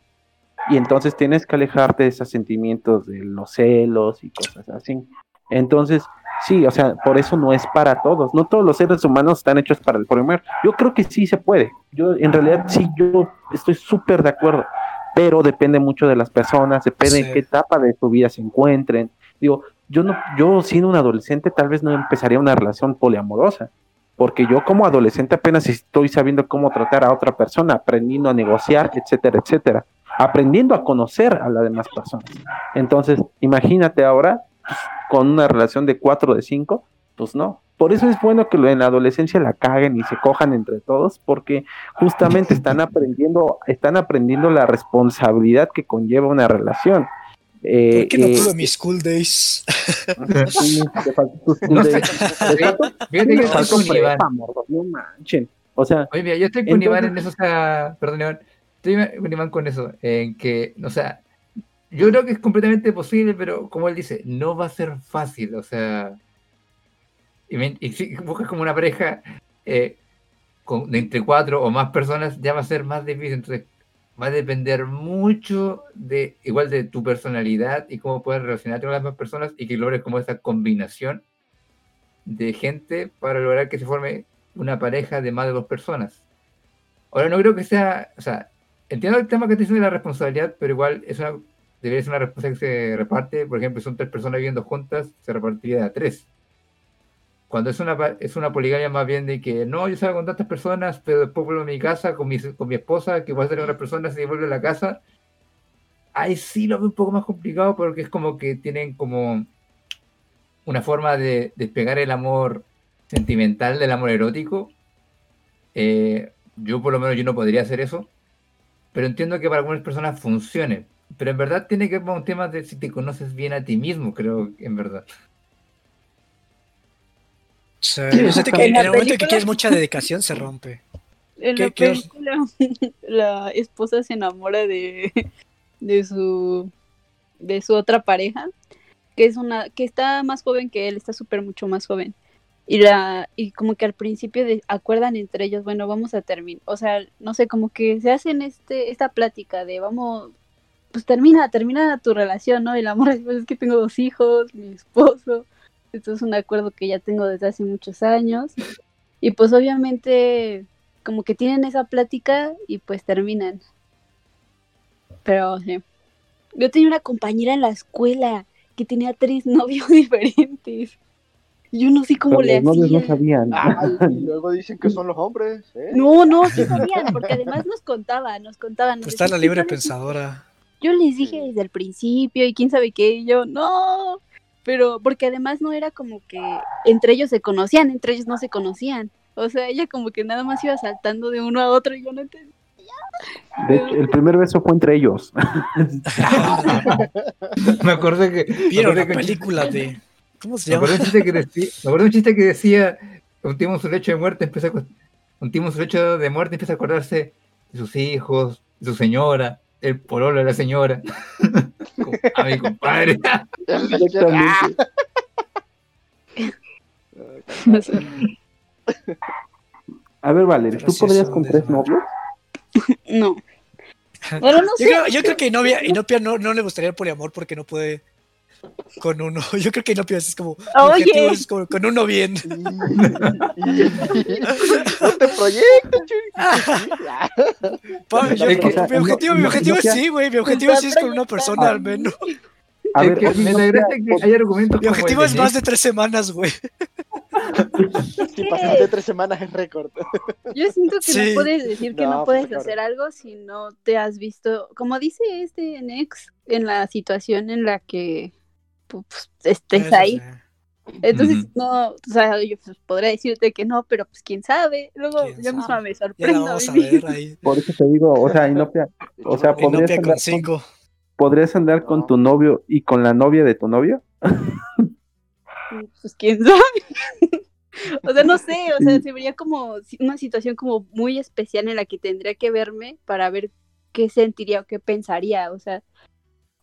y entonces tienes que alejarte de esos sentimientos de los celos y cosas así. Entonces, sí, o sea, por eso no es para todos, no todos los seres humanos están hechos para el poliamor. Yo creo que sí se puede. Yo en realidad sí yo estoy súper de acuerdo, pero depende mucho de las personas, depende Sí. en qué etapa de su vida se encuentren. Digo, yo no, yo siendo un adolescente tal vez no empezaría una relación poliamorosa, porque yo como adolescente apenas estoy sabiendo cómo tratar a otra persona, aprendiendo a negociar, etcétera, etcétera, aprendiendo a conocer a las demás personas. Entonces, imagínate ahora pues, con una relación de cuatro de cinco, pues no. Por eso es bueno que lo- en la adolescencia la caguen y se cojan entre todos, porque justamente están aprendiendo, están aprendiendo la responsabilidad que conlleva una relación. Eh, ¿Por qué no eh, tuve mis school days? sí, te faltó tu school No sé. day. Te faltó- no manchen. O sea, Oye, mira, yo estoy con Entonces- Iván en eso, o sea, perdón, Iván. Estoy con Iván con eso, en que, o sea, yo creo que es completamente posible, pero como él dice, no va a ser fácil, o sea, y, y si buscas como una pareja eh, con, de entre cuatro o más personas, ya va a ser más difícil, entonces va a depender mucho de, igual de tu personalidad y cómo puedes relacionarte con las demás personas y que logres como esa combinación de gente para lograr que se forme una pareja de más de dos personas. Ahora no creo que sea, o sea, entiendo el tema que te dicen de la responsabilidad, pero igual es una, debería ser una responsabilidad que se reparte, por ejemplo, son tres personas viviendo juntas, se repartiría a tres. Cuando es una, es una poligamia más bien de que no, yo salgo con tantas personas, pero después vuelvo a mi casa con mi, con mi esposa, que va a ser otras personas y vuelve a la casa, ahí sí lo veo un poco más complicado porque es como que tienen como una forma de despegar el amor sentimental del amor erótico. Eh, yo por lo menos yo no podría hacer eso, pero entiendo que para algunas personas funcione. Pero en verdad tiene que ver con un tema de si te conoces bien a ti mismo, creo, en verdad. O sea, yo siento que En el momento que quieres mucha dedicación se rompe. En ¿Qué- la qué- película, la esposa se enamora de, de su de su otra pareja, que es una, que está más joven que él, está súper mucho más joven. Y la, y como que al principio de, acuerdan entre ellos, bueno, vamos a terminar, o sea, no sé, como que se hacen este, esta plática de vamos, pues termina, termina tu relación, ¿no? Dice, pues es que tengo dos hijos, mi esposo, esto es un acuerdo que ya tengo desde hace muchos años. Y pues obviamente como que tienen esa plática y pues terminan. Pero sí. Yo tenía una compañera en la escuela que tenía tres novios diferentes. Yo no sé cómo pero le los novios no hacía. sabían. Ay, y luego dicen que son los hombres. ¿eh? No, no, sí sabían, porque además nos contaban, nos contaban. Pues está la libre "Sí, pensadora. Yo les dije desde el principio y quién sabe qué, y yo, no. Pero porque además no era como que entre ellos se conocían, entre ellos no se conocían. O sea, ella como que nada más iba saltando de uno a otro y yo no entendía. De hecho, el primer beso fue entre ellos. Me acordé que. Vieron acordé la película de. ¿Cómo se Me llama? acuerdo, un chiste que decía, me acuerdo un chiste que decía, un tipo en su lecho de muerte empieza a, acu- un tipo en su lecho de muerte empieza a acordarse de sus hijos, de su señora, el pololo de la señora, a mi compadre. Exactamente. A ver, Valeria, ¿tú podrías con tres novios? No. No Yo sé. creo, yo creo que Inopia, Inopia no, no le gustaría el poliamor porque no puede con uno. Yo creo que Inopia es como. Oye. objetivo es como con uno bien. No te que- mi objetivo, mi no- objetivo no es sea- sí, güey. Mi objetivo sí es con una persona al menos. A ver, que me no gracia que hay argumentos Mi como objetivo es más de tres semanas, güey. Si pasaste tres semanas es récord. Yo siento que Sí. no puedes decir que No, no, pues, puedes claro. hacer algo si no te has visto, como dice este Nex, en la situación en la que pues, estés Eso ahí. Entonces, no, o sea, yo pues, podría decirte que no, pero pues quién sabe. Luego ¿Quién yo misma me sorprendo. vamos a ver ahí. por eso te digo, o sea, Inopia, o sea, podrías Inopia andar, con cinco. podrías andar con tu novio y con la novia de tu novio. Pues quién sabe. o sea, no sé, o sea, se vería como una situación como muy especial en la que tendría que verme para ver qué sentiría o qué pensaría, o sea,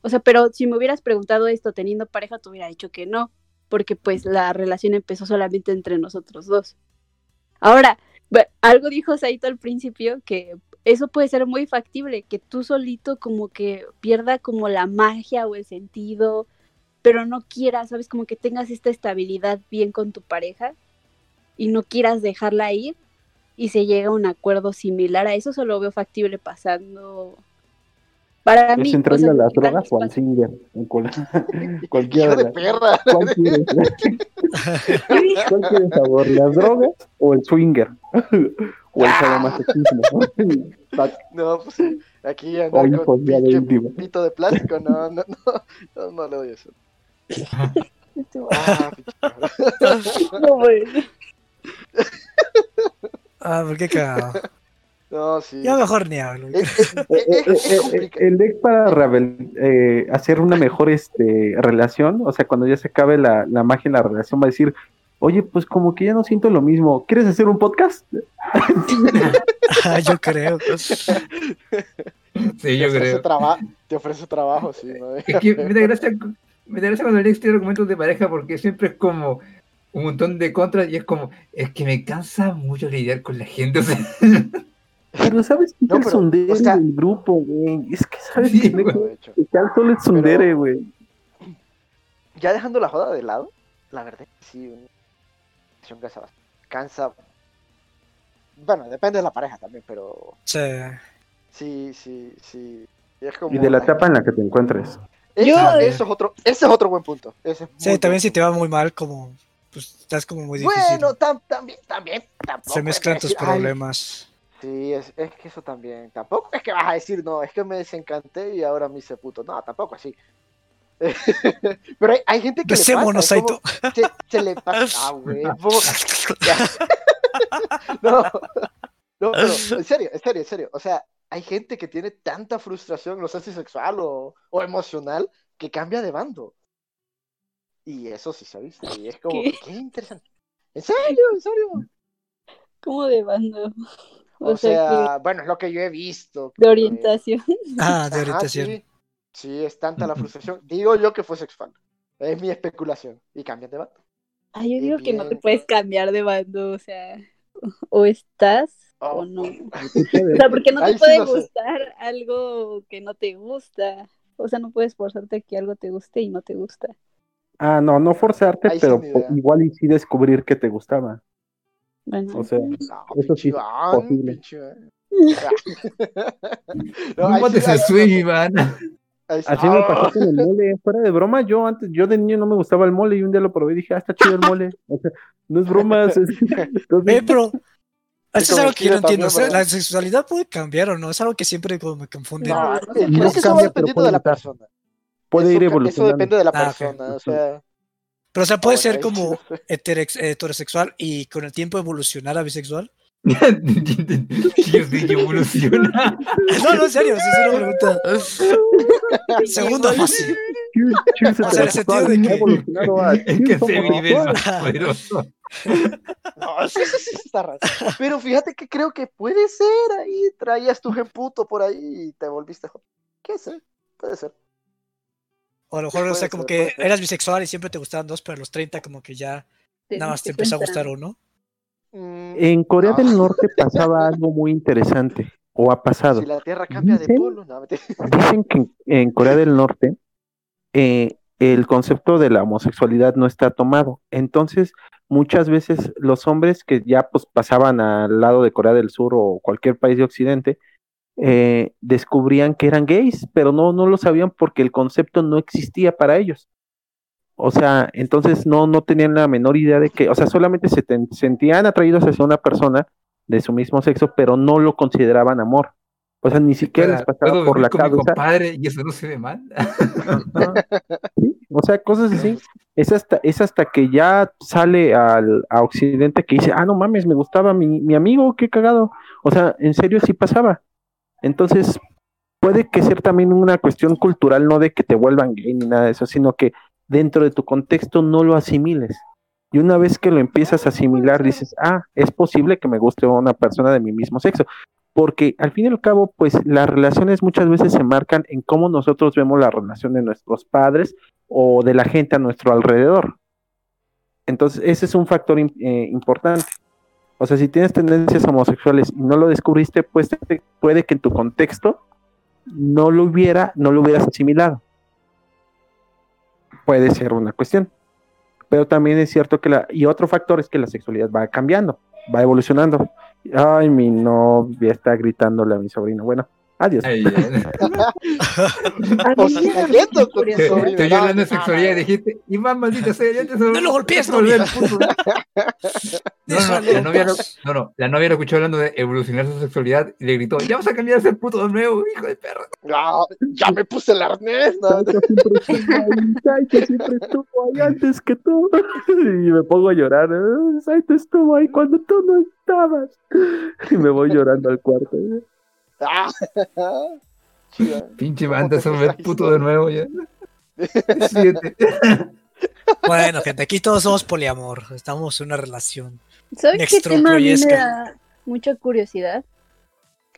o sea, pero si me hubieras preguntado esto teniendo pareja, te hubiera dicho que no, porque pues la relación empezó solamente entre nosotros dos. Ahora, algo dijo Saito al principio que eso puede ser muy factible, que tú solito como que pierda como la magia o el sentido, pero no quieras, sabes, como que tengas esta estabilidad bien con tu pareja y no quieras dejarla ir y se llega a un acuerdo similar a eso, solo veo factible pasando para mí. ¿Es o entrarle sea, a las drogas o al singer? Cualquiera de perra. ¿Cuál quieres? ¿Cuál quieres sabor? ¿Las drogas o el swinger? ¿O el sadomasoquismo? No, pues aquí hijos con pinche íntimo. pito de plástico, no, no, no, no, no le doy eso. Ah. No, güey. Ah, ¿por qué cagado? No, sí. Yo mejor ni hablo. Es, es- Eh, es- eh, eh, el deck para eh, hacer una mejor este, relación, o sea, cuando ya se acabe la, la magia en la relación, va a decir, oye, pues como que ya no siento lo mismo, ¿quieres hacer un podcast? Ah, yo creo. Sí, te, yo ofrece creo. traba- te ofrece trabajo, sí. ¿no? Es que me da gracia, me da gracia cuando el ex tiene argumentos de pareja porque siempre es como un montón de contras y es como, es que me cansa mucho lidiar con la gente. O sea, Pero ¿sabes qué No, es pero, un o sea- del grupo, güey? Es que sabes Sí, que güey. De hecho. Cal solo es tsundere, güey. Ya dejando la joda de lado, la verdad, sí, una cansa bastante. Cansa. Bueno, depende de la pareja también, pero Sí. sí, sí, sí. Es como Y de la etapa en la que te encuentres. Eso, Yo- eso es otro, ese es otro buen punto. Ese es Sí, también si te va muy mal, como pues estás como muy difícil. Bueno, tam- también, también, tampoco. Se mezclan tus decir, ay, problemas. Sí, es, es que eso también. Tampoco es que vas a decir, no, es que me desencanté y ahora me hice puto. No, tampoco así. Pero hay, hay gente que le Besémonos, pasa, es como- Saito. se, se le pasa. Ah, huevo. Ya. No, no, pero en serio, en serio, en serio. O sea, hay gente que tiene tanta frustración, no sé si sexual o, o emocional, que cambia de bando. Y eso sí se ha visto. Y es como, ¿Qué? qué interesante. ¿En serio? ¿En serio? ¿Cómo de bando? O, O sea, sea, bueno, es lo que yo he visto. de orientación. Ah, de Ajá, orientación. sí. Sí, es tanta la frustración. Digo yo que fue sexual. Es mi especulación. Y cambian de bando. Ah, yo digo que no te puedes cambiar de bando, o sea, o estás Oh. o no. O sea, porque no Ahí te sí puede sé. gustar algo que no te gusta. O sea, no puedes forzarte a que algo te guste y no te gusta. Ah, no, no forzarte, Ahí pero igual y sí descubrir que te gustaba. Bueno, O sea, No, Eso sí es posible. No, ¿Cómo te swing, Iván? Así me Ah, pasó con el mole, fuera de broma, yo antes, yo de niño no me gustaba el mole y un día lo probé y dije, ah, está chido el mole. O sea, no es broma. es- entonces, Eh, pero eso es algo que yo no entiendo. O sea, la sexualidad puede cambiar o no. Es algo que siempre como me confunde. No, No, es que no eso va dependiendo de la persona. puede Eso ir ca- Eso evolucionando. depende de la Ah, persona. O sea, Pero o sea, puede bueno, ser como heterex- heterosexual y con el tiempo evolucionar a bisexual. Yo sí que evoluciona. No, no, en serio, esa es una pregunta. Segunda fase. O sea, en el sentido de que- Es que nivel más poderoso. No, eso, eso sí está raro. Pero fíjate que creo que puede ser ahí. Traías tu gen puto por ahí y te volviste. ¿Qué sé? Puede ser. O a lo mejor, o Puede sea, como ser, que eras bisexual y siempre te gustaban dos, pero a los 30 como que ya nada más te empezó a gustar uno. Mm, En Corea No. del Norte pasaba algo muy interesante, o ha pasado. si la Tierra cambia de Dicen- polo, no. Dicen que en, en Corea del Norte eh, el concepto de la homosexualidad no está tomado. Entonces, muchas veces los hombres que ya pues pasaban al lado de Corea del Sur o cualquier país de Occidente, eh, descubrían que eran gays, pero no, no lo sabían porque el concepto no existía para ellos. O sea, entonces no, no tenían la menor idea de que, o sea, solamente se ten- sentían atraídos hacia una persona de su mismo sexo, pero no lo consideraban amor. O sea, ni siquiera les pasaba ¿puedo por la con mi cabeza. compadre y eso no se ve mal? Sí, O sea, cosas así. Es hasta, es hasta que ya sale al, a Occidente que dice, ah, no mames, me gustaba mi, mi amigo, qué cagado. O sea, en serio sí pasaba. Entonces, puede que ser también una cuestión cultural, no de que te vuelvan gay ni nada de eso, sino que dentro de tu contexto no lo asimiles. Y una vez que lo empiezas a asimilar, dices, ah, es posible que me guste una persona de mi mismo sexo. Porque al fin y al cabo, pues las relaciones muchas veces se marcan en cómo nosotros vemos la relación de nuestros padres o de la gente a nuestro alrededor. Entonces, ese es un factor eh, importante. O sea, si tienes tendencias homosexuales y no lo descubriste, pues te- puede que en tu contexto no lo hubiera, no lo hubieras asimilado. Puede ser una cuestión. Pero también es cierto que la, y otro factor es que la sexualidad va cambiando, va evolucionando. Ay, mi novia está gritándole a mi sobrino. Bueno, Adiós. Ay, O sea, curiosidad. sobrino. Estoy No, hablando de no, sexualidad y no. dijiste, Iván, maldita sea, ya te No lo golpees, te puto. No, no, la novia lo, no, no, la novia lo escuchó hablando de evolucionar su sexualidad y le gritó, ya vas a cambiar a ser puto de nuevo, hijo de perra. No, ya me puse el arnés. No, Saito siempre estuvo ahí, Saito siempre estuvo ahí antes que tú. Y me pongo a llorar. "Ah, Saito estuvo ahí cuando tú no estabas. Y me voy llorando al cuarto. Ah. Pinche ¿Cómo banda, se ver puto de nuevo ya. Siete. Bueno, gente, aquí todos somos poliamor. Estamos en una relación. ¿Sabes qué Nextron tema a mí me da mucha curiosidad?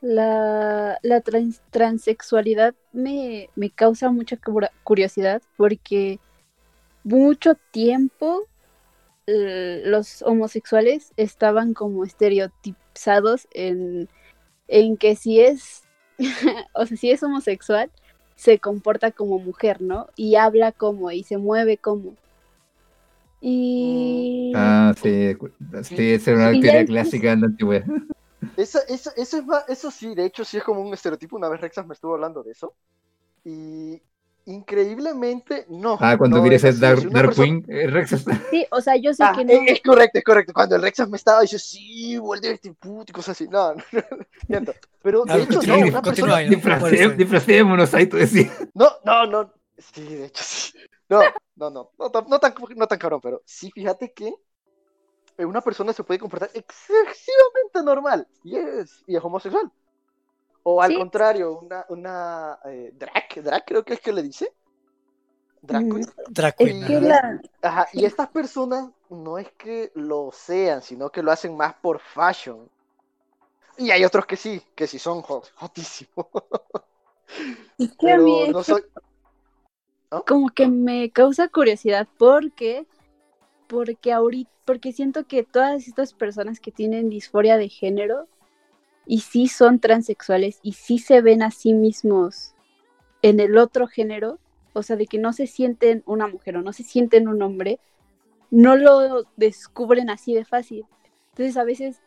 La, la trans- transexualidad me, me causa mucha curiosidad porque mucho tiempo eh, los homosexuales estaban como estereotipados en, en que si es, o sea, si es homosexual, se comporta como mujer, ¿no? Y habla como y se mueve como. Y... Ah, sí, sí, esa era una teoría clásica de la antigüedad. Eso, eso, eso, es eso sí, de hecho, sí es como un estereotipo. Una vez Rexas me estuvo hablando de eso. Y increíblemente, no. Ah, cuando no quieres es ser. Dark, persona- Queen, eh, Rex está- Sí, o sea, yo sé Ah, que no. es, es correcto, es correcto. Cuando el Rexas me estaba diciendo, sí, vuelve este puto y cosas así. No, no, no. Pero de hecho, no, una persona. ¿no? Disfracé- Disfracémonos, ahí tú decías. No, no, no. Sí, de hecho, sí. No, no, no. No, tan- no tan, no tan cabrón, pero sí, fíjate que eh, una persona se puede comportar excesivamente normal y es, y es homosexual. O al Sí. contrario, una, una eh, drag, drag creo que es que le dice. Es queen. que ajá. la, Ajá, y estas personas no es que lo sean, sino que lo hacen más por fashion. Y hay otros que sí, que sí son hot, hotísimos. es que a mí Pero no soy. como que me causa curiosidad porque porque ahorita porque siento que todas estas personas que tienen disforia de género y sí son transexuales y sí se ven a sí mismos en el otro género, o sea, de que no se sienten una mujer o no se sienten un hombre, no lo descubren así de fácil. Entonces a veces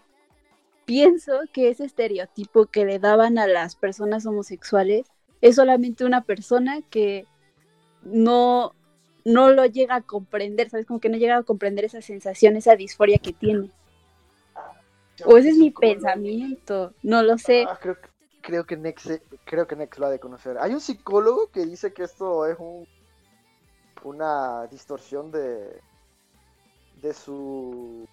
pienso que ese estereotipo que le daban a las personas homosexuales es solamente una persona que no, no lo llega a comprender, ¿sabes? Como que no llega a comprender esa sensación, esa disforia que tiene. O ese es mi pensamiento, no lo sé. Ah, creo, que- creo que Nex creo que Nex lo ha de conocer. Hay un psicólogo que dice que esto es un una distorsión de de su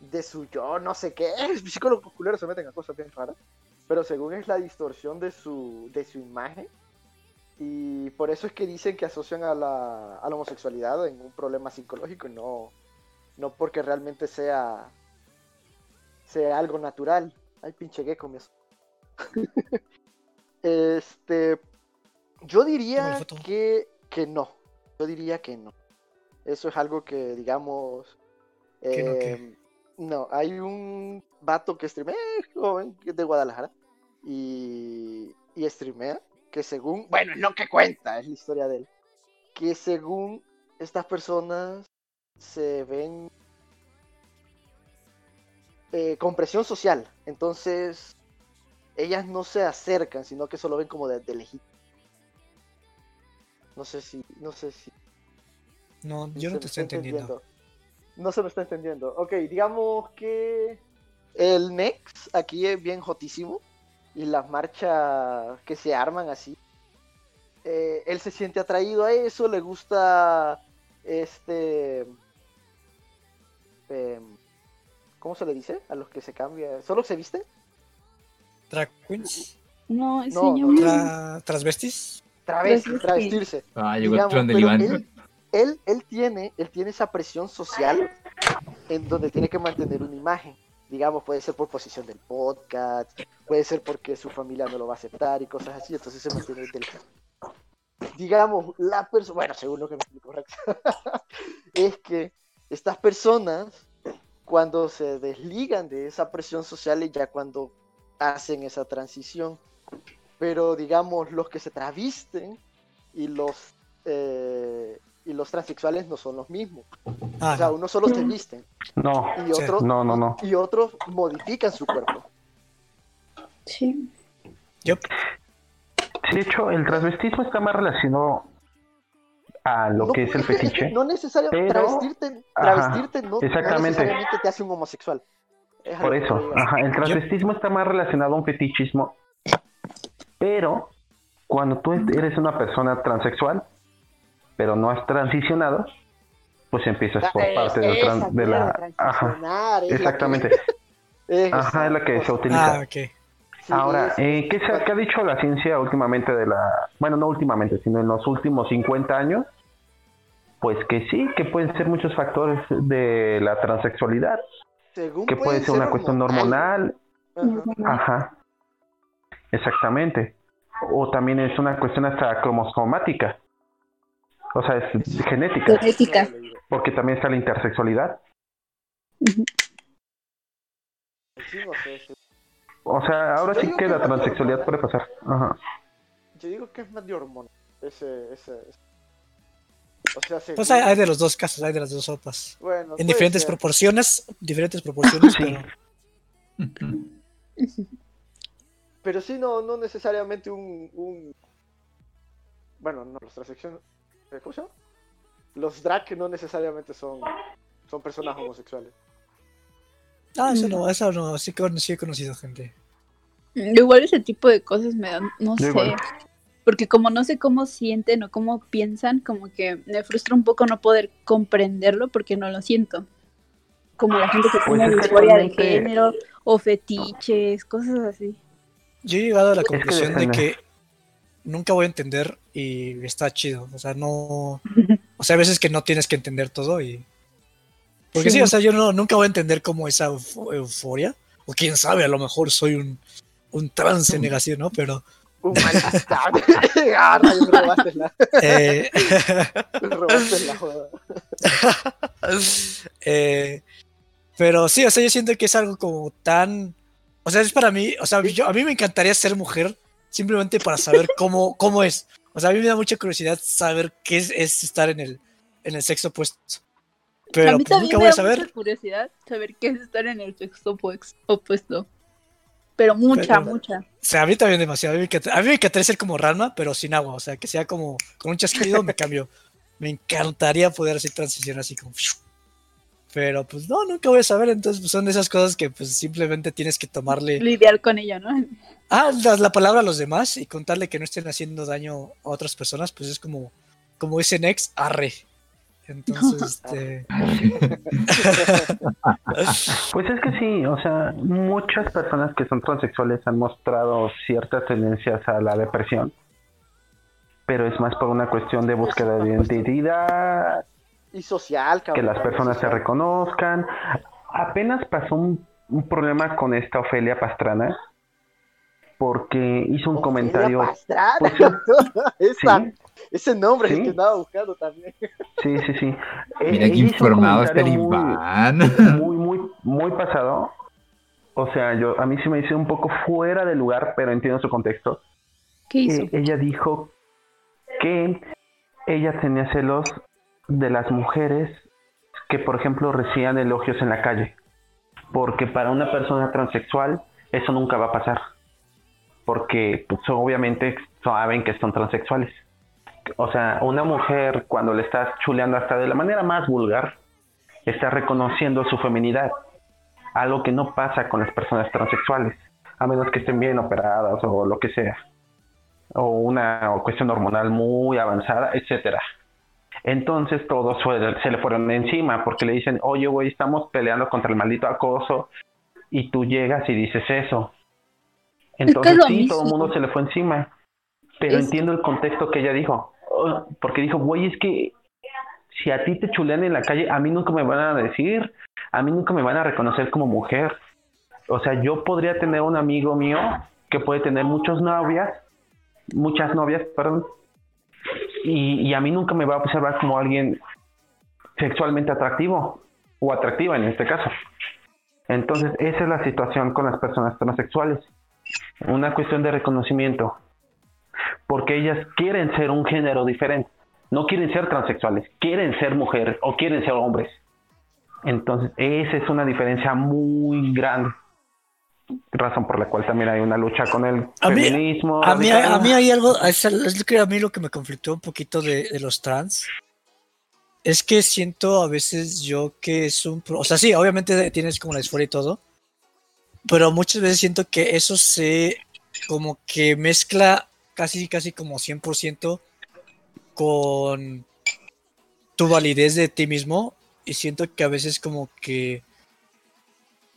de su yo, no sé qué. Psicólogos culeros se meten a cosas bien raras, pero según es la distorsión de su de su imagen y por eso es que dicen que asocian a la, a la homosexualidad en un problema psicológico y no no porque realmente sea sea algo natural. Ay, pinche gecko, me Este. Yo diría que, que no. Yo diría que no. Eso es algo que, digamos. ¿Que no qué? em, no, hay un vato que streamea, joven, que es de Guadalajara. Y, y streamea. Que según. Bueno, lo que cuenta, es la historia de él. Que según estas personas se ven eh, con presión social. Entonces, ellas no se acercan, sino que solo ven como de, de lejito. No sé si, no sé si. No, yo no te estoy entendiendo. No se me está entendiendo. Ok, digamos que el Nex aquí es bien jotísimo. Y las marchas que se arman así. eh, él se siente atraído a eso, le gusta este... em, ¿Cómo se le dice? A los que se cambia. ¿Solo se visten? Drag queens. No, No, enséñame. Tra- transvestis. Travesti, Travesti. travestirse. Ah, llegó el digamos, tron del pero Iván. Él, él, él tiene, él tiene esa presión social en donde tiene que mantener una imagen. Digamos, puede ser por posición del podcast, puede ser porque su familia no lo va a aceptar y cosas así, entonces se mantiene del Digamos, la persona, bueno, según lo que me explico Rex, es que estas personas, cuando se desligan de esa presión social, es ya cuando hacen esa transición. Pero digamos, los que se travisten y los eh, y los transexuales no son los mismos. Ah, O sea, no. unos solo se visten No, y Sí. otros no, no, no. y otros modifican su cuerpo. Sí. Sí, de hecho, el transvestismo está más relacionado a lo No, que es el fetiche. No necesariamente. pero- Travestirte, Ajá, no, no exactamente. necesariamente te hace un homosexual. Es Por eso, ajá, el transvestismo está más relacionado a un fetichismo, pero cuando tú eres una persona transexual, pero no has transicionado, pues empiezas por Ah, parte de, la... Ajá, exactamente. Ajá, es la que se cosa. utiliza. Ah, Ahora, eh, ¿qué, se, qué ha dicho la ciencia últimamente de la... Bueno, no últimamente, sino en los últimos 50 años? Pues que sí, que pueden ser muchos factores de la transexualidad, Según que puede ser una cuestión hormonal, Ajá. Ajá. Exactamente. O también es una cuestión hasta cromosomática. O sea, es genética. Genética. Porque también está la intersexualidad. O sea, ahora Yo sí que la transexualidad puede pasar. Ajá. Yo digo que es más de hormona. Ese, ese, ese. O sea, Pues hay, hay de los dos casos, hay de las dos sopas. bueno, En diferentes ser. proporciones, diferentes proporciones, Sí. pero Pero sí, no, no necesariamente un, un... Bueno, no, los transexuales... ¿Cómo se llama? Los drag no necesariamente son, son personas homosexuales. Ah, eso no, eso no, sí, con- sí he conocido gente. Igual ese tipo de cosas me dan, no Yo sé. igual. Porque como no sé cómo sienten o cómo piensan, como que me frustra un poco no poder comprenderlo porque no lo siento. Como la gente que Pues tiene disforia de género o fetiches, cosas así. Yo he llegado a la conclusión de que nunca voy a entender y está chido. O sea, no. O sea, a veces que no tienes que entender todo y. Porque sí, Sí. o sea, yo no, nunca voy a entender como esa eufo- euforia. O quién sabe, a lo mejor soy un, un trans en negación, ¿no? Pero. Un maldita. ah, rayo, me robaste la, eh, robaste la joda. eh, pero sí, o sea, yo siento que es algo como tan. O sea, es para mí. O sea, yo, a mí me encantaría ser mujer simplemente para saber cómo, cómo es. O sea, a mí me da mucha curiosidad saber qué es, es estar en el, en el sexo opuesto. Pero a mí pues, también nunca me voy a da saber. mucha curiosidad saber qué es estar en el sexo opuesto. Pero mucha, Pero- mucha. O sea, a mí también demasiado. A mí, me encanta- a mí me encantaría ser como Ranma, pero sin agua. O sea, que sea como con un chasquido me cambio. Me encantaría poder hacer transición así como. Pero pues no, nunca voy a saber. Entonces pues, son de esas cosas que pues simplemente tienes que tomarle. Lidiar con ella, ¿no? Ah, das la palabra a los demás y contarle que no estén haciendo daño a otras personas, pues es como, como dice Nex, arre. Entonces, este. Pues es que sí, o sea, muchas personas que son transexuales han mostrado ciertas tendencias a la depresión, pero es más por una cuestión de búsqueda de identidad, Y social, que las personas se reconozcan. Apenas pasó un, un problema con esta Ofelia Pastrana, porque hizo un Ofelia comentario. Pastrana. pues, sí, Esa, sí, Ese nombre es Sí. el que andaba buscando también. sí, sí, sí. Eh, Mira hizo un informado está el Iván. muy, muy, muy pasado. O sea, yo a mí sí me hizo un poco fuera de lugar, pero entiendo su contexto. ¿Qué hizo? Eh, ella dijo que ella tenía celos de las mujeres que, por ejemplo, recibían elogios en la calle. Porque para una persona transexual eso nunca va a pasar. Porque pues, obviamente saben que son transexuales. O sea, una mujer cuando le estás chuleando hasta de la manera más vulgar, está reconociendo su feminidad. Algo que no pasa con las personas transexuales, a menos que estén bien operadas o lo que sea o una cuestión hormonal muy avanzada, etcétera. Entonces todos se le fueron encima porque le dicen, oye, güey, estamos peleando contra el maldito acoso y tú llegas y dices eso. Entonces sí, todo el mundo se le fue encima. Pero Es- entiendo el contexto que ella dijo. Porque dijo, güey, es que si a ti te chulean en la calle, a mí nunca me van a decir, a mí nunca me van a reconocer como mujer. O sea, yo podría tener un amigo mío que puede tener muchas novias, muchas novias, perdón, y, y a mí nunca me va a observar como alguien sexualmente atractivo o atractiva en este caso. Entonces, esa es la situación con las personas transexuales. Una cuestión de reconocimiento. Porque ellas quieren ser un género diferente. No quieren ser transexuales, quieren ser mujeres o quieren ser hombres. Entonces, esa es una diferencia muy grande. razón por la cual también hay una lucha con el A mí- feminismo. A mí, a mí hay algo, es, que a mí lo que me conflictó un poquito de, de los trans. Es que siento a veces yo que es un... O sea, sí, obviamente tienes como la disforia y todo. Pero muchas veces siento que eso se como que mezcla casi, casi como 100% con tu validez de ti mismo. Y siento que a veces como que...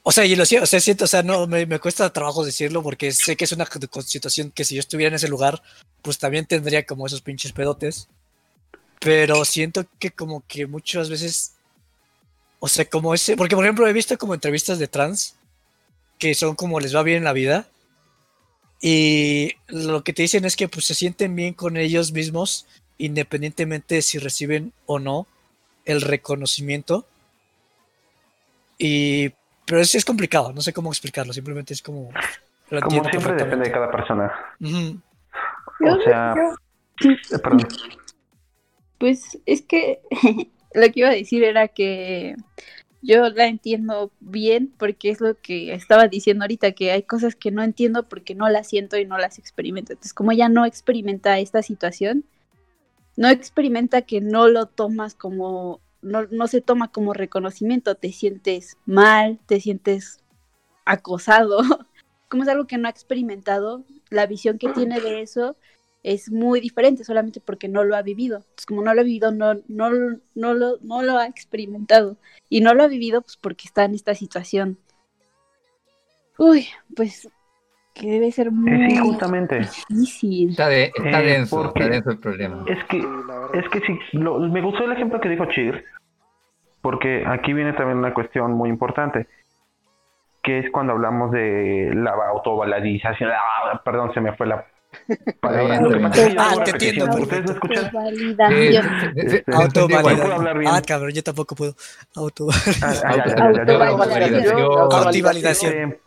O sea, y lo siento, o sea, siento, o sea, no, me, me cuesta trabajo decirlo porque sé que es una situación que si yo estuviera en ese lugar, pues también tendría como esos pinches pedotes. Pero siento que como que muchas veces, o sea, como ese, porque por ejemplo he visto como entrevistas de trans que son como les va bien en la vida y lo que te dicen es que pues se sienten bien con ellos mismos independientemente de si reciben o no el reconocimiento. Y pero es, es complicado, no sé cómo explicarlo, simplemente es como lo Como siempre depende de cada persona. O sea, perdón. Pues es que lo que iba a decir era que yo la entiendo bien porque es lo que estaba diciendo ahorita, que hay cosas que no entiendo porque no las siento y no las experimento. Entonces, como ella no experimenta esta situación, no experimenta que no lo tomas como, no, no se toma como reconocimiento, te sientes mal, te sientes acosado. Como es algo que no ha experimentado, la visión que tiene de eso es muy diferente solamente porque no lo ha vivido. Entonces, como no lo ha vivido, no, no, no, lo, no lo ha experimentado. Y no lo ha vivido pues porque está en esta situación. Uy, pues que debe ser muy Sí, justamente. difícil. Está, de- está Eh, denso, está denso el problema. Es que Sí, la verdad. Es que sí, lo- me gustó el ejemplo que dijo Chir, porque aquí viene también una cuestión muy importante, que es cuando hablamos de la autovalorización. Ah, perdón, se me fue la bien, Ah, te entiendo. ¿Ustedes me escuchan? Autovalidación. Este. Ah, cabrón, yo tampoco puedo. Ah, ah. Autovalidación. Autovalidación. Eh,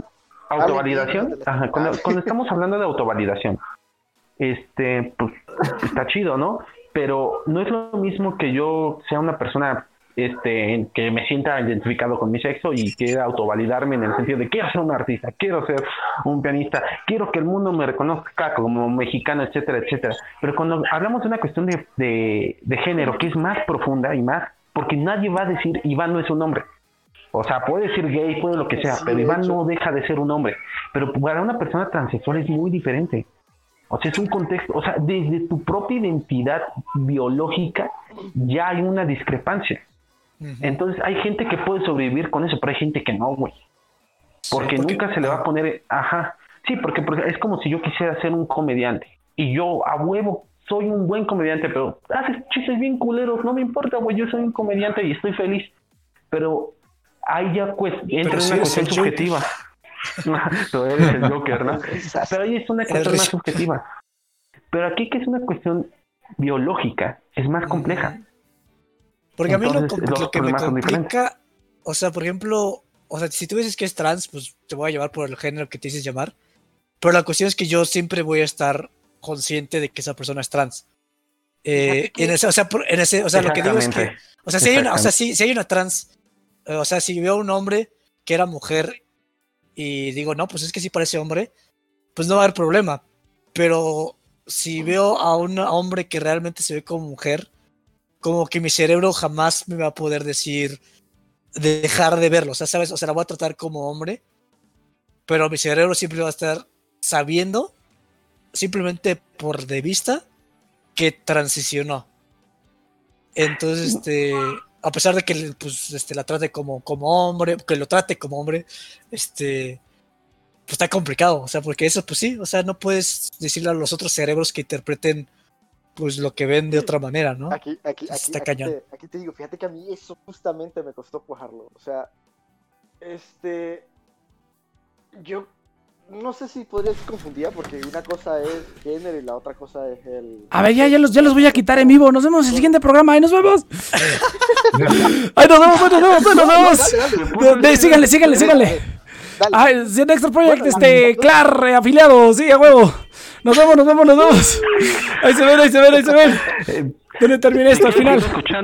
autovalidación. Ajá, cuando, cuando estamos hablando de autovalidación, este, pues está chido, ¿no? Pero no es lo mismo que yo sea una persona este, que me sienta identificado con mi sexo y quiera autovalidarme en el sentido de quiero ser un artista, quiero ser un pianista, quiero que el mundo me reconozca como mexicano, etcétera, etcétera. Pero cuando hablamos de una cuestión de, de, de género que es más profunda y más, porque nadie va a decir Iván no es un hombre. O sea, puede decir gay, puede lo que sea, Sí, pero Iván hecho. no deja de ser un hombre. Pero para una persona transexual es muy diferente. O sea, es un contexto, o sea, desde tu propia identidad biológica ya hay una discrepancia. Entonces hay gente que puede sobrevivir con eso, pero hay gente que no, güey. Porque, Sí, porque- nunca se le va a poner, ajá. Sí, porque, porque es como si yo quisiera ser un comediante y yo a huevo soy un buen comediante, pero haces chistes bien culeros, no me importa, güey, yo soy un comediante y estoy feliz. Pero ahí ya pues entra una cuestión subjetiva. Eres el Joker, ¿no? Pero ahí es una cuestión más subjetiva. Pero aquí que es una cuestión biológica, es más compleja. Porque a mí lo, Entonces, lo que me complica, o sea, por ejemplo, o sea, si tú dices que es trans, pues te voy a llevar por el género que te dices llamar. Pero la cuestión es que yo siempre voy a estar consciente de que esa persona es trans. Eh, en ese, o sea, por- en ese, o sea, lo que digo es que, o sea, si hay una, o sea, si, si hay una trans, eh, o sea, si veo a un hombre que era mujer y digo, no, pues es que sí parece hombre, pues no va a haber problema. Pero si veo a un hombre que realmente se ve como mujer, como que mi cerebro jamás me va a poder decir de dejar de verlo, o sea, sabes, o sea, la voy a tratar como hombre, pero mi cerebro siempre va a estar sabiendo, simplemente por de vista, que transicionó. Entonces, este, a pesar de que pues, este, la trate como, como hombre, que lo trate como hombre, este, pues está complicado, o sea, porque eso, pues sí, o sea, no puedes decirle a los otros cerebros que interpreten pues lo que ven de otra manera, ¿no? Aquí, aquí, aquí, Está aquí cañón. te, aquí te digo, fíjate que a mí eso justamente me costó cuajarlo. O sea, este. Yo no sé si podría ser confundida porque una cosa es género y la otra cosa es el. A ver, ya, ya, los, ya los voy a quitar en vivo. Nos vemos en el siguiente programa. Ahí nos vemos. Ahí nos vemos, ahí nos vemos, ahí nos vemos. Síganle, síganle, síganle. Dale. Ah, Extra Project, Bueno, este, Clar, eh, afiliado, sí, a huevo. Nos vemos, nos vemos, nos vemos. Ahí se ven, ahí se ven, ahí se ven. Eh, ¿Dónde termina esto al final?